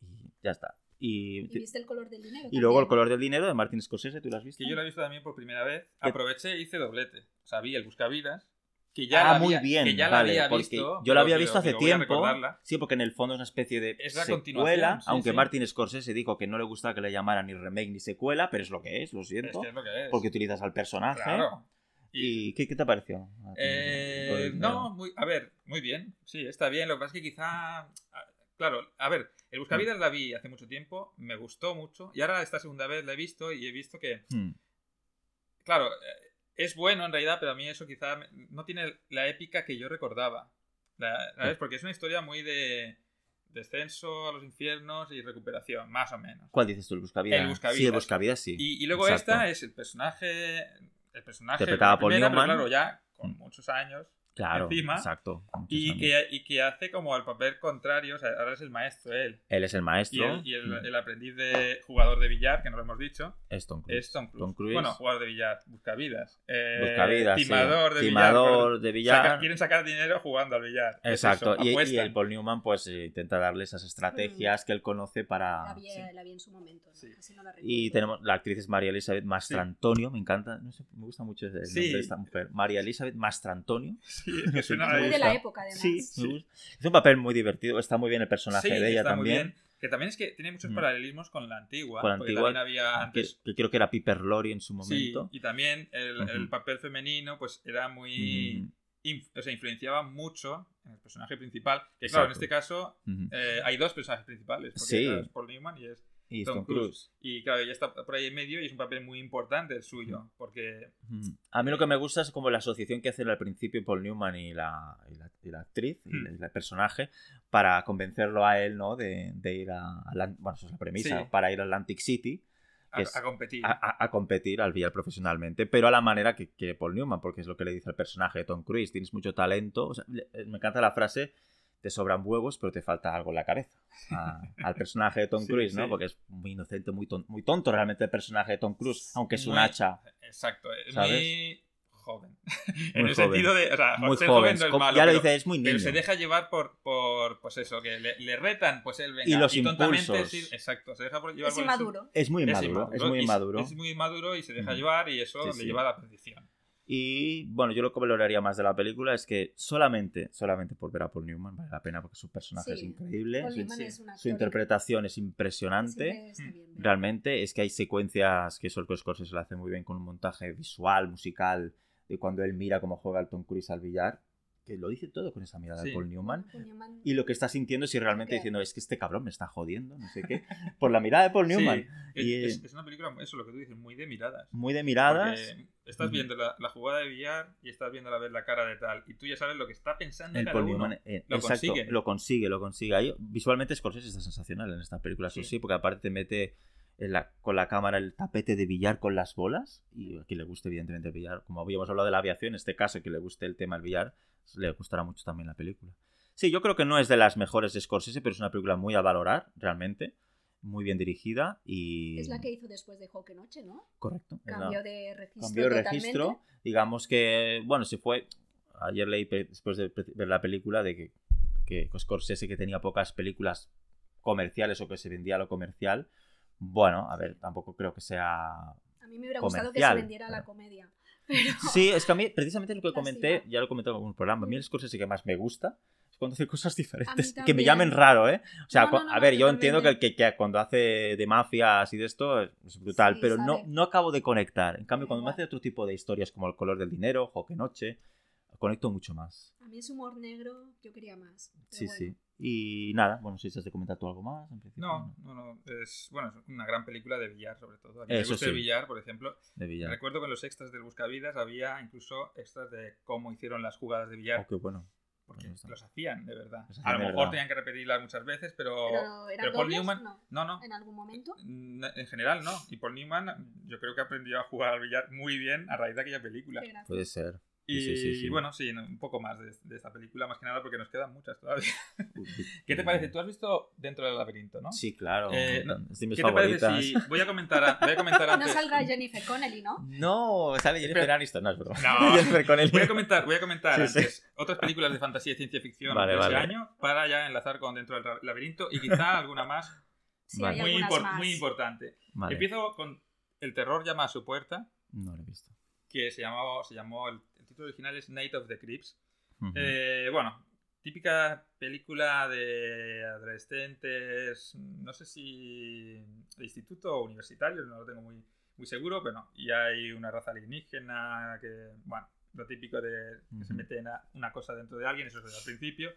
Y ya está. Y, ¿Y viste el color del dinero? y luego El también? color del dinero de Martin Scorsese, ¿tú lo has visto? Que yo la he visto también por primera vez. Aproveché e hice doblete. O sea, vi el Buscavidas. Que ya ah, la muy había, bien, que ya vale, la había porque visto. yo la había visto hace tiempo. Sí, porque en el fondo es una especie de Es la secuela, continuación, sí, aunque sí. Martin Scorsese dijo que no le gustaba que le llamaran ni remake ni secuela, pero es lo que es, lo Es siento, que es lo que es. porque utilizas al personaje. Claro. Y, ¿Y qué, qué te pareció? eh, no, muy, a ver, muy bien. Sí, está bien. Lo que pasa es que quizá. Claro, a ver, el Buscavidas la vi hace mucho tiempo, me gustó mucho. Y ahora esta segunda vez la he visto y he visto que Hmm. Claro, eh, es bueno en realidad, pero a mí eso quizá no tiene la épica que yo recordaba. La- ¿Sabes? Porque es una historia muy de descenso a los infiernos y recuperación, más o menos. ¿Cuál dices tú? ¿El Buscavidas? El Buscavidas. Sí, el Buscavidas, sí. Y, y luego Exacto. esta es el personaje. El personaje. Interpretada la por primera, pero claro, ya con Mm. muchos años. Claro, encima, exacto. Y que, y que hace como el papel contrario. O sea, ahora es el maestro él. Él es el Y maestro. el, y el- Mm. el aprendiz de jugador de billar, que no lo hemos dicho, Es Tom Cruise. es Tom Cruise. Tom Cruise. Bueno, jugador de billar, buscavidas. Eh, Buscavidas, sí. timador de Timador billar. de billar. saca- quieren sacar dinero jugando al billar. Es Exacto. eso, y, el Paul Newman pues eh, intenta darle esas estrategias que él conoce La para... vi, la vi en su momento, ¿no? Sí. Casi no la Y tenemos la actriz es María Elizabeth Mastrantonio, me encanta, no sé, me gusta mucho el nombre Sí. de esta mujer. María Elizabeth Mastrantonio. Sí, es Muy de la época, además. Sí, Sí. es un papel muy divertido, está muy bien el personaje Sí, de ella está muy también. bien. Que también es que tiene muchos Mm. paralelismos con la antigua. Con la porque antigua, también había Que, antes. que creo que era Piper Laurie en su Sí, momento. y también el, papel femenino pues era muy... Inf- o sea, influenciaba mucho en el personaje principal. Que claro, en este caso eh, hay dos personajes principales. Porque Sí. es Paul Newman y es Y Tom Tom Cruise. Cruise. Y claro, ella está por ahí en medio y es un papel muy importante el suyo. Porque. A mí lo que me gusta es como la asociación que hacen al principio Paul Newman y la, y la, y la actriz, y el, el personaje, para convencerlo a él, ¿no? De, de ir a, bueno, eso es la premisa, Sí. para ir a Atlantic City a, Es- a competir. a, competir al billar profesionalmente, pero a la manera que quiere Paul Newman, porque es lo que le dice al personaje de Tom Cruise, tienes mucho talento, o sea, le- eh, me encanta la frase, te sobran huevos, pero te falta algo en la cabeza. a- al personaje de Tom Sí, Cruise, ¿no? sí. Porque es muy inocente, muy, ton- muy tonto realmente el personaje de Tom Cruise, aunque es un Muy- hacha. Exacto, es ¿Sabes? muy joven. en el joven. sentido de. O sea, Muy joven. joven no es malo, ya lo pero- dice, es muy niño. Pero se deja llevar por, por pues eso, que le, le retan, pues él venga. Y los impulsos. sí, exacto, se deja por- llevar Es por el- inmaduro. Es muy Es inmaduro, es muy inmaduro. Es muy inmaduro y se deja Mm. llevar y eso Sí, le sí. lleva a la perdición. Y bueno, yo lo que valoraría más de la película es que solamente, solamente por ver a Paul Newman vale la pena porque su personaje es increíble, Paul su, sí. es su interpretación es impresionante. bien. Realmente es que hay secuencias que Sol Scorsese lo hace muy bien con un montaje visual, musical, de cuando él mira cómo juega el Tom Cruise al billar, que lo dice todo con esa mirada de. Paul Newman. Paul Newman- Y lo que está sintiendo es si realmente Claro. diciendo, es que este cabrón me está jodiendo, no sé qué, por la mirada de Paul Newman. Sí, Y, es, eh, es una película, eso lo que tú dices, muy de miradas. Muy de miradas. Porque estás viendo la, la jugada de billar y estás viendo a ver la cara de tal. Y tú ya sabes lo que está pensando El cada Paul uno. Newman, eh, Lo exacto, consigue. lo consigue, lo consigue. Ahí, visualmente Scorsese está sensacional en esta película, eso Sí. sí, porque aparte te mete la- con la cámara el tapete de billar con las bolas, y a quien le guste evidentemente el billar, como habíamos hablado de la aviación, en este caso, que le guste el tema del billar, le gustará mucho también la película. Sí, yo creo que no es de las mejores de Scorsese, pero es una película muy a valorar, realmente, muy bien dirigida y... Es la que hizo después de Joque Noche, ¿no? Correcto. es la- de registro cambió de totalmente. registro. Digamos que, bueno, se fue. Ayer leí después de ver la película de que, que Scorsese que tenía pocas películas comerciales o que se vendía a lo comercial. Bueno, a ver, tampoco creo que sea. A mí me hubiera gustado que se vendiera la pero- comedia. pero... Sí, es que a mí, precisamente lo que comenté, ya lo he comentado en algún programa, a mí el Scorsese que más me gusta es cuando hace cosas diferentes, que me llamen raro, ¿eh? O sea, No, no, no, a ver, yo entiendo que, que, que cuando hace de mafias y de esto es brutal, Sí, pero no, sabe. no acabo de conectar. En cambio, cuando me hace otro tipo de historias como El color del dinero, Joque Noche, conecto mucho más. A mí es humor negro, yo quería más. Sí, bueno. sí. Y nada, bueno, si has de comentar tú algo más. En principio, No, no, no. Es, bueno, es una gran película de billar, sobre todo. A mí me Eso gusta el sí. billar, por ejemplo. De Villar. Recuerdo que en los extras del Buscavidas había incluso extras de cómo hicieron las jugadas de billar. Oh, qué bueno. Porque los hacían, de verdad. A lo mejor verdad. tenían que repetirlas muchas veces, pero... Pero, ¿eran pero Paul dobles? Newman... No. No, no. ¿En algún momento? Mm, En general no. Y Paul Newman yo creo que aprendió a jugar al billar muy bien a raíz de aquella película. Puede ser. Y Sí, sí, sí. bueno, sí, un poco más de, de esta película, más que nada porque nos quedan muchas todavía. ¿Qué te parece? Tú has visto Dentro del laberinto, ¿no? Sí, claro. Eh, no, es de mis ¿Qué te parece favoritas. si... Voy a comentar, a- voy a comentar No antes... salga Jennifer Connelly, ¿no? No, sale Jennifer Espera. Aniston, no es broma. No. Jennifer Connelly. Voy a comentar, voy a comentar Sí, antes otras películas de fantasía y ciencia ficción Vale, de ese vale. año para ya enlazar con Dentro del laberinto y quizá alguna más Sí, Vale. hay muy, impor- más. muy importante. Vale. Empiezo con El terror llama a su puerta, No lo he visto. que se llamó, se llamó el título original es Night of the Creeps. Ujú. Eh, bueno, típica película de adolescentes, no sé si de instituto o universitario, no lo tengo muy, muy seguro, pero no. Y hay una raza alienígena que, bueno, lo típico de que se Ujú. mete una, cosa dentro de alguien, eso es al principio.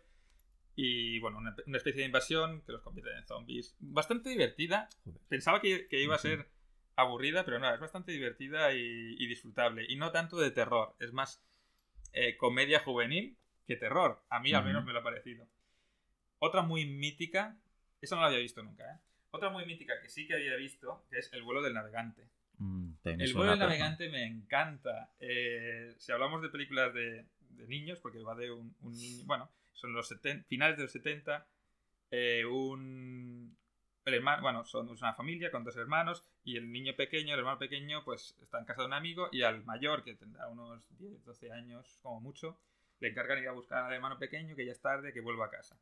Y bueno, una, una especie de invasión que los convierte en zombies. Bastante divertida. Pensaba que, que iba a ser aburrida, pero no, es bastante divertida y, y disfrutable. Y no tanto de terror, es más eh, comedia juvenil que terror. A mí al menos me lo ha parecido. Otra muy mítica, esa no la había visto nunca, ¿eh? Otra muy mítica que sí que había visto, que es El vuelo del navegante. Mm, El vuelo del navegante me encanta. Eh, si hablamos de películas de, de niños, porque va de un, un niño, bueno, son los 70, finales de los 70, eh, un... El hermano, bueno, son una familia con dos hermanos y el niño pequeño, el hermano pequeño, pues está en casa de un amigo y al mayor, que tendrá unos 10, 12 años como mucho, le encargan ir a buscar al hermano pequeño que ya es tarde, que vuelva a casa.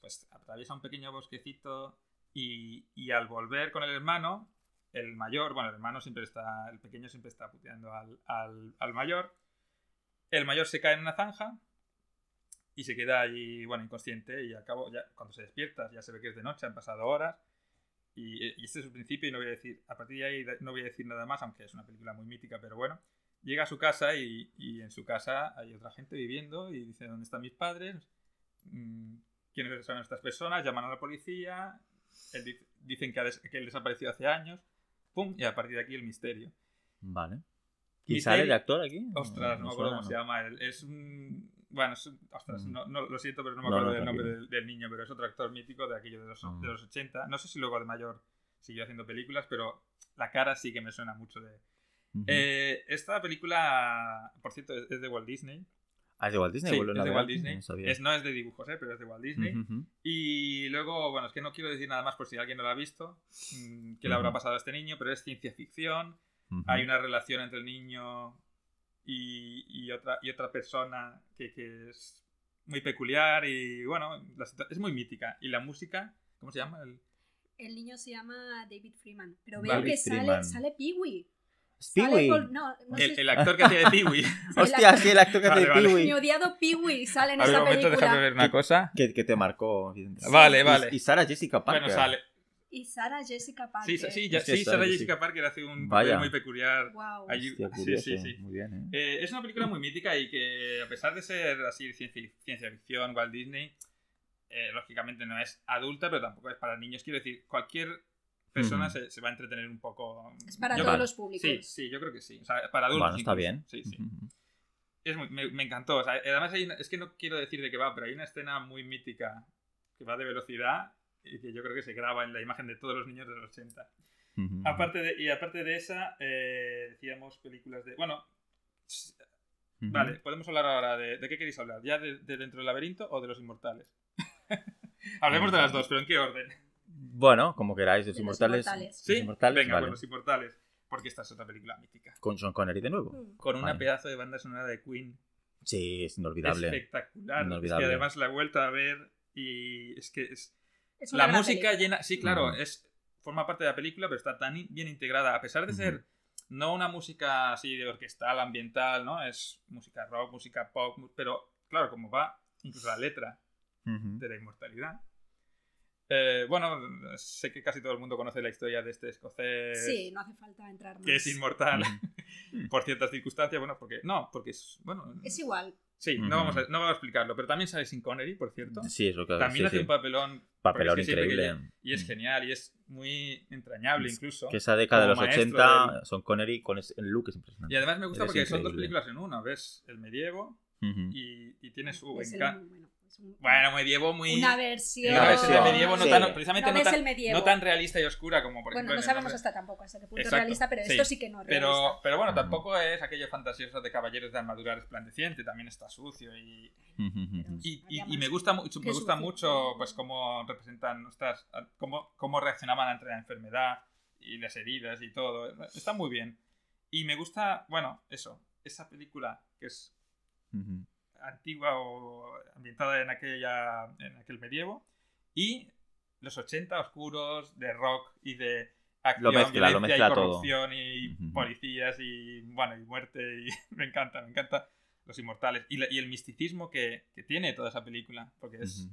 Pues atraviesa un pequeño bosquecito y, y al volver con el hermano, el mayor, bueno, el hermano siempre está, el pequeño siempre está puteando al, al, mayor. El mayor se cae en una zanja y se queda allí, bueno, inconsciente y al cabo, ya, cuando se despierta, ya se ve que es de noche, han pasado horas. Y, y este es el principio y no voy a decir, a partir de ahí no voy a decir nada más, aunque es una película muy mítica, pero bueno. Llega a su casa y, y en su casa hay otra gente viviendo y dice, ¿dónde están mis padres? Mm, ¿Quiénes son estas personas? Llaman a la policía, él dicen que, ha des- que él desapareció hace años, ¡pum! Y a partir de aquí el misterio. Vale. ¿Y Misterio- sale de actor aquí? Ostras, no, me acuerdo suena, cómo se llama. Es un. Bueno, es ostras, Mm. no, no, lo siento, pero no me acuerdo no, del nombre del, del niño, pero es otro actor mítico de aquello de los, Mm. de los 80. No sé si luego de mayor siguió haciendo películas, pero la cara sí que me suena mucho de. Eh, esta película, por cierto, es, es de Walt Disney. Ah, es de Walt Disney. Sí, es de Walt Disney. No. Es, no es de dibujos, eh, pero es de Walt Disney. Y luego, bueno, es que no quiero decir nada más por si alguien no lo ha visto, mm, qué le habrá pasado a este niño, pero es ciencia ficción. Hay una relación entre el niño y, y otra, y otra persona que, que es muy peculiar y bueno, es muy mítica. Y la música, ¿cómo se llama? El- El niño se llama David Freeman. Pero David veo que sale, Freeman. sale Pee-wee. Es Sale Pee-wee. Paul- No, no el, sé. el actor que hacía de Pee-wee. Hostia, sí, el actor que hace Vale, de vale. Pee-wee. Mi odiado Pee-wee sale en A ver, esta un momento, déjame película. ver una cosa. Que, que te marcó. Vale, Y- vale. Y, Sara Jessica Parker. Bueno, sale. Y Sarah Jessica Parker. Sí, sí, ya- Sarah Jessica- Parker hace un Vaya. papel muy peculiar. Wow. Allí- Hostia, sí, curioso. sí, sí. Muy bien, ¿eh? Eh, es una película muy mítica y que, a pesar de ser así ciencia, ciencia ficción, Walt Disney, eh, lógicamente no es adulta, pero tampoco es para niños. Quiero decir, cualquier persona Ujú. se, se va a entretener un poco. Es para Yo todos creo- los públicos. Sí, sí, yo creo que sí. O sea, para adultos. Bueno, está incluso. bien. Sí, sí. Ujú. Es muy- me, me encantó. O sea, además, hay una- es que no quiero decir de qué va, pero hay una escena muy mítica que va de velocidad y que yo creo que se graba en la imagen de todos los niños de los 80. Ujú. Aparte de, y aparte de esa, eh, decíamos películas de. Bueno. Vale, podemos hablar ahora de. ¿De qué queréis hablar? ¿Ya de, de Dentro del Laberinto o de Los Inmortales? Hablemos de las dos, pero ¿en qué orden? Bueno, como queráis, los De los inmortales. ¿Sí? Los inmortales, Venga, vale. pues Los Inmortales. Porque esta es otra película mítica. Con Sean Connery de nuevo. Mm. Con una Vale. pedazo de banda sonora de Queen. Sí, es inolvidable. Espectacular. Inolvidable. Es que además la he vuelto a ver y es que es. Es una La gran música película. llena. Sí, claro, Mm. es forma parte de la película, pero está tan in- bien integrada. A pesar de ser no una música así de orquestal, ambiental, ¿no? Es música rock, música pop, pero claro, como va incluso la letra de la inmortalidad. Eh, bueno, sé que casi todo el mundo conoce la historia de este escocés Sí, no hace falta entrar más. que es inmortal por ciertas circunstancias. Bueno, porque no, porque es bueno. Es igual. Sí, no vamos a, no vamos a explicarlo, pero también sale Sin Connery, por cierto. Sí, es lo que También sí, hace sí. un papelón, papelón es que increíble. y es Mm. genial y es muy entrañable incluso. Que esa década de los maestro 80 del- son Connery con ese- el look es impresionante. Y además me gusta Eres porque son dos películas en una, ¿ves? El medievo y, y tiene su encanto. bueno, es un- Bueno, medievo muy... una versión. Una versión de medievo no Sí. tan, precisamente No no, tan, el medievo. no tan realista y oscura como por Bueno, ejemplo no en el sabemos hasta tampoco hasta qué punto es Exacto, realista, pero sí. esto sí que no es Pero, realista. pero bueno, tampoco es aquello fantasioso de caballeros de armadura resplandeciente, también está sucio y, y, y- y me gusta mucho, me gusta mucho pues cómo representan nuestras, cómo, cómo reaccionaban ante la enfermedad y las heridas y todo. Está muy bien. Y me gusta, bueno, eso, esa película que es. Antigua o ambientada en aquella en aquel medievo y los 80 oscuros de rock y de acción, Lo mezcla, lo mezcla y todo. corrupción y Ujú. policías y bueno y muerte y me encanta, me encanta los inmortales y, la- y el misticismo que, que tiene toda esa película porque es,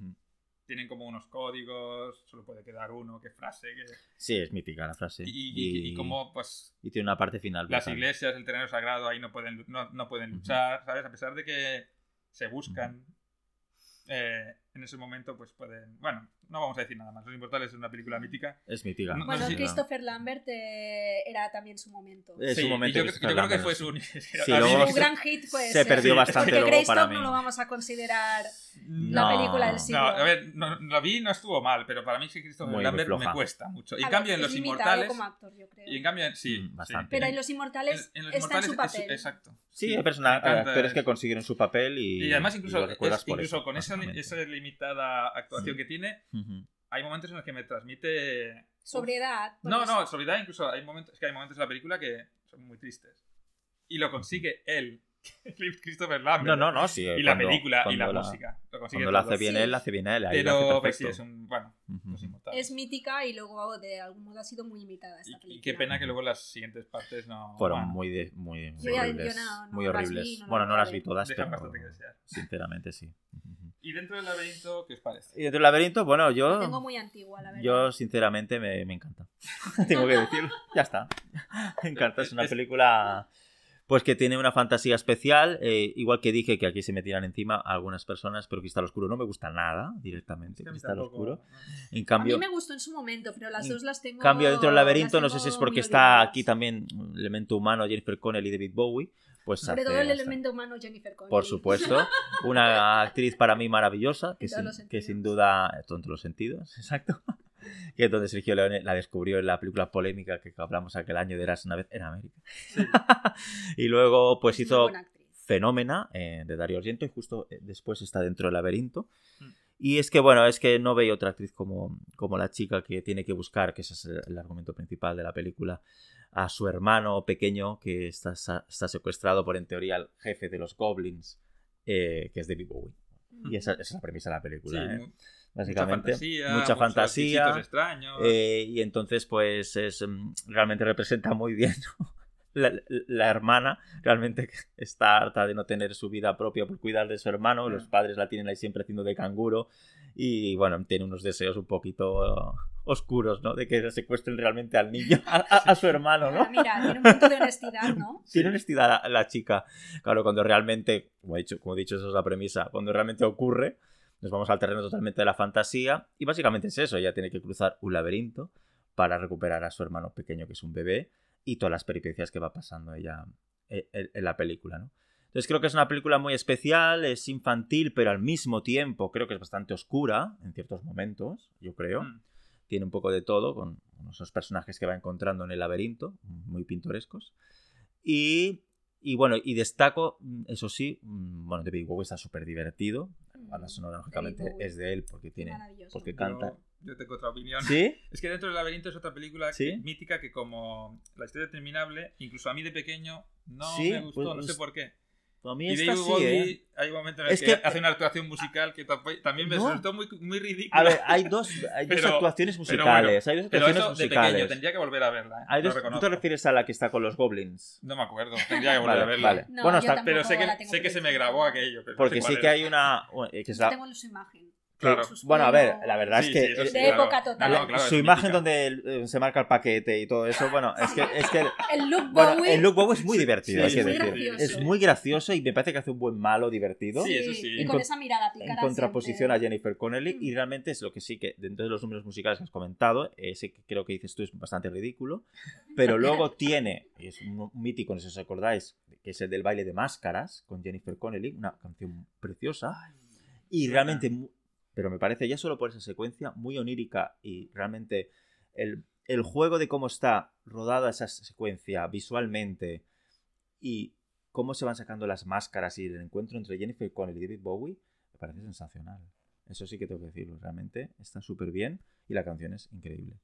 tienen como unos códigos solo puede quedar uno qué frase qué- Sí, es mítica la frase. y, y, y como pues y tiene una parte final. las iglesias, el terreno sagrado, ahí no pueden, no, no pueden luchar, ¿sabes? A pesar de que se buscan eh, en ese momento, pues pueden. Bueno, no vamos a decir nada más. Los Inmortales es una película mítica. Es mítica. No- Bueno, sé si- Christopher Lambert eh, era también su momento. Es Sí, un momento yo, que yo creo que Lambert fue es- su. Sí, luego me- Un se- gran hit puede se perdió Sí, bastante Porque luego para mí. no lo vamos a considerar No. la película del No, siglo. a ver, no, lo vi no estuvo mal, pero para mí sí Christopher Muy, muy Lambert me floja. cuesta mucho. Y A cambio, en Los Inmortales. como actor, yo creo. Y en cambio, sí. Mm, sí. bastante. Pero en Los Inmortales En- en Los está en su es- papel. exacto. Sí, hay persona- me encanta actores que consiguieron su papel y. Y además, incluso, lo con esa limitada actuación Sí. que tiene, Ujú. hay momentos en los que me transmite. Sobriedad. No, bueno, no, sobriedad incluso hay momentos, es que hay momentos en la película que son muy tristes. Y lo consigue él, Christopher Lambert. No, no, no, sí. Y la cuando- película y cuando la, música. Lo consigue Cuando lo hace bien Sí. él, lo hace bien él. ahí lo hace Pero pues sí, es un. Bueno, Ujú. los inmortales. Es mítica y luego de algún modo ha sido muy imitada esta Y, película. y qué pena que luego las siguientes partes no. Fueron bueno, muy, de- muy, muy horribles. no- no muy horribles. vi, no bueno, no las vi todas, Dejan pero bastante que desear. sinceramente sí. Ujú. Y dentro del laberinto, ¿qué os parece? Y dentro del laberinto, bueno, La yo. tengo muy antigua, la verdad. Yo, sinceramente, me, me encanta. Tengo que decirlo. Ya está. Me encanta. Es una película. Pues que tiene una fantasía especial. eh, igual que dije que aquí se me tiran encima algunas personas, pero Cristal Oscuro no me gusta nada directamente. Cristal tampoco- Oscuro. En A mí cambio, me gustó en su momento, pero las dos las tengo. cambio dentro del laberinto, no sé si es porque está aquí también un elemento humano, Jennifer Connelly y David Bowie. Pues Sobre todo el elemento humano Jennifer Connelly. Por supuesto. Una actriz para mí maravillosa, que, sin, que sin duda, en todos los sentidos, exacto. Que es donde Sergio Leone la descubrió en la película polémica que hablamos aquel año de Eras una vez en América. y luego, pues Muy hizo. Fenómena eh, de Dario Argento y justo eh, después está dentro del laberinto. Mm. Y es que, bueno, es que no veo otra actriz como, como la chica que tiene que buscar, que ese es el, el argumento principal de la película, a su hermano pequeño que está, está secuestrado por, en teoría, el jefe de los goblins, eh, que es David Bowie. Y esa, esa es la premisa de la Sí, película, ¿eh? básicamente. Mucha fantasía. Mucha fantasía, extraños. Eh, y entonces, pues, es, mm, realmente representa muy bien ¿no? La, la hermana, realmente está harta de no tener su vida propia por cuidar de su hermano. Los padres la tienen ahí siempre haciendo de canguro. Y bueno, tiene unos deseos un poquito oscuros, ¿no? De que secuestren realmente al niño, a, a- a su hermano, ¿no? Ah, Mira, tiene un punto de honestidad, ¿no? Tiene honestidad la, la chica. Claro, cuando realmente, como he, dicho, como he dicho, esa es la premisa, cuando realmente ocurre, nos vamos al terreno totalmente de la fantasía. Y básicamente es eso, ella tiene que cruzar un laberinto para recuperar a su hermano pequeño, que es un bebé, y todas las peripecias que va pasando ella en, en- en la película, ¿no? Entonces creo que es una película muy especial, es infantil, pero al mismo tiempo creo que es bastante oscura en ciertos momentos, yo creo Mm. tiene un poco de todo, con esos personajes que va encontrando en el laberinto, muy pintorescos. Y, y bueno, y destaco, mm, eso sí, mm, bueno, David Bowie está súper divertido. La banda sonora, lógicamente, es de él porque tiene. Porque canta. Yo, yo tengo otra opinión. ¿Sí? Es que Dentro del laberinto es otra película que- ¿Sí? mítica que como La historia interminable, incluso a mí de pequeño no Sí, me gustó, pues- no sé por qué. A mí Y esta David sí, ¿eh? hay momentos en los Es que, que- hace una actuación musical que también me No. resultó muy, muy ridícula. A ver, hay dos, hay dos Pero- actuaciones pero musicales. hay dos Pero actuaciones eso de musicales. pequeño, tendría que volver a verla. ¿eh? Hay dos- ¿Tú te refieres a la que está con los goblins? No me acuerdo, tendría que volver Vale, a verla. vale. No, bueno, yo está- Pero sé que, sé que se me grabó aquello. pero no porque sé sí que hay una... bueno, que es Yo la- tengo su imagen. Claro. Sus Bueno, a ver, la verdad Sí, es que... sí, el- sí, De claro. época total. No, no, claro, su imagen mítica. donde eh, se marca el paquete y todo eso, bueno, es que, es que El look bueno, Bowie. el look Bowie es muy divertido, sí, hay que es muy decir. gracioso. Es muy gracioso y me parece que hace un buen malo divertido. Sí, eso sí. Y En con con- esa mirada en contraposición a siempre. Jennifer Connelly y Mm. realmente es lo que sí que dentro de los números musicales que has comentado ese que creo que dices tú es bastante ridículo pero luego tiene y es un mítico no sé si os acordáis que es el del baile de máscaras con Jennifer Connelly una canción preciosa y realmente pero me parece ya solo por esa secuencia muy onírica y realmente el, el juego de cómo está rodada esa secuencia visualmente y cómo se van sacando las máscaras y el encuentro entre Jennifer Connelly y David Bowie me parece sensacional. Eso sí que tengo que decirlo, realmente está súper bien y la canción es increíble.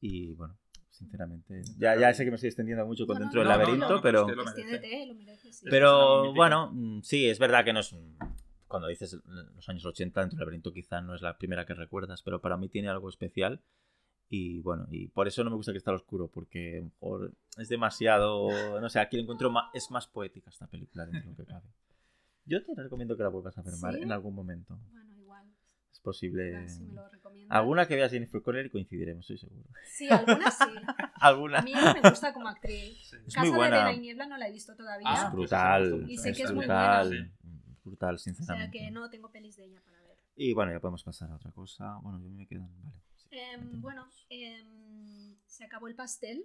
Y bueno, sinceramente, ya, ya sé que me estoy extendiendo mucho con No, no, dentro del no, no, laberinto, no, pero... Extiéndete, lo mereces, sí. Pero bueno, mm, sí, es verdad que no es. Cuando dices los años 80, dentro del laberinto quizá no es la primera que recuerdas, pero para mí tiene algo especial. Y bueno, y por eso no me gusta que esté al oscuro, porque mejor es demasiado. No sé, aquí lo encuentro más, es más poética esta película dentro de lo que cabe. Yo te recomiendo que la vuelvas a ver ¿Sí? en algún momento. Bueno, igual. Es posible. igual si me lo. Alguna que veas Jennifer Connelly coincidiremos, estoy seguro. Sí, algunas sí. Alguna. A mí me gusta como actriz. Sí. Es Casa muy de buena. Arena y Niebla no la he visto todavía. Ah, es pues brutal. Y sé que es muy brutal. buena. Brutal, o sinceramente. sea que no tengo pelis de ella para ver. Y bueno, ya podemos pasar a otra cosa. Bueno, yo me quedan. Vale. sí, Em, bueno, em, se acabó el pastel.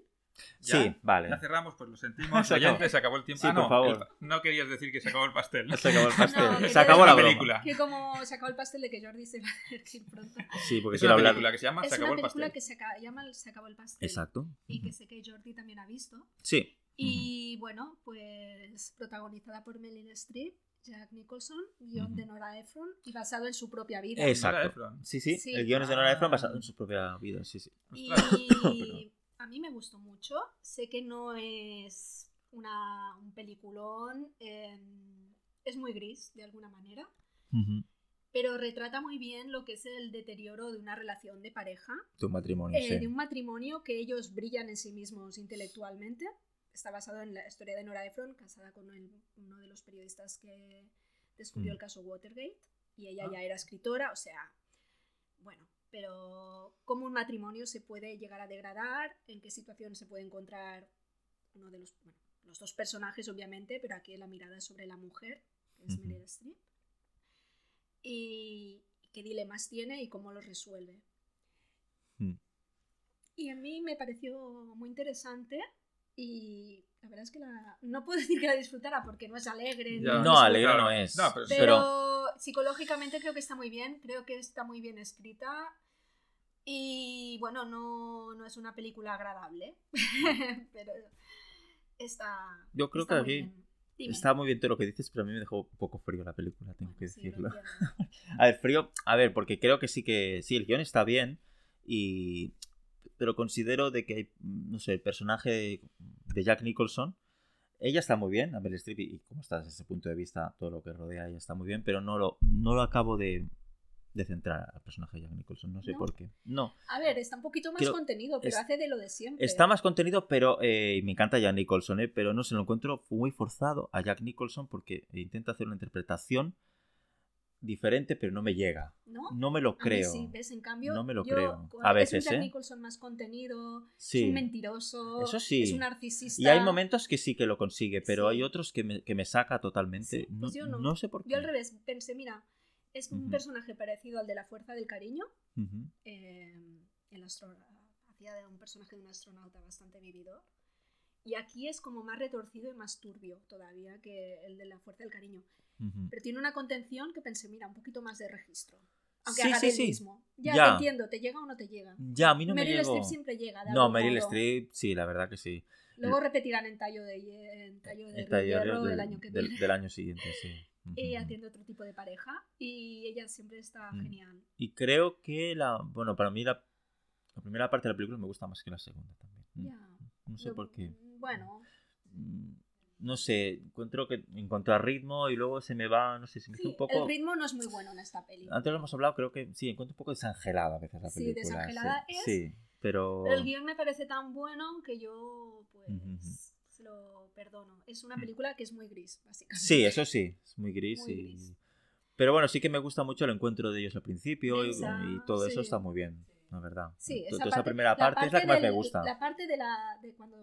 ¿Ya? Sí, vale. Ya cerramos, pues lo sentimos. Se acabó. Oyentes, se acabó el tiempo. Sí, ah, no, por favor. el no querías decir que se acabó el pastel. Se acabó el pastel. No, se acabó es la una broma. película. Que como se acabó el pastel de que Jordi se va a tener que ir pronto. Sí, porque Es una hablar. película que se llama Es Se acabó una el película pastel. que se acaba- llama Se acabó el pastel. Exacto. Y que sé que Jordi también ha visto. Sí. Y bueno, pues protagonizada por Meryl Streep, Jack Nicholson, guion de Nora Ephron y basado en su propia vida. Exacto. Sí, sí, Sí. El guion es de Nora Ephron Ah. basado en su propia vida. Sí, sí. Y a mí me gustó mucho. Sé que no es una, un peliculón, eh, es muy gris de alguna manera, pero retrata muy bien lo que es el deterioro de una relación de pareja, Tu matrimonio, eh, sí. de un matrimonio que ellos brillan en sí mismos intelectualmente. Está basado en la historia de Nora Ephron, casada con el- uno de los periodistas que descubrió Mm. el caso Watergate, y ella Ah. ya era escritora, o sea, bueno, pero cómo un matrimonio se puede llegar a degradar, en qué situación se puede encontrar uno de los, bueno, los dos personajes obviamente, pero aquí la mirada es sobre la mujer, que es Ujú. Meryl Streep, y qué dilemas tiene y cómo los resuelve. Mm. Y a mí me pareció muy interesante y la verdad es que la... no puedo decir que la disfrutara porque no es alegre. Ya. No, alegre no es. No, pero sí. Psicológicamente creo que está muy bien, creo que está muy bien escrita y bueno, no, no es una película agradable, pero está... Yo creo está que aquí bien. Está muy bien todo lo que dices, pero a mí me dejó un poco frío la película, tengo Bueno, que sí, decirlo. A ver, frío, a ver, porque creo que sí que sí, el guion está bien y pero considero de que hay, no sé, el personaje de Jack Nicholson, ella está muy bien, a Meryl Streep y como está desde ese punto de vista, todo lo que rodea ella está muy bien, pero no lo no lo acabo de, de centrar al personaje de Jack Nicholson, no sé ¿No? por qué. No, A ver, está un poquito más Creo- contenido, pero es- hace de lo de siempre. está más contenido, pero eh, me encanta Jack Nicholson, eh, pero no se lo encuentro muy forzado a Jack Nicholson porque intenta hacer una interpretación diferente, pero no me llega. ¿No? No me lo A mí creo. sí, ves, en cambio, No me lo yo- creo. A es veces, un Jack ¿eh? Nicholson más contenido, Sí. es un mentiroso, Eso sí. es un narcisista. Y hay momentos que sí que lo consigue, pero Sí. hay otros que me, que me saca totalmente. Sí, pues no, yo no. no sé por qué. Yo al revés, pensé, mira, es un Ujú. personaje parecido al de La Fuerza del Cariño. Ujú. eh, el hacía de un personaje de un astronauta bastante vividor. Y aquí es como más retorcido y más turbio todavía que el de La Fuerza del Cariño. Ujú. Pero tiene una contención que pensé, mira, un poquito más de registro. Aunque Sí, haga sí, del sí. mismo. Ya, Ya. te entiendo, ¿te llega o no te llega? Ya, a mí no Meryl me llegó. Streep siempre llega. de No, Meryl. Streep, sí, la verdad que sí. Luego repetirán en tallo de, en tallo de El hierro del, del año que viene. del año siguiente, sí. Ella Ujú. tiene otro tipo de pareja y ella siempre está Mm. genial. Y creo que la. Bueno, para mí la, la primera parte de la película me gusta más que la segunda también. Ya. No sé Yo- por qué. Bueno, Mm, no sé, encuentro que encontrar ritmo y luego se me va, no sé, se me Sí, un poco... el ritmo no es muy bueno en esta peli. Antes lo hemos hablado, creo que sí, encuentro un poco desangelada a veces la Sí, película. desangelada sí, es, Sí, pero... Pero el guion me parece tan bueno que yo, pues, se lo perdono. Es una Mm. película que es muy gris, básicamente. Sí, eso sí, es muy gris Muy y... gris. Pero bueno, sí que me gusta mucho el encuentro de ellos al principio y, Esa, y todo eso está muy bien, la verdad. Sí, esa esa parte- primera parte, es la que más me gusta. La parte de la de cuando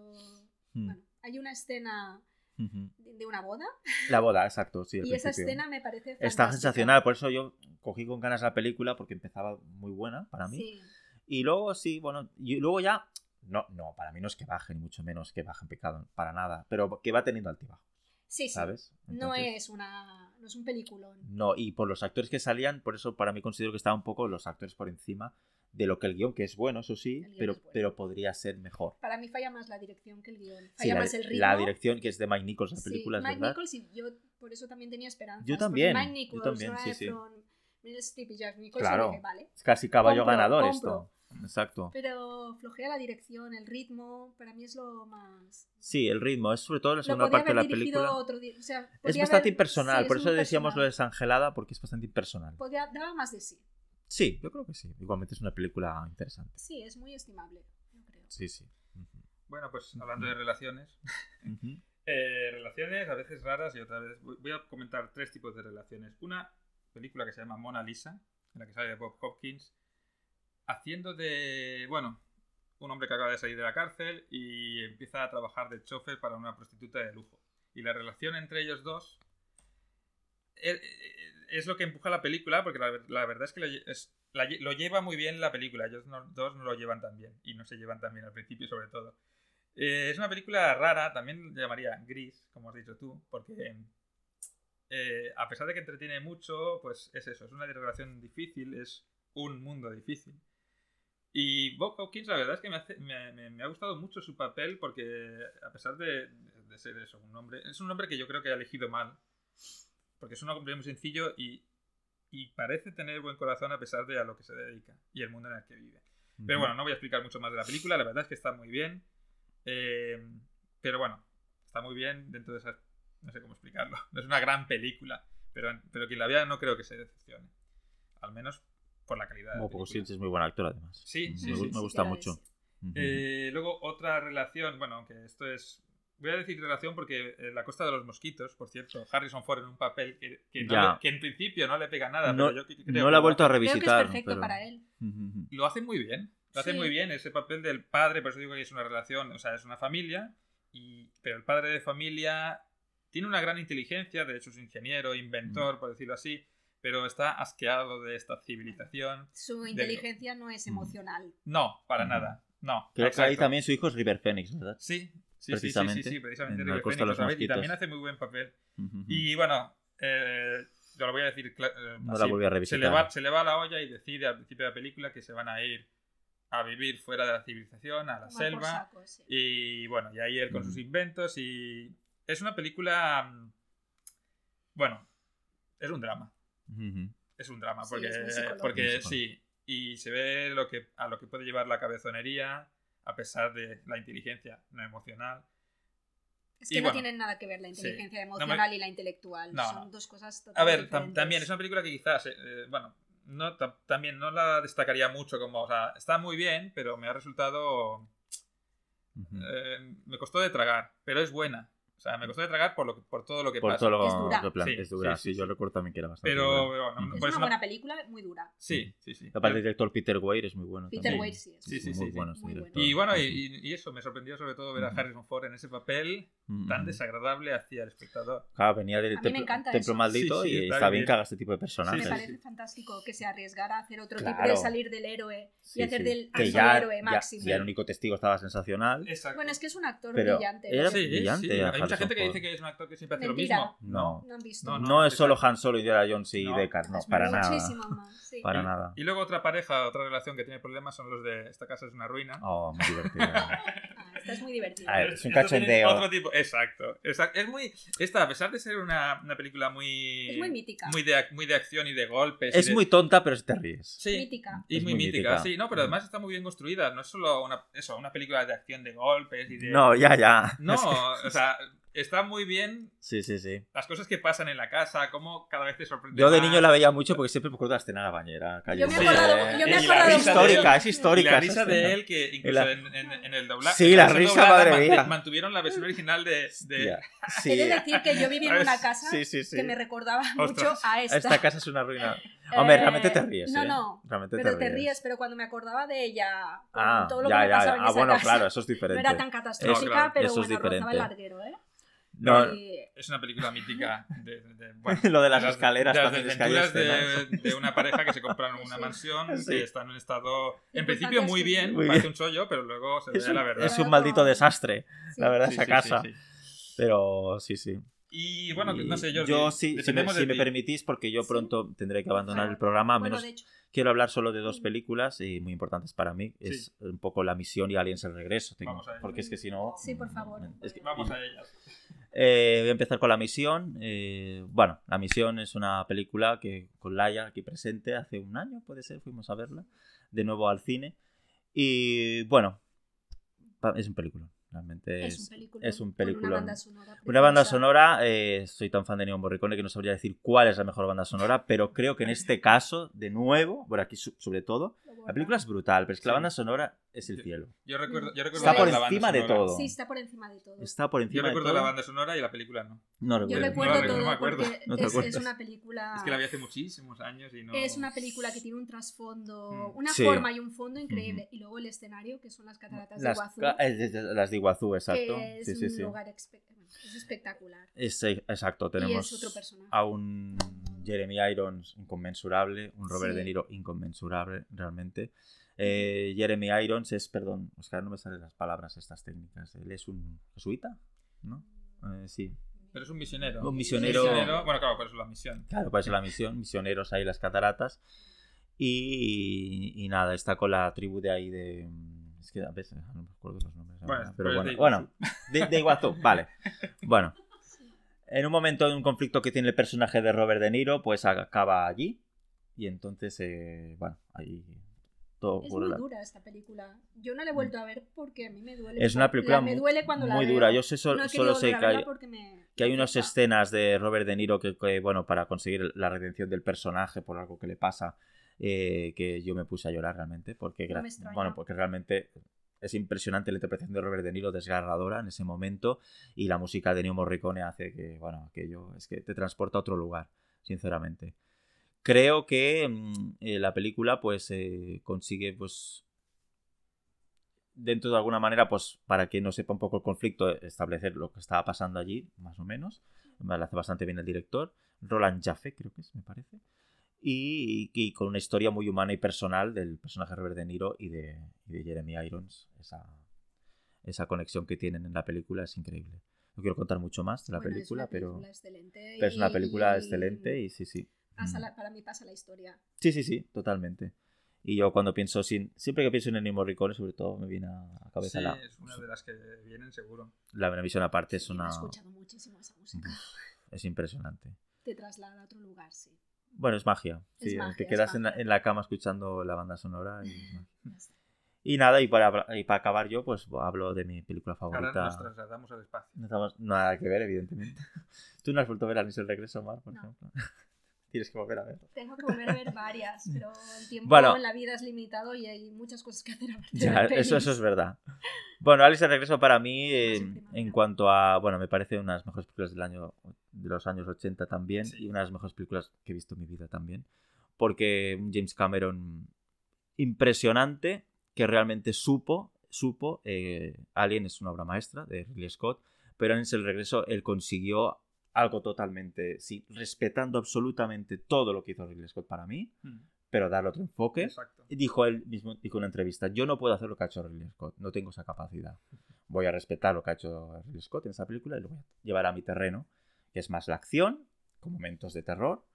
Mm, bueno, hay una escena de de una boda La boda, exacto, sí. y esa escena me parece Está fantástica. sensacional, por eso yo cogí con ganas la película porque empezaba muy buena para mí. Sí, Y luego sí, bueno, y luego ya, no, no, para mí no es que baje, ni mucho menos que baje en pecado, para nada, pero que va teniendo altibajos, sí, sí. ¿sabes? No es una no es un peliculón. No, y por los actores que salían, por eso para mí considero que estaban un poco los actores por encima de lo que el guion, que es bueno, eso sí, pero, es bueno. pero podría ser mejor. Para mí falla más la dirección que el guion. Falla Sí, la, más el ritmo. la dirección que es de Mike Nichols, la Sí, película, es Mike verdad. Nichols y yo por eso también tenía esperanzas. Yo también, Mike yo Nichols, también, Nora sí, sí. Y Jack Nicholson, Claro. dije, vale. Es casi caballo Compro, ganador compro. esto. Exacto. Pero flojea la dirección, el ritmo, para mí es lo más... Sí, el ritmo, es sobre todo la segunda parte de la película. otro o sea, Es bastante haber- impersonal, sí, es por eso muy decíamos lo personal. desangelada, porque es bastante impersonal. Podría, daba más de sí. Sí, yo creo que sí. Igualmente es una película interesante. Sí, es muy estimable, yo creo. Sí, sí. Bueno, pues hablando de relaciones. Eh, relaciones a veces raras y otras veces. Voy a comentar tres tipos de relaciones. Una película que se llama Mona Lisa, en la que sale Bob Hopkins, haciendo de. Bueno, un hombre que acaba de salir de la cárcel y empieza a trabajar de chofer para una prostituta de lujo. Y la relación entre ellos dos es, es lo que empuja la película, porque la, verdad es que lo, lleva muy bien la película. Ellos dos no lo llevan tan bien. Y no se llevan tan bien al principio, sobre todo. Eh, es una película rara, también llamaría gris, como has dicho tú, porque eh, a pesar de que entretiene mucho, pues es eso, es una relación difícil, es un mundo difícil. Y Bob Hopkins, la verdad es que me, ha gustado mucho su papel porque, a pesar de, de ser eso, un hombre, es un hombre que yo creo que ha elegido mal, porque es un hombre muy sencillo y, y parece tener buen corazón a pesar de a lo que se dedica y el mundo en el que vive. Pero bueno, no voy a explicar mucho más de la película, la verdad es que está muy bien. Eh, pero bueno, está muy bien dentro de esas... No sé cómo explicarlo. No es una gran película, pero, pero quien la vea no creo que se decepcione. Al menos por la calidad de la Bob película. Hoskins es muy buen actor, además. Sí, me, sí, me gusta sí, mucho. Eh, luego otra relación, bueno, aunque esto es... Voy a decir relación porque eh, La Costa de los Mosquitos, por cierto, Harrison Ford en un papel que, que, no le- que en principio no le pega nada, no pero yo creo no la he lo vuelto a hace- Creo que es revisitar. perfecto pero- para él. Lo hace muy bien. Lo hace Sí. muy bien ese papel del padre, por eso digo que es una relación, o sea, es una familia, y, pero el padre de familia tiene una gran inteligencia, de hecho es ingeniero, Mm. inventor, por decirlo así, pero está asqueado de esta civilización. Su inteligencia no es Mm. emocional. No, para Ujú. nada. No. Creo que ahí exacto. tamí su hijo es River Phoenix, ¿verdad? Sí, sí, sí, Precisamente, sí, sí, sí, precisamente en River La Costa de Phoenix, los otra vez, y también hace muy buen papel. Y bueno, eh, yo lo voy a decir. eh, No así, la volví a se revisitar. le, va, se le va la olla y decide al principio de la película que se van a ir a vivir fuera de la civilización, a la Tomar por selva. saco, sí. Y bueno, y ahí él con sus inventos. Y es una película. mm, Bueno, es un drama. Es un drama. Sí, Porque, psicológico. porque sí. Y se ve lo que, a lo que puede llevar la cabezonería, a pesar de la inteligencia no emocional. Es que Y no bueno, tienen nada que ver la inteligencia No, emocional y la intelectual. No, Son no. dos cosas A totalmente ver, tam- diferentes. también es una película que quizás, eh, eh, bueno, no, tam- también no la destacaría mucho como, o sea, está muy bien, pero me ha resultado, eh, me costó de tragar, pero es buena. O sea, me costó de tragar por, lo, que- por todo lo que Por pasa. todo lo Es dura. que plan- Sí, es dura. sí, sí, Sí, yo recuerdo también que era bastante Pero, dura. bueno, Ujú. Es pues una no- buena película, muy dura. Sí, sí, sí. Aparte el director Peter Weir es muy bueno. Peter también. Weir sí es. Sí, sí, muy bueno. Muy director. Y bueno, y, y- eso, me sorprendió sobre todo ver a. Harrison Ford en ese papel. Tan desagradable hacia el espectador. Claro, venía del me templo, templo maldito Sí, sí, y está está bien. bien que haga este tipo de personajes. Me sí, parece sí. fantástico que se arriesgara a hacer otro tipo Claro. de salir del héroe Sí, y hacer sí. del que ya, héroe máximo. ya el único testigo estaba sensacional. Exacto. Bueno, es que es un actor Pero brillante. era- brillante sí. Hay mucha gente que dice que es un actor que siempre hace Mentira. lo mismo. No. No han visto. No, No, no, es solo. Han Solo, Indiana Jones y No, Deckard, no, para nada. muchísimo más. Para Y- nada. Y luego otra pareja, otra relación que tiene problemas son los de esta casa es una ruina. Oh, muy divertido. Es muy divertida. A ver, es un cachondeo. Otro tipo, exacto, exacto. Es muy. Esta, a pesar de ser una, una película muy. Es muy mítica. Muy de, ac- muy de acción y de golpes. es de- muy tonta, pero te ríes. Sí. mítica. Y Es muy, muy mítica, mítica. sí, no, pero Mm. además está muy bien construida. No es solo una, eso, una película de acción de golpes y de. No, ya, ya. No, Es que- o sea, está muy bien Sí, sí, sí. las cosas que pasan en la casa, cómo cada vez te sorprende. Yo de más. niño la veía mucho porque siempre me acuerdo de la escena de la bañera. Yo me Eh, yo me he es histórica, es Y histórica. la esa risa de él, que incluso La- en, en- en el doblaje. Sí, la risa, doblada, madre mía. Mantuvieron la versión original de. de- Hostia. He de Sí. decir que yo viví en una casa Sí, sí, sí. que me recordaba Ostras. mucho a esta. Esta casa es una ruina. Hombre, Eh, realmente te ríes. No, ¿eh? no. Realmente Pero te te ríes. ríes, pero cuando me acordaba de ella, Ah, todo lo ya, que me ya, pasaba ya. en Ah, esa bueno, casa, claro, eso es no diferente. era tan catastrófica, claro, pero eso es bueno, rozaba el larguero, ¿eh? No, Y- Es una película mítica. De, de- bueno, Lo de las las- escaleras de las también es escenas. de, de una pareja que se compran una Sí. mansión Sí. que está en un estado, en principio, es muy bien, Muy parece bien. un chollo, pero luego se ve es un, la verdad. es un maldito desastre, sí. la verdad, Sí, esa sí, casa. sí, sí. Pero sí, sí. Y bueno, no sé, Y Jordi, yo sí, si me, de si me permitís, porque yo Sí. pronto tendré que abandonar el programa, menos de quiero hablar solo de dos películas y muy importantes para mí. Es Sí. un poco La Misión y Aliens el Regreso. tengo- Vamos a ello. porque es que si no... Sí, por favor. es que- Vamos a ellas. Eh, voy a empezar con La Misión. Eh, bueno, La Misión es una película que con Laia aquí presente hace un año, puede ser, fuimos a verla de nuevo al cine. Y bueno, es un película. Realmente es es, un película. es un Una peliculón. banda sonora. Una banda sonora, eh, soy tan fan de Neo Morricone que no sabría decir cuál es la mejor banda sonora, pero creo que en este caso, de nuevo, por aquí sobre todo. La película es brutal, pero es que la banda sonora es el cielo. Yo recuerdo, yo recuerdo Está la- por la banda encima de sonora. todo. Sí, está por encima de todo. Está por Yo encima de recuerdo todo. la banda sonora y la película no. No Yo recuerdo. recuerdo no, todo no me acuerdo. No te es, es una película. Es que la vi hace muchísimos años y no. Es una película que tiene un trasfondo, Mm. una Sí. forma y un fondo increíble. Y luego el escenario, que son las cataratas Las, de Iguazú, eh, eh, eh, las de Iguazú, exacto. que es Sí, un sí. lugar espe- bueno, es espectacular. Es, eh, exacto, y tenemos es otro personaje. a un Jeremy Irons inconmensurable, un Robert Sí. De Niro inconmensurable, realmente. Eh, Jeremy Irons es, perdón, Oscar, no me salen las palabras estas técnicas. Él es un jesuita, ¿no? Eh, sí, Pero es un misionero. Un misionero- Bueno, claro, por eso la misión. claro, para eso la misión, misioneros ahí las cataratas. Y, y nada, está con la tribu de ahí de... Es que a veces no me acuerdo los nombres. Bueno, ahora, pero pero de bueno, Iguazú. bueno, de, de Iguazú, vale. Bueno, en un momento de un conflicto que tiene el personaje de Robert De Niro, pues acaba allí. Y entonces, eh, bueno, ahí todo Es muy la- dura esta película. Yo no la he vuelto a ver porque a mí me duele. Es una La- película me muy- duele cuando la muy veo. dura. Yo sé, No solo sé que hay, me- que hay me unas escenas de Robert De Niro que, que, bueno, para conseguir la redención del personaje por algo que le pasa, eh, que yo me puse a llorar realmente, porque, No me bueno, porque realmente es impresionante la interpretación de Robert De Niro, desgarradora en ese momento, y la música de Neo Morricone hace que, bueno, aquello es que te transporta a otro lugar, sinceramente. Creo que mm, eh, la película, pues, eh, consigue, pues, dentro de alguna manera, pues, para que no sepa un poco el conflicto, establecer lo que estaba pasando allí, más o menos. Me lo hace bastante bien el director. Roland Jaffe, creo que es, me parece. Y, y con una historia muy humana y personal del personaje Robert De Niro y de, y de Jeremy Irons. Esa, esa conexión que tienen en la película es increíble. No quiero contar mucho más de la Bueno, es película, pero, pero es una y- película excelente y sí, sí. pasa la- para mí pasa la historia. Sí, sí, sí, totalmente. Y yo cuando pienso, sin, siempre que pienso en Ennio Morricone, sobre todo me viene a la cabeza Sí, la, es una de las que vienen seguro. la Venevisión aparte, es Sí, una... He escuchado muchísimo esa música. Es impresionante. Te traslada a otro lugar, sí. Bueno, es magia. Es Sí, magia, te es quedas en la, en la cama escuchando la banda sonora. Y, nada, y para, y para acabar yo, pues hablo de mi película Ahora favorita. nos trasladamos al espacio. No tenemos nada que ver, evidentemente. Tú no has vuelto a ver Alice el Regreso, Mar, por No. ejemplo. Tienes que volver a verlo. Tengo que volver a ver varias, pero el tiempo Bueno. en la vida es limitado y hay muchas cosas que hacer aparte de Ya, ver eso, eso es verdad. Bueno, Alice el Regreso para mí, eh, en en cuanto a. Bueno, me parece una de las mejores películas del año, de los años 80 también. Sí. Y una de las mejores películas que he visto en mi vida también. Porque un James Cameron impresionante que realmente supo. Supo. eh, Alien es una obra maestra de Ridley Scott. Pero en el regreso él consiguió algo totalmente. Sí, respetando absolutamente todo lo que hizo Ridley Scott para mí. Mm, Pero darle otro enfoque. Exacto. Y dijo él mismo, dijo en una entrevista, yo no puedo hacer lo que ha hecho Ridley Scott, no tengo esa capacidad. Voy a respetar lo que ha hecho Ridley Scott en esa película y lo voy a llevar a mi terreno, que es más la acción, con momentos de terror.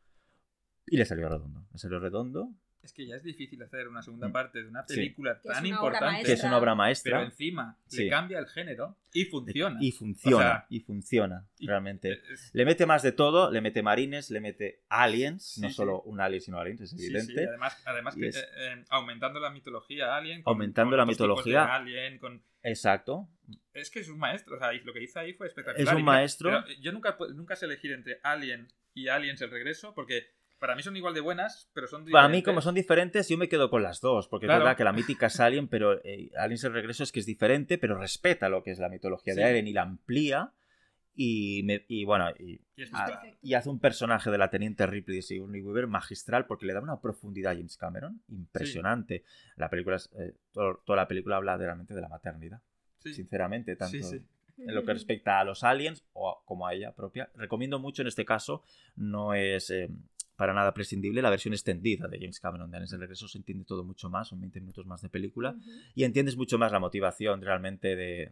Y le salió redondo, le salió redondo Es que ya es difícil hacer una segunda Mm. parte de una Sí. película Que tan una importante. Que es una obra maestra. Pero encima Sí. le cambia el género y funciona. Y funciona, O sea, y funciona, y- realmente. Es- Le mete más de todo, le mete marines, le mete aliens, Sí, no sí. solo un alien, sino aliens, es sí, sí, evidente. además, además que, es- eh, eh, aumentando la mitología alien. con- Aumentando con la otros tipos de mitología. alien, con... Exacto. Es que es un maestro, o sea, lo que hizo ahí fue espectacular. Es un maestro. pero yo nunca, nunca sé elegir entre Alien y Aliens el regreso, porque para mí son igual de buenas, pero son Para mí, diferentes. como son diferentes, yo me quedo con las dos, porque Claro. es verdad que la mítica es Alien, pero eh, Aliens el regreso es que es diferente, pero respeta lo que es la mitología de Sí. Alien y la amplía. Y, me- y bueno, y, perfecto. y hace un personaje de la teniente Ripley de Sigourney Weaver magistral porque le da una profundidad a James Cameron impresionante. La película es- eh, todo- toda la película habla realmente de la maternidad, Sí, sinceramente, tanto sí, sí. en lo que respecta a los aliens o a- como a ella propia. Recomiendo mucho en este caso, no es eh, para nada prescindible, la versión extendida de James Cameron de Aliens el Regreso. Se entiende todo mucho más, son 20 minutos más de película y entiendes mucho más la motivación realmente de,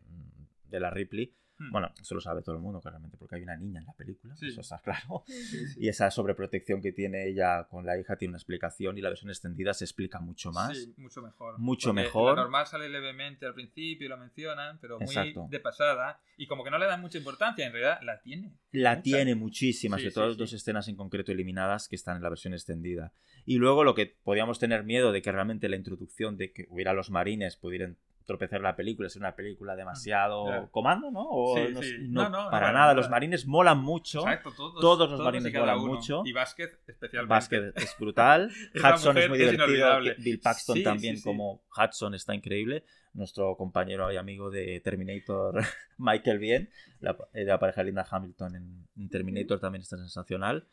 de la Ripley. Hmm. Bueno, eso lo sabe todo el mundo claramente porque hay una niña en la película, Sí. eso está claro. Sí, sí. Y esa sobreprotección que tiene ella con la hija tiene una explicación y la versión extendida se explica mucho más. Sí, mucho mejor. Mucho Porque mejor. La normal sale levemente al principio y lo mencionan, pero muy Exacto. de pasada. Y como que no le dan mucha importancia, en realidad la tiene. La Mucha. tiene muchísimas, sobre sí, todo sí. dos escenas en concreto eliminadas que están en la versión extendida. Y luego lo que podíamos tener miedo de que realmente la introducción de que hubiera los marines pudieran tropezar la película, ser una película demasiado Mm, Claro. comando, ¿no? O Sí, no, sí. no, No, para nada. Los marines molan mucho. Exacto, todos, Todos los marines molan uno. mucho. Y Vázquez especialmente. Vázquez es brutal. Hudson es muy es divertido. Bill Paxton Sí, también, como Hudson, está increíble. Nuestro compañero y amigo de Terminator, Michael Bien, la, eh, la pareja Linda Hamilton en, en Terminator también está sensacional.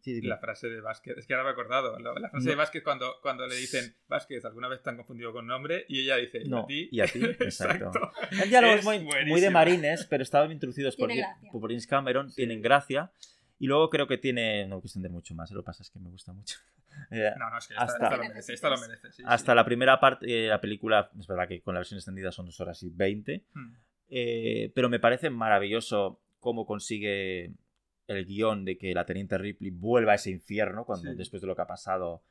Sí, la frase de Vázquez, es que ahora me he acordado, la, la frase No. de Vázquez cuando, cuando le dicen, Vázquez, ¿alguna vez te han confundido con nombre? Y ella dice, ¿y No, a ti? y a ti, exacto. El diálogo es Es muy, muy de marines, pero estaban introducidos por, por James Cameron, Sí. tienen gracia. Y luego creo que tiene, no quiero extender mucho más, lo que pasa es que me gusta mucho. Eh, No, no, es que esta, Hasta- esta lo merece, esta lo merece. sí, hasta sí. la primera parte de la película, es verdad que con la versión extendida son dos horas y veinte, Hmm. eh, pero me parece maravilloso cómo consigue el guion de que la teniente Ripley vuelva a ese infierno cuando Sí. después de lo que ha pasado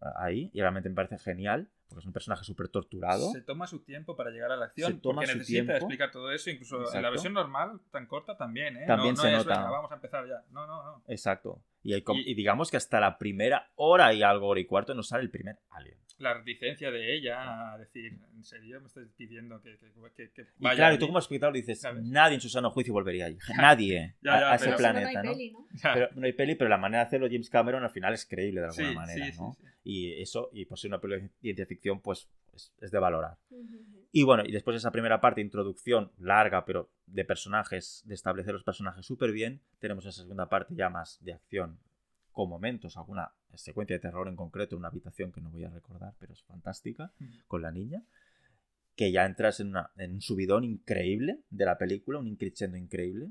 eh, ahí, y realmente me parece genial, porque es un personaje súper torturado. Se toma su tiempo para llegar a la acción, Se toma porque su necesita tiempo. explicar todo eso, incluso en la versión normal, tan corta también, ¿eh? También no, se no es, nota. "Venga, vamos a empezar ya. No, no, no. Exacto. Y, hay com- Y- y digamos que hasta la primera hora y algo, hora y cuarto, nos sale el primer alien. La reticencia de ella a decir, ¿en serio me estás pidiendo que, que, que, que Y vaya claro, y allí?". tú como espectador dices, ¿Sabes? nadie en su sano juicio volvería allí. Nadie Ya, a- ya, a, ese no, planeta, no ¿no? hay peli, ¿no? Pero no hay peli, pero la manera de hacerlo James Cameron al final es creíble de alguna Sí, manera, sí, ¿no? sí. Y eso, y por ser una película de ciencia ficción, pues es, es de valorar. Y bueno, y después de esa primera parte, introducción larga, pero de personajes, de establecer los personajes súper bien, tenemos esa segunda parte ya más de acción, con momentos, alguna secuencia de terror en concreto, una habitación que no voy a recordar, pero es fantástica, Mm. con la niña, que ya entras en, una- en un subidón increíble de la película, un increchendo increíble,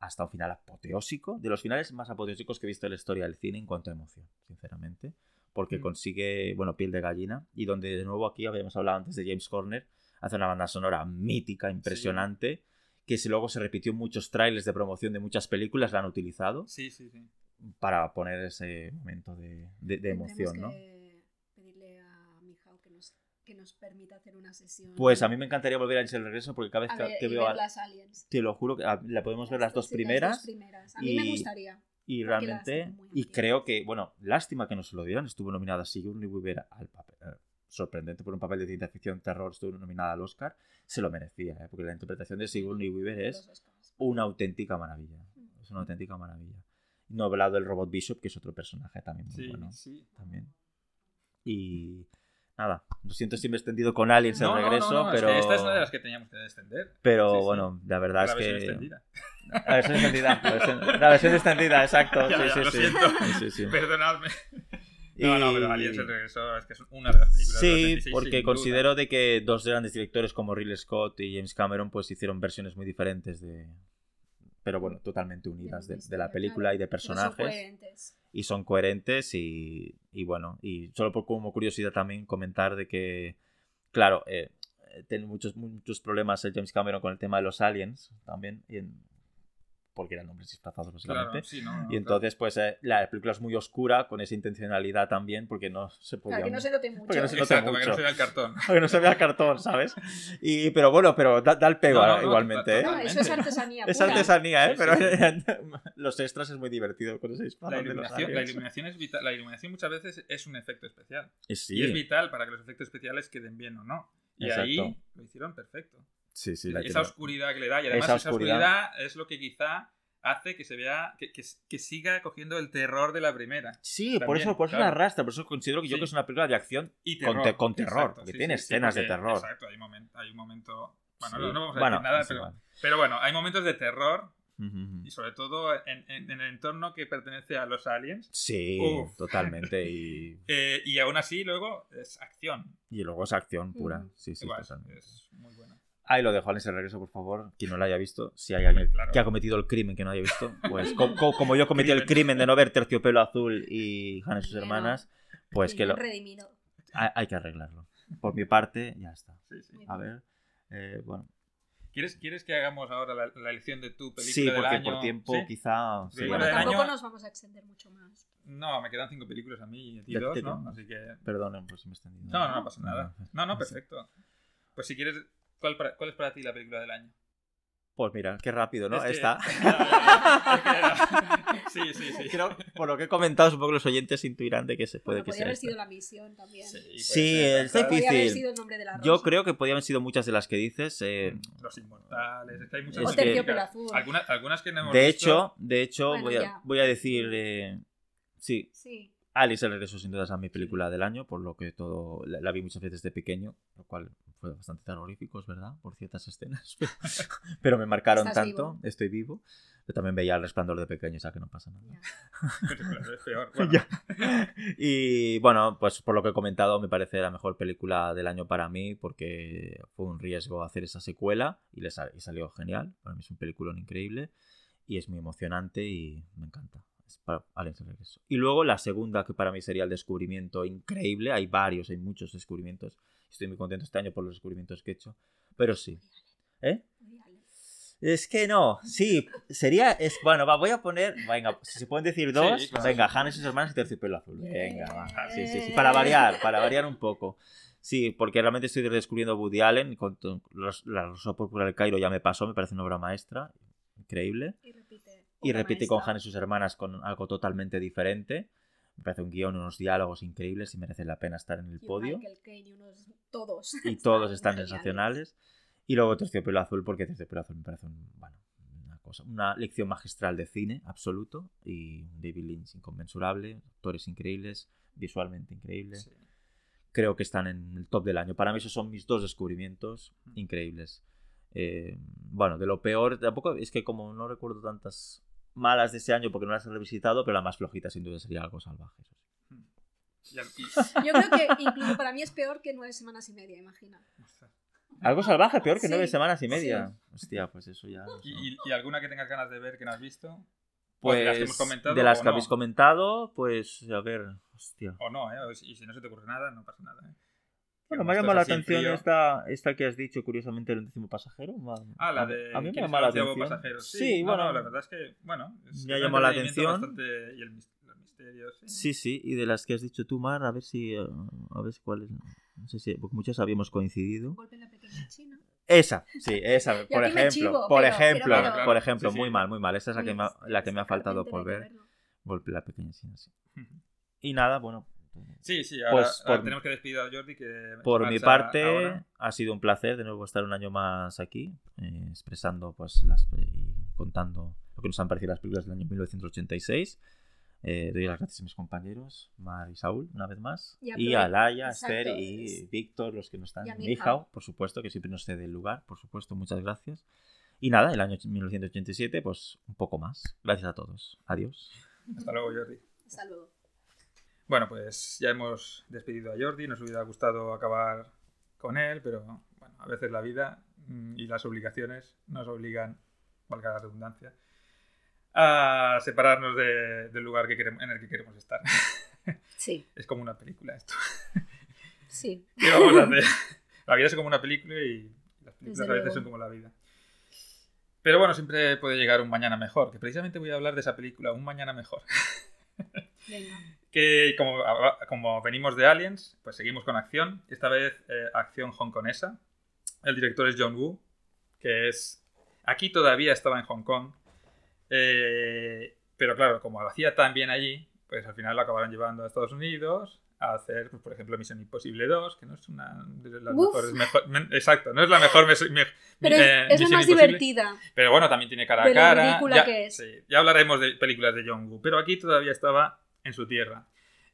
hasta un final apoteósico, de los finales más apoteósicos que he visto en la historia del cine en cuanto a emoción, sinceramente, porque Mm. consigue, bueno, piel de gallina, y donde de nuevo aquí habíamos hablado antes de James Horner, hace una banda sonora mítica, impresionante, que si luego se repitió en muchos trailers de promoción de muchas películas, la han utilizado Sí, sí, sí. para poner ese momento de, de- emoción, ¿no? que pedirle a Mijao que nos, que nos permita hacer una sesión. Pues a mí me encantaría volver a ese regreso porque cada vez A que, ver, que veo ver a- las aliens. te lo juro que a- la podemos ver las dos Sí, primeras dos primeras. A mí me y- gustaría. y realmente las y creo que bueno lástima que no se lo dieran estuvo nominada Sigourney Weaver al papel sorprendente por un papel de ciencia ficción terror estuvo nominada al Oscar se lo merecía ¿eh? porque la interpretación de Sigourney Weaver es una auténtica maravilla Mm. es una auténtica maravilla no he hablado del robot Bishop que es otro personaje también muy Sí, bueno sí. también y nada lo siento si me he extendido con Aliens No, el regreso no, no, es pero que esta es una de las que teníamos que descender. pero Sí, sí. bueno la verdad La es versión que extendida. la versión extendida la versión, la versión extendida exacto Ya, sí, ya, sí, lo siento. Sí, sí, sí. Perdonadme. No, no, pero Aliens el regreso es que es una de las películas Sí, 86, porque considero de que dos grandes directores como Ridley Scott y James Cameron pues hicieron versiones muy diferentes de pero bueno, totalmente unidas de, de la película y de personajes. coherentes. y son coherentes y, y bueno, y solo por como curiosidad también comentar de que claro, eh, eh, tiene muchos muchos problemas el James Cameron con el tema de los aliens también y en- porque eran hombres disfrazados Claro, básicamente. sí, no, no, Y entonces, pues eh, la película es muy oscura con esa intencionalidad también, porque no se podía. Para que no se note mucho. Porque no se claro. nota Exacto, para que no mucho. se vea el cartón. Porque no se vea el cartón, ¿sabes? Y, pero bueno, pero da, da el pego No, no, no, igualmente, ¿eh? No, eso es artesanía. Es pura. artesanía, ¿eh? Sí, pero sí, los extras es muy divertido con ese disfraz La de los iluminación, la iluminación es vital. La iluminación muchas veces es un efecto especial. Y es vital para que los efectos especiales queden bien o no. Y Exacto. ahí lo hicieron perfecto. Sí, sí. la esa oscuridad que le da. Y además Esa esa oscuridad. es lo que quizá hace que se vea, que, que- que siga cogiendo el terror de la primera. Sí, por eso, por eso claro. la arrastra, por eso considero que yo que es una película de acción Y con, terror. te- con terror, Exacto, sí, tiene sí, escenas de terror. Exacto, hay un momento, hay un momento bueno, no, no vamos a Bueno, decir nada, pero, bueno, hay momentos de terror y sobre todo en, en- en el entorno que pertenece a los aliens. Sí, Uf. totalmente. Y, Eh, y aún así luego es acción. y luego es acción pura. Ujú. Sí, sí, Igual, totalmente. es muy buena. Ahí lo dejo, Alex, el regreso, por favor. Quien no lo haya visto, si hay alguien Claro. que ha cometido el crimen que no haya visto, pues co- co- como yo cometí el crimen de no ver Terciopelo Azul y Hannah y sus hermanas, pues que lo, redimido. hay, hay que arreglarlo. Por mi parte, ya está. Sí, sí. A ver, eh, bueno. ¿Quieres, ¿Quieres que hagamos ahora la, la elección de tu película Sí, del porque año? por tiempo ¿Sí? quizá... Sí, bueno, tampoco año- nos vamos a extender mucho más. No, me quedan cinco películas a mí y a ti Ya dos, te ¿no? tengo. Así que... Perdonen, pues si me he extendido. No, no, no pasa nada. No, no, perfecto. Pues si quieres, ¿cuál, para- cuál es para ti la película del año? Pues mira, qué rápido, ¿no? Es que- Está. Sí, sí, sí. Creo, por lo que he comentado, supongo que los oyentes intuirán de que se puede Bueno, que podría sea. haber esta. sido la misión también. Sí, Sí, haber difícil. sido el nombre de la Yo creo que podrían haber sido muchas de las que dices. eh, Los inmortales, es que hay muchas Es O que-. Algunas, algunas que no hemos de visto. hecho, de hecho, Bueno, voy, a, ya. voy a decir. eh, sí, Sí. Alice el regreso sin duda es a mi película del año, por lo que todo la, la vi muchas veces de pequeño, lo cual fue bastante terrorífico, es verdad, por ciertas escenas, pero me marcaron Estás tanto, vivo. estoy vivo. Yo también veía el resplandor de pequeño, o sea que no pasa nada. Pero. Bueno. Y bueno, pues por lo que he comentado, me parece la mejor película del año para mí, porque fue un riesgo hacer esa secuela y, le sal- y salió genial. Para mí es un peliculón increíble y es muy emocionante y me encanta. Es para Alex el regreso. Y luego la segunda, que para mí sería el descubrimiento increíble. Hay varios, hay muchos descubrimientos. Estoy muy contento este año por los descubrimientos que he hecho. Pero sí. ¿Eh? Es que no, sí, sería, es, bueno, va, voy a poner, venga, si se pueden decir dos, Sí, claro. venga, Hannah y sus hermanas y Terciopelo Azul, venga, va, Bien. sí, sí, sí, para variar, para variar un poco, sí, porque realmente estoy descubriendo Woody Allen, con los- la Rosa Púrpura del Cairo ya me pasó, me parece una obra maestra, increíble, Y repite. y repite con maestra. Hannah y sus hermanas con algo totalmente diferente, me parece un guion, unos diálogos increíbles y merece la pena estar en el Y podio Michael Caine y unos todos. y todos están sensacionales. Y luego Terciopelo Azul, porque Terciopelo Azul me parece un- bueno, una, cosa, una lección magistral de cine absoluto. Y un David Lynch inconmensurable, actores increíbles, visualmente increíbles. sí. Creo que están en el top del año. Para mí esos son mis dos descubrimientos Mm. increíbles. Eh, bueno, de lo peor, tampoco es que como no recuerdo tantas malas de ese año porque no las he revisitado, pero la más flojita sin duda sería algo salvaje. Yo creo que incluso para mí es peor que nueve semanas y media, imagina. Algo salvaje, peor que Sí, nueve semanas y media. Hostia, pues eso ya. no sé. y, y- y alguna que tengas ganas de ver que no has visto? ¿O Pues de las que hemos comentado de las o que no? habéis comentado, pues a ver, hostia. O no, ¿eh? Y si no se te ocurre nada, no pasa nada. ¿eh? Bueno, me ha llamado la atención esta, esta que has dicho, curiosamente, el décimo pasajero. Ah, la a- de. A mí me ¿Quién es llama la atención. pasajero? Sí, Sí, no, bueno. no, la verdad es que, bueno. es- Me ha es llamado la atención. Bastante, y el, mis- los misterios. Sí. Sí, sí, y de las que has dicho tú, Mar, a ver si. eh, A ver si cuáles. No sé si. Porque muchas habíamos coincidido. Golpe en la pequeña China. Esa, sí, esa, por ejemplo. chivo, por pero- ejemplo, pero bueno. por ejemplo, Sí, sí. muy mal, muy mal. Esa es la que me ha, la que me ha faltado por ver. Golpe la pequeña China, sí. Y nada, bueno. Sí, sí, ahora, Pues, ahora por- tenemos que despedir a Jordi. Que Por mi parte, ahora. ha sido un placer de nuevo estar un año más aquí, eh, expresando pues las y contando lo que nos han parecido las películas del año 1986. Eh, doy las gracias a mis compañeros, Mar y Saúl, una vez más. Y a Y a Chloe. Laia, Esther y es- Víctor, los que no están. Y a Mi Mijao. hija, por supuesto, que siempre nos cede el lugar, por supuesto, muchas gracias. Y nada, el año 1987, pues un poco más. Gracias a todos. Adiós. Hasta luego, Jordi. Hasta luego. Bueno, pues ya hemos despedido a Jordi. Nos hubiera gustado acabar con él, pero bueno, a veces la vida mm, y las obligaciones nos obligan, valga la redundancia, a separarnos de- del lugar que queremos, en el que queremos estar. Sí, es como una película esto. sí. ¿Qué vamos a hacer? La vida es como una película y las películas Desde a veces luego. son como la vida. Pero bueno, siempre puede llegar un mañana mejor, que precisamente voy a hablar de esa película, Un mañana mejor. Venga. Que como, como venimos de Aliens, pues seguimos con acción. Esta vez eh, acción hongkonesa. El director es John Woo, que es... Aquí todavía estaba en Hong Kong. eh, pero claro, como lo hacía tan bien allí, pues al final lo acabaron llevando a Estados Unidos a hacer, pues, por ejemplo, Misión Imposible 2, que no es una de las Uf. mejores... mejor- exacto, no es la mejor... me- Pero es, eh, es la más Imposible. divertida. Pero bueno, también tiene cara a cara. ridícula ya, que es. sí, ya hablaremos de películas de John Woo, pero aquí todavía estaba en su tierra.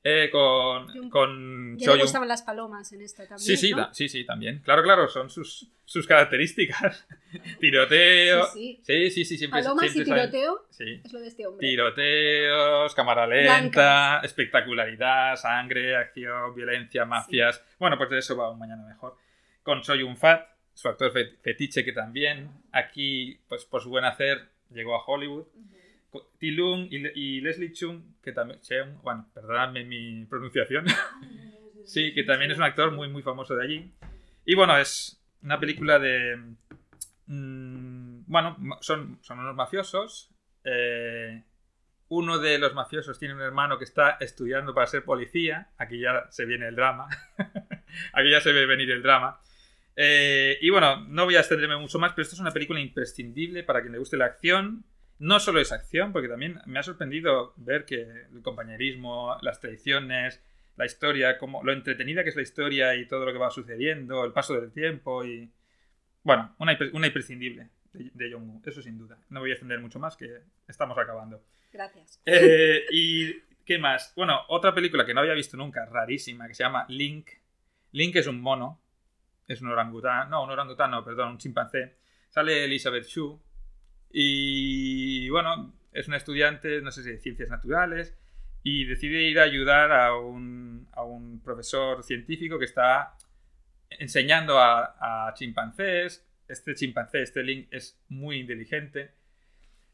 Eh, con con Ya le gustaban las palomas en esta también. Sí, sí, sí, sí, también. Claro, claro, son sus, sus características. Tiroteo. Sí, Sí, sí, sí, siempre Palomas y siempre tiroteo Sí. es lo de este hombre. Tiroteos, cámara lenta, espectacularidad, sangre, acción, violencia, mafias. Bueno, pues de eso va un mañana mejor. Con Soy un Fat, su actor fe- fetiche que también aquí, pues por su buen hacer, llegó a Hollywood. Ti Lung y, Le- y Leslie Chung, que también, bueno, mi pronunciación, sí, que también es un actor muy, muy famoso de allí. Y bueno, es una película de... mm, bueno, son, son unos mafiosos. eh, uno de los mafiosos tiene un hermano que está estudiando para ser policía. Aquí ya se viene el drama. Aquí ya se ve venir el drama. Eh, y bueno, no voy a extenderme mucho más, pero esto es una película imprescindible para quien le guste la acción. No solo es acción, porque también me ha sorprendido ver que el compañerismo, las tradiciones, la historia, como lo entretenida que es la historia y todo lo que va sucediendo, el paso del tiempo y... Bueno, una, impre- una imprescindible de, de Woo, eso sin duda. No voy a extender mucho más, que estamos acabando. Gracias. Eh, ¿Y qué más? Bueno, otra película que no había visto nunca, rarísima, que se llama Link. Link es un mono, es un orangután, no, un orangután, no, perdón, un chimpancé. Sale Elizabeth Shue y bueno, es una estudiante, no sé si de ciencias naturales, y decide ir a ayudar a un, a un profesor científico que está enseñando a, a chimpancés. Este chimpancé, este Link, es muy inteligente.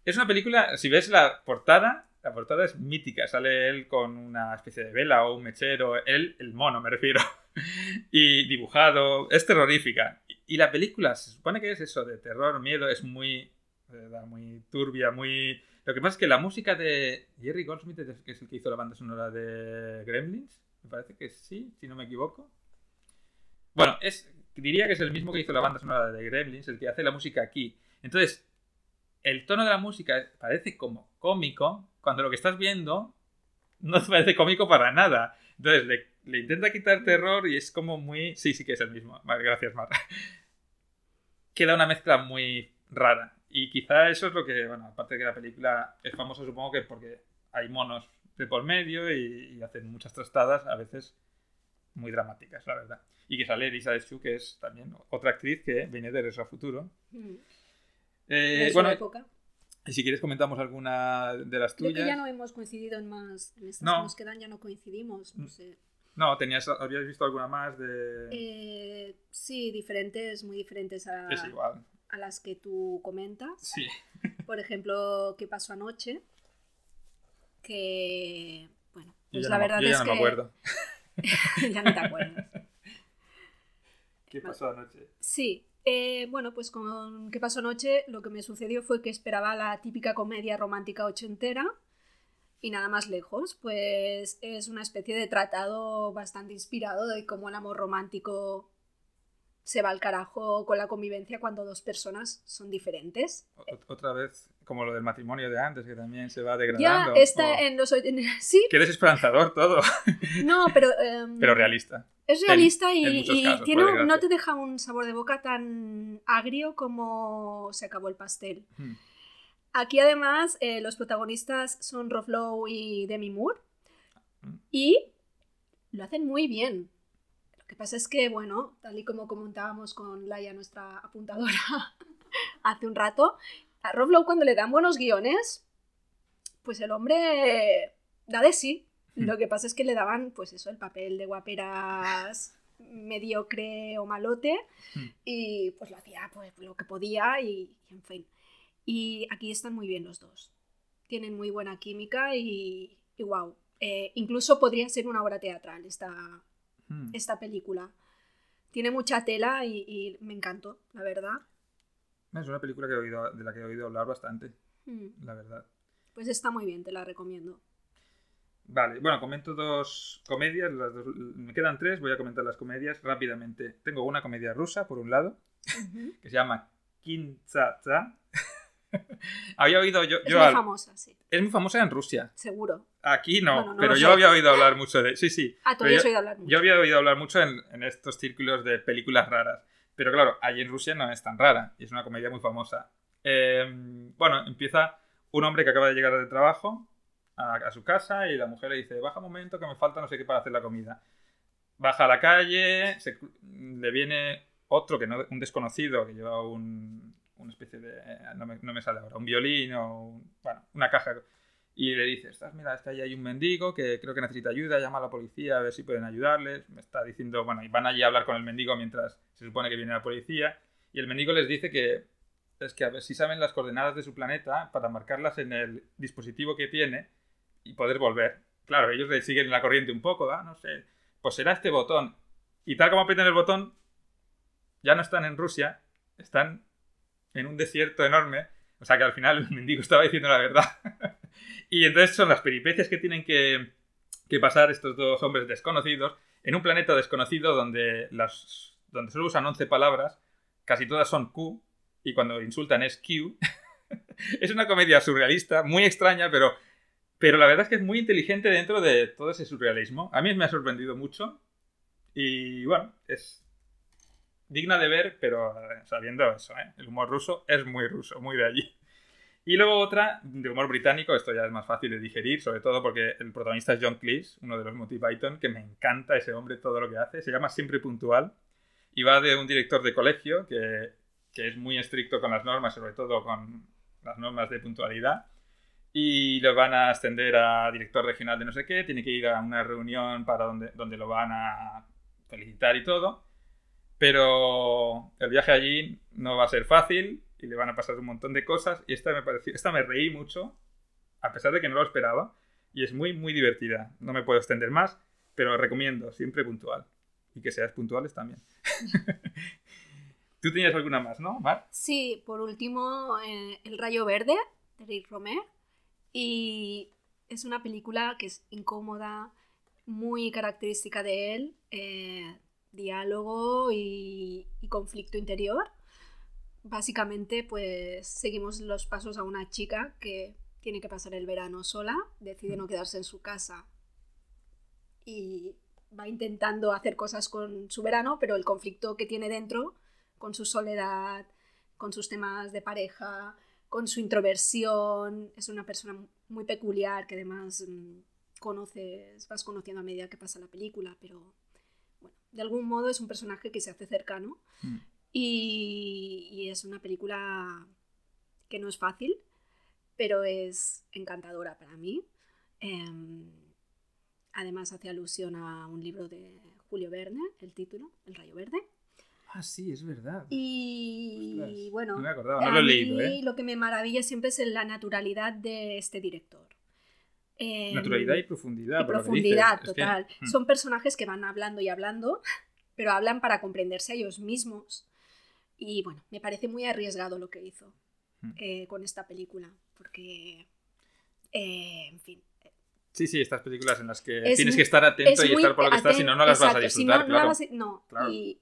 Es una película, si ves la portada, la portada es mítica. Sale él con una especie de vela o un mechero. Él, el mono, me refiero. y dibujado. Es terrorífica. Y, y la película se supone que es eso, de terror, miedo. Es muy, verdad, muy turbia, muy... Lo que pasa es que la música de Jerry Goldsmith, que es el que hizo la banda sonora de Gremlins, me parece que sí, si no me equivoco. Bueno, es, diría que es el mismo que hizo la banda sonora de Gremlins, el que hace la música aquí. Entonces, el tono de la música parece como cómico, cuando lo que estás viendo no parece cómico para nada. Entonces, le, le intenta quitar terror y es como muy... Sí, sí que es el mismo. Vale, gracias, Mar. Queda una mezcla muy rara. Y quizá eso es lo que, bueno, aparte de que la película es famosa, supongo que porque hay monos de por medio y, y hacen muchas trastadas, a veces muy dramáticas, la verdad. Y que sale Elizabeth Shue, que es también otra actriz que viene de Regreso al Futuro. Mm. Eh, De bueno, época. y si quieres comentamos alguna de las Creo tuyas. que ya no hemos coincidido en más. En estas No. que nos quedan ya no coincidimos. No sé. No, tenías, habías visto alguna más de... Eh, sí, diferentes, muy diferentes a, Es igual. A las que tú comentas. Sí. Por ejemplo, ¿qué pasó anoche? Que. Bueno, Yo pues ya la no, me- verdad yo ya es no que. me acuerdo. ya no te acuerdas. ¿Qué pasó anoche? Sí, eh, bueno, pues con ¿Qué pasó anoche? Lo que me sucedió fue que esperaba la típica comedia romántica ochentera y nada más lejos, pues es una especie de tratado bastante inspirado de cómo el amor romántico se va al carajo con la convivencia cuando dos personas son diferentes. O- Otra vez, como lo del matrimonio de antes, que también se va Ya degradando. está Oh, en los... Sí, Qué desesperanzador todo, no, pero... em, pero realista. Es realista y, en muchos y casos, tiene no te deja un sabor de boca tan agrio como se acabó el pastel. Hmm. Aquí además eh, los protagonistas son Rob Lowe y Demi Moore Mm. y lo hacen muy bien. Lo que pasa es que, bueno, tal y como comentábamos con Laia, nuestra apuntadora, hace un rato, a Rob Lowe cuando le dan buenos guiones, pues el hombre da de sí. Mm. Lo que pasa es que le daban, pues eso, el papel de guaperas mediocre o malote Mm. y pues lo hacía pues lo que podía y, y en fin. Y aquí están muy bien los dos. Tienen muy buena química y, y wow. Eh, incluso podría ser una obra teatral esta, Hmm. esta película. Tiene mucha tela y, y me encantó, la verdad. Es una película que he oído, de la que he oído hablar bastante, Mm. la verdad. Pues está muy bien, te la recomiendo. Vale, bueno, comento dos comedias. Las dos- me quedan tres, voy a comentar las comedias rápidamente. Tengo una comedia rusa, por un lado, que se llama Kintsatsa. había oído yo... Es yo muy al- famosa, sí, es muy famosa en Rusia. seguro. Aquí no, Bueno, no pero yo sé. había oído hablar mucho de... Sí, sí. Ah, tú habías yo- oído hablar mucho. Yo había oído hablar mucho en, en estos círculos de películas raras. Pero claro, allí en Rusia no es tan rara. Y es una comedia muy famosa. Eh, bueno, empieza un hombre que acaba de llegar del trabajo a, a su casa y la mujer le dice, baja un momento que me falta no sé qué para hacer la comida. Baja a la calle, se le viene otro, que no, un desconocido, que lleva un, una especie de... No me, no me sale ahora, un violín o... un- bueno, una caja. Y le dice, estás, mira, es que ahí hay un mendigo que creo que necesita ayuda, llama a la policía a ver si pueden ayudarles. Me está diciendo, bueno, y van allí a hablar con el mendigo mientras se supone que viene la policía. Y el mendigo les dice que es que a ver si saben las coordenadas de su planeta para marcarlas en el dispositivo que tiene y poder volver. Claro, ellos le siguen la corriente un poco, ¿ah? no sé, pues será este botón. Y tal como aprietan el botón, ya no están en Rusia, están en un desierto enorme. O sea que al final el mendigo estaba diciendo la verdad. y entonces son las peripecias que tienen que, que pasar estos dos hombres desconocidos en un planeta desconocido donde, las, donde solo usan 11 palabras, casi todas son Q, y cuando insultan es Q. es una comedia surrealista, muy extraña, pero, pero la verdad es que es muy inteligente dentro de todo ese surrealismo. A mí me ha sorprendido mucho. Y bueno, es digna de ver, pero eh, sabiendo eso, ¿eh? el humor ruso es muy ruso, muy de allí. Y luego otra de humor británico, esto ya es más fácil de digerir, sobre todo porque el protagonista es John Cleese, uno de los Monty Python, que me encanta ese hombre, todo lo que hace. Se llama Siempre Puntual y va de un director de colegio que, que es muy estricto con las normas, sobre todo con las normas de puntualidad. Y lo van a ascender a director regional de no sé qué, tiene que ir a una reunión para donde, donde lo van a felicitar y todo. Pero el viaje allí no va a ser fácil y le van a pasar un montón de cosas. Y esta me pareció, esta me reí mucho, a pesar de que no lo esperaba. Y es muy, muy divertida. No me puedo extender más, pero recomiendo, siempre puntual. Y que seas puntuales también. Tú tenías alguna más, ¿no, Mar? Sí, por último, eh, El Rayo Verde, de Rick Romer. Y es una película que es incómoda, muy característica de él. eh, diálogo y, y conflicto interior. Básicamente, pues seguimos los pasos a una chica que tiene que pasar el verano sola, decide no quedarse en su casa y va intentando hacer cosas con su verano, pero el conflicto que tiene dentro, con su soledad, con sus temas de pareja, con su introversión, es una persona muy peculiar que además mm, conoces, vas conociendo a medida que pasa la película, pero de algún modo es un personaje que se hace cercano Mm. y, y es una película que no es fácil, pero es encantadora para mí. Em, además hace alusión a un libro de Julio Verne, el título, El Rayo Verde. Ah, sí, es verdad. Y Ostras, bueno, no me acordaba, no a lo he leído, ¿eh? lo que me maravilla siempre es la naturalidad de este director. Naturalidad y profundidad. y profundidad dices. Es que- total. Mm. Son personajes que van hablando y hablando, pero hablan para comprenderse a ellos mismos. Y bueno, me parece muy arriesgado lo que hizo Mm. eh, con esta película, porque, eh, en fin, Sí, sí, estas películas en las que Es tienes muy- que estar atento es y estar por lo que estás, si no, no las vas a si disfrutar, no, no la claro. vas a- no, Claro. y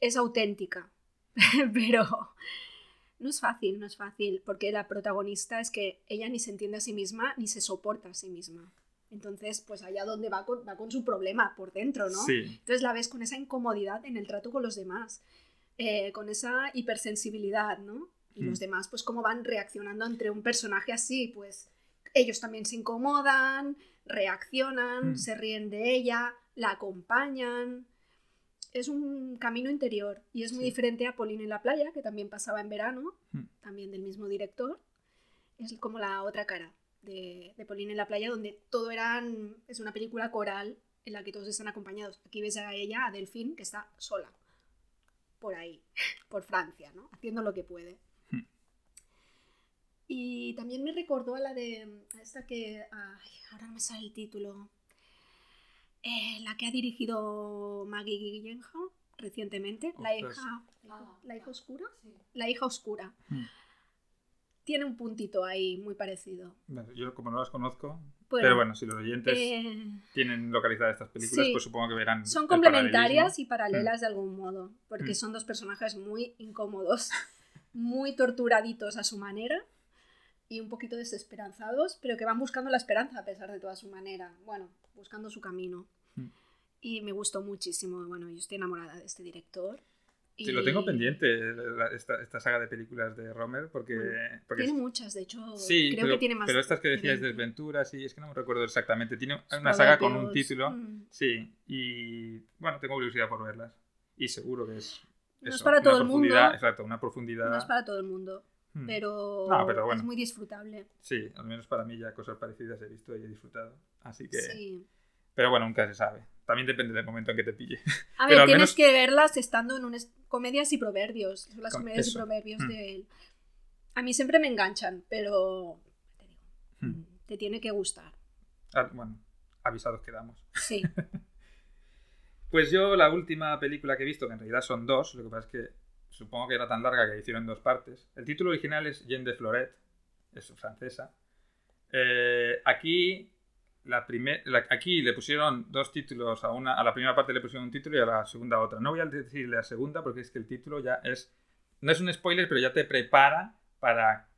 es auténtica, pero no es fácil, no es fácil, porque la protagonista es que ella ni se entiende a sí misma ni se soporta a sí misma. Entonces, pues allá donde va con, va con su problema por dentro, ¿no? Sí, Entonces la ves con esa incomodidad en el trato con los demás, eh, con esa hipersensibilidad, ¿no? Y Mm. los demás, pues cómo van reaccionando ante un personaje así, pues ellos también se incomodan, reaccionan, Mm. se ríen de ella, la acompañan. Es un camino interior y es muy Sí. diferente a Pauline en la playa, que también pasaba en verano, Mm. también del mismo director. Es como la otra cara de, de Pauline en la playa, donde todo eran, es una película coral en la que todos están acompañados. Aquí ves a ella, a Delfín, que está sola, por ahí, por Francia, ¿no? Haciendo lo que puede. Hmm. Y también me recordó a la de, a esta que, ay, ahora no me sale el título, Eh, la que ha dirigido Maggie Gyllenhaal, recientemente, La hija, Ah. la hija oscura. La hija oscura. Tiene un puntito ahí muy parecido. Yo como no las conozco, Bueno, pero bueno, si los oyentes eh, tienen localizadas estas películas, sí. pues supongo que verán. son complementarias y paralelas de algún modo, porque Mm. son dos personajes muy incómodos, muy torturaditos a su manera y un poquito desesperanzados, pero que van buscando la esperanza a pesar de toda su manera, bueno, buscando su camino. Mm. Y me gustó muchísimo, bueno, yo estoy enamorada de este director. Sí, lo tengo y pendiente, la- esta, esta saga de películas de Romer, porque. Bueno, porque Tiene es- muchas, de hecho, Sí, creo pero, que tiene más. pero estas que decías de 20. Desventura, sí, es que no me recuerdo exactamente. Tiene una saga con un título. mm. Sí, y bueno, tengo curiosidad por verlas. Y seguro que es. No es eso, para todo el mundo. Exacto, una profundidad. No es para todo el mundo, Hmm. pero, No, pero bueno. es muy disfrutable. Sí, al menos para mí ya cosas parecidas he visto y he disfrutado. Así que. Sí. Pero bueno, nunca se sabe. También depende del momento en que te pille. A Pero ver, al tienes menos- que verlas estando en un... es- Comedias y proverbios. Son las Con- comedias eso. y proverbios Hmm. de él. A mí siempre me enganchan, pero... Te, digo, Hmm. te tiene que gustar. Ah, bueno, avisados quedamos. Sí. Pues yo la última película que he visto, que en realidad son dos, lo que pasa es que supongo que era tan larga que hicieron dos partes. El título original es Jean de Floret, es francesa. Eh, aquí, la primer- aquí le pusieron dos títulos, a, una, a la primera parte le pusieron un título y a la segunda otra. No voy a decir la segunda porque es que el título ya es... No es un spoiler, pero ya te prepara para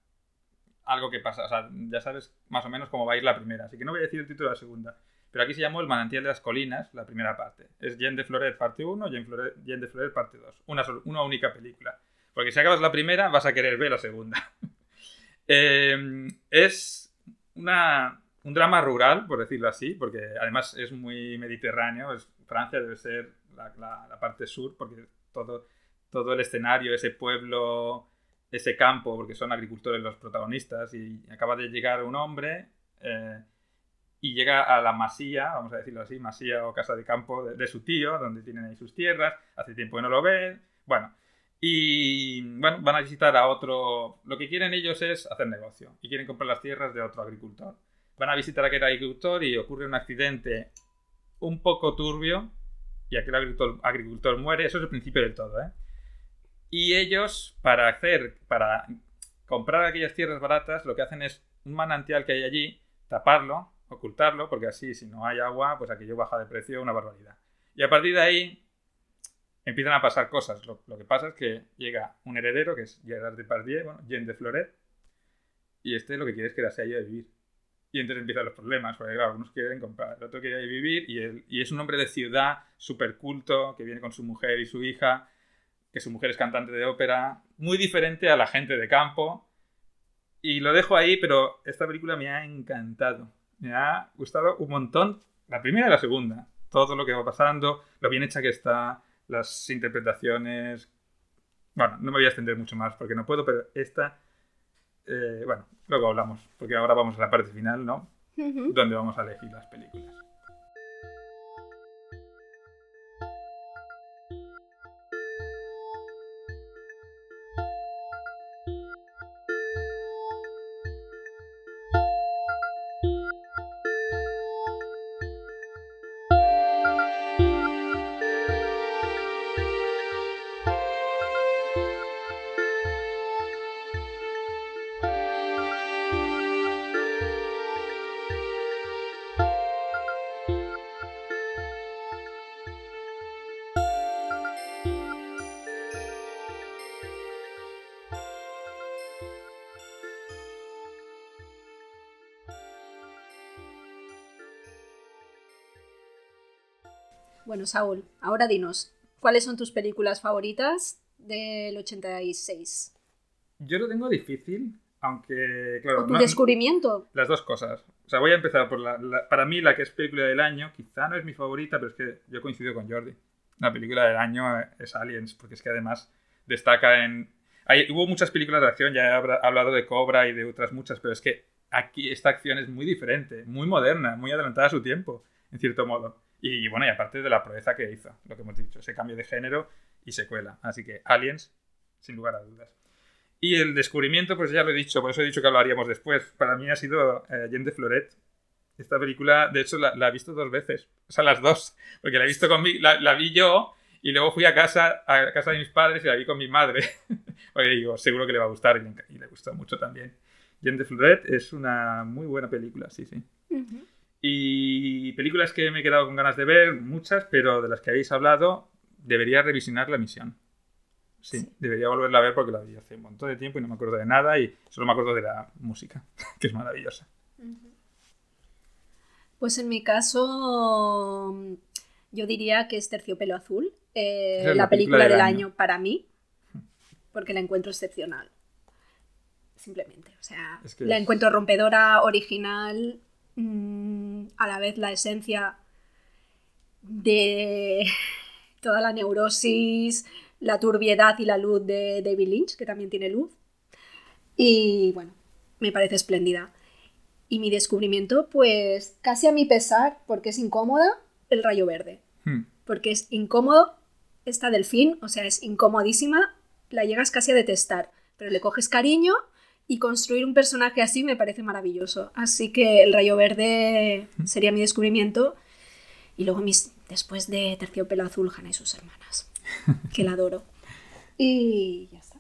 algo que pasa. O sea, ya sabes más o menos cómo va a ir la primera. Así que no voy a decir el título de la segunda. Pero aquí se llamó El manantial de las colinas, la primera parte. Es Jean de Floret parte 1, Jean, Jean de Floret parte 2. Una, una única película. Porque si acabas la primera, vas a querer ver la segunda. Eh, es una, un drama rural, por decirlo así, porque además es muy mediterráneo. Es, Francia debe ser la, la- la parte sur, porque todo, todo el escenario, ese pueblo, ese campo, porque son agricultores los protagonistas, y acaba de llegar un hombre eh, y llega a la masía, vamos a decirlo así, masía o casa de campo de, su tío, donde tienen ahí sus tierras, hace tiempo que no lo ven, bueno, y bueno, van a visitar a otro, lo que quieren ellos es hacer negocio, y quieren comprar las tierras de otro agricultor. Van a visitar a aquel agricultor y ocurre un accidente un poco turbio, y aquel agricultor, agricultor muere, eso es el principio del todo, ¿eh? Y ellos, para hacer, para comprar aquellas tierras baratas, lo que hacen es un manantial que hay allí, taparlo, ocultarlo, porque así, si no hay agua, pues aquello baja de precio una barbaridad. Y a partir de ahí empiezan a pasar cosas. Lo, que pasa es que llega un heredero, que es Gerard Depardieu, bueno, Jean de Floret, y este lo que quiere es quedarse allí a vivir. Y entonces empiezan los problemas, porque claro, unos quieren comprar, el otro quiere vivir, y, él- y es un hombre de ciudad, súper culto, que viene con su mujer y su hija, que su mujer es cantante de ópera, muy diferente a la gente de campo. Y lo dejo ahí, pero esta película me ha encantado. Me ha gustado un montón, la primera y la segunda. Todo lo que va pasando, lo bien hecha que está, las interpretaciones. Bueno, no me voy a extender mucho más porque no puedo, pero esta. eh, bueno, luego hablamos, porque ahora vamos a la parte final, ¿no? Donde vamos a elegir las películas. Bueno, Saúl, ahora dinos, ¿cuáles son tus películas favoritas del 86? Yo lo tengo difícil, aunque, claro, ¿O tu no- descubrimiento? las dos cosas. O sea, voy a empezar por la, la- Para mí, la que es película del año, quizá no es mi favorita, pero es que yo coincido con Jordi. La película del año eh, es Aliens, porque es que además destaca en. Hay, hubo muchas películas de acción, ya he hablado de Cobra y de otras muchas, pero es que aquí esta acción es muy diferente, muy moderna, muy adelantada a su tiempo, en cierto modo. Y, bueno, y aparte de la proeza que hizo, lo que hemos dicho, ese cambio de género y secuela. Así que Aliens, sin lugar a dudas. Y el descubrimiento, pues ya lo he dicho, por eso he dicho que hablaríamos después. Para mí ha sido eh, Jean de Floret. Esta película, de hecho, la, la he visto dos veces. O sea, las dos. Porque la he visto conmigo, la, la vi yo Y luego fui a casa, a casa de mis padres y la vi con mi madre. Porque digo, seguro que le va a gustar y le, y le gustó mucho también. Jen de Fleuret es una muy buena película, sí, sí. Ujú. Y películas que me he quedado con ganas de ver, muchas, pero de las que habéis hablado, debería revisionar La Misión. Sí, Sí. debería volverla a ver porque la vi hace un montón de tiempo y no me acuerdo de nada y solo me acuerdo de la música, que es maravillosa. Pues en mi caso, yo diría que es Terciopelo Azul, eh, es la, la película, película del, del año. año. para mí, porque la encuentro excepcional. Simplemente, o sea, Es que la es- encuentro rompedora, original, mm, a la vez la esencia de toda la neurosis, la turbiedad y la luz de David Lynch, que también tiene luz. Y bueno, me parece espléndida. Y mi descubrimiento, pues casi a mi pesar, porque es incómoda, el rayo verde. Hmm. Porque es incómodo, esta delfín, o sea, es incomodísima, la llegas casi a detestar, pero le coges cariño y construir un personaje así me parece maravilloso. Así que el rayo verde sería mi descubrimiento. Y luego mis, después de Terciopelo Azul, Hannah y sus hermanas, que la adoro. Y ya está.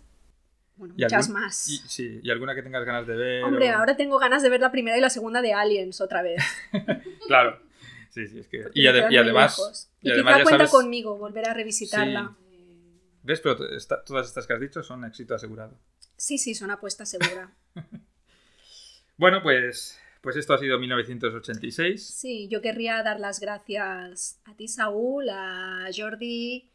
Bueno, ¿Y muchas algún- más. Y, sí, y alguna que tengas ganas de ver. Hombre, o- ahora tengo ganas de ver la primera y la segunda de Aliens otra vez. Claro. Sí, sí, es que. Y, ade- y además. y Y, además quizá ya cuenta sabes- conmigo volver a revisitarla. ¿Ves? Pero esta- todas estas que has dicho son éxito asegurado. Sí, sí, son apuestas segura. Bueno, pues, pues esto ha sido 1986. Sí, yo querría dar las gracias a ti, Saúl, a Jordi,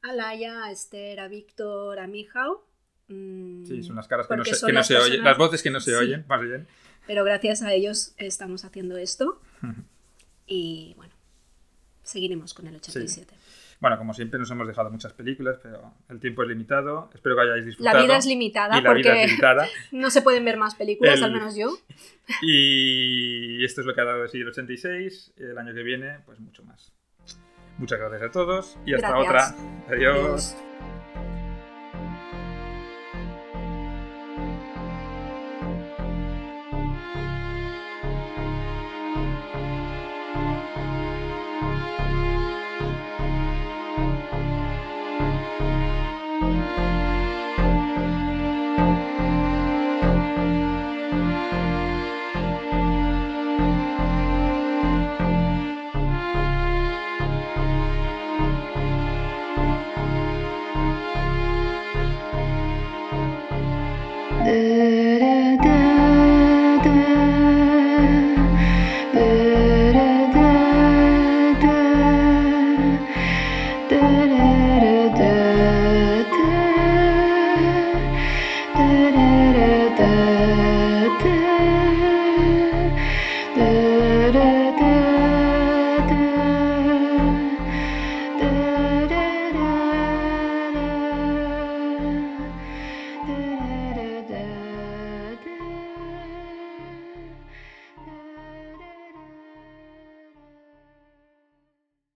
a Laia, a Esther, a Víctor, a Mijao. Mm, Sí, son las caras que no se, que no las se oyen, las voces que no se Sí. oyen, más bien. Pero gracias a ellos estamos haciendo esto. Y bueno, seguiremos con el 87. Bueno, como siempre nos hemos dejado muchas películas, pero el tiempo es limitado. Espero que hayáis La disfrutado. vida es limitada y la vida porque es limitada. no se pueden ver más películas, El- al menos yo. Y esto es lo que ha dado de sí el 86. El año que viene, pues mucho más. Muchas gracias a todos y hasta Gracias. otra. Adiós. Adiós.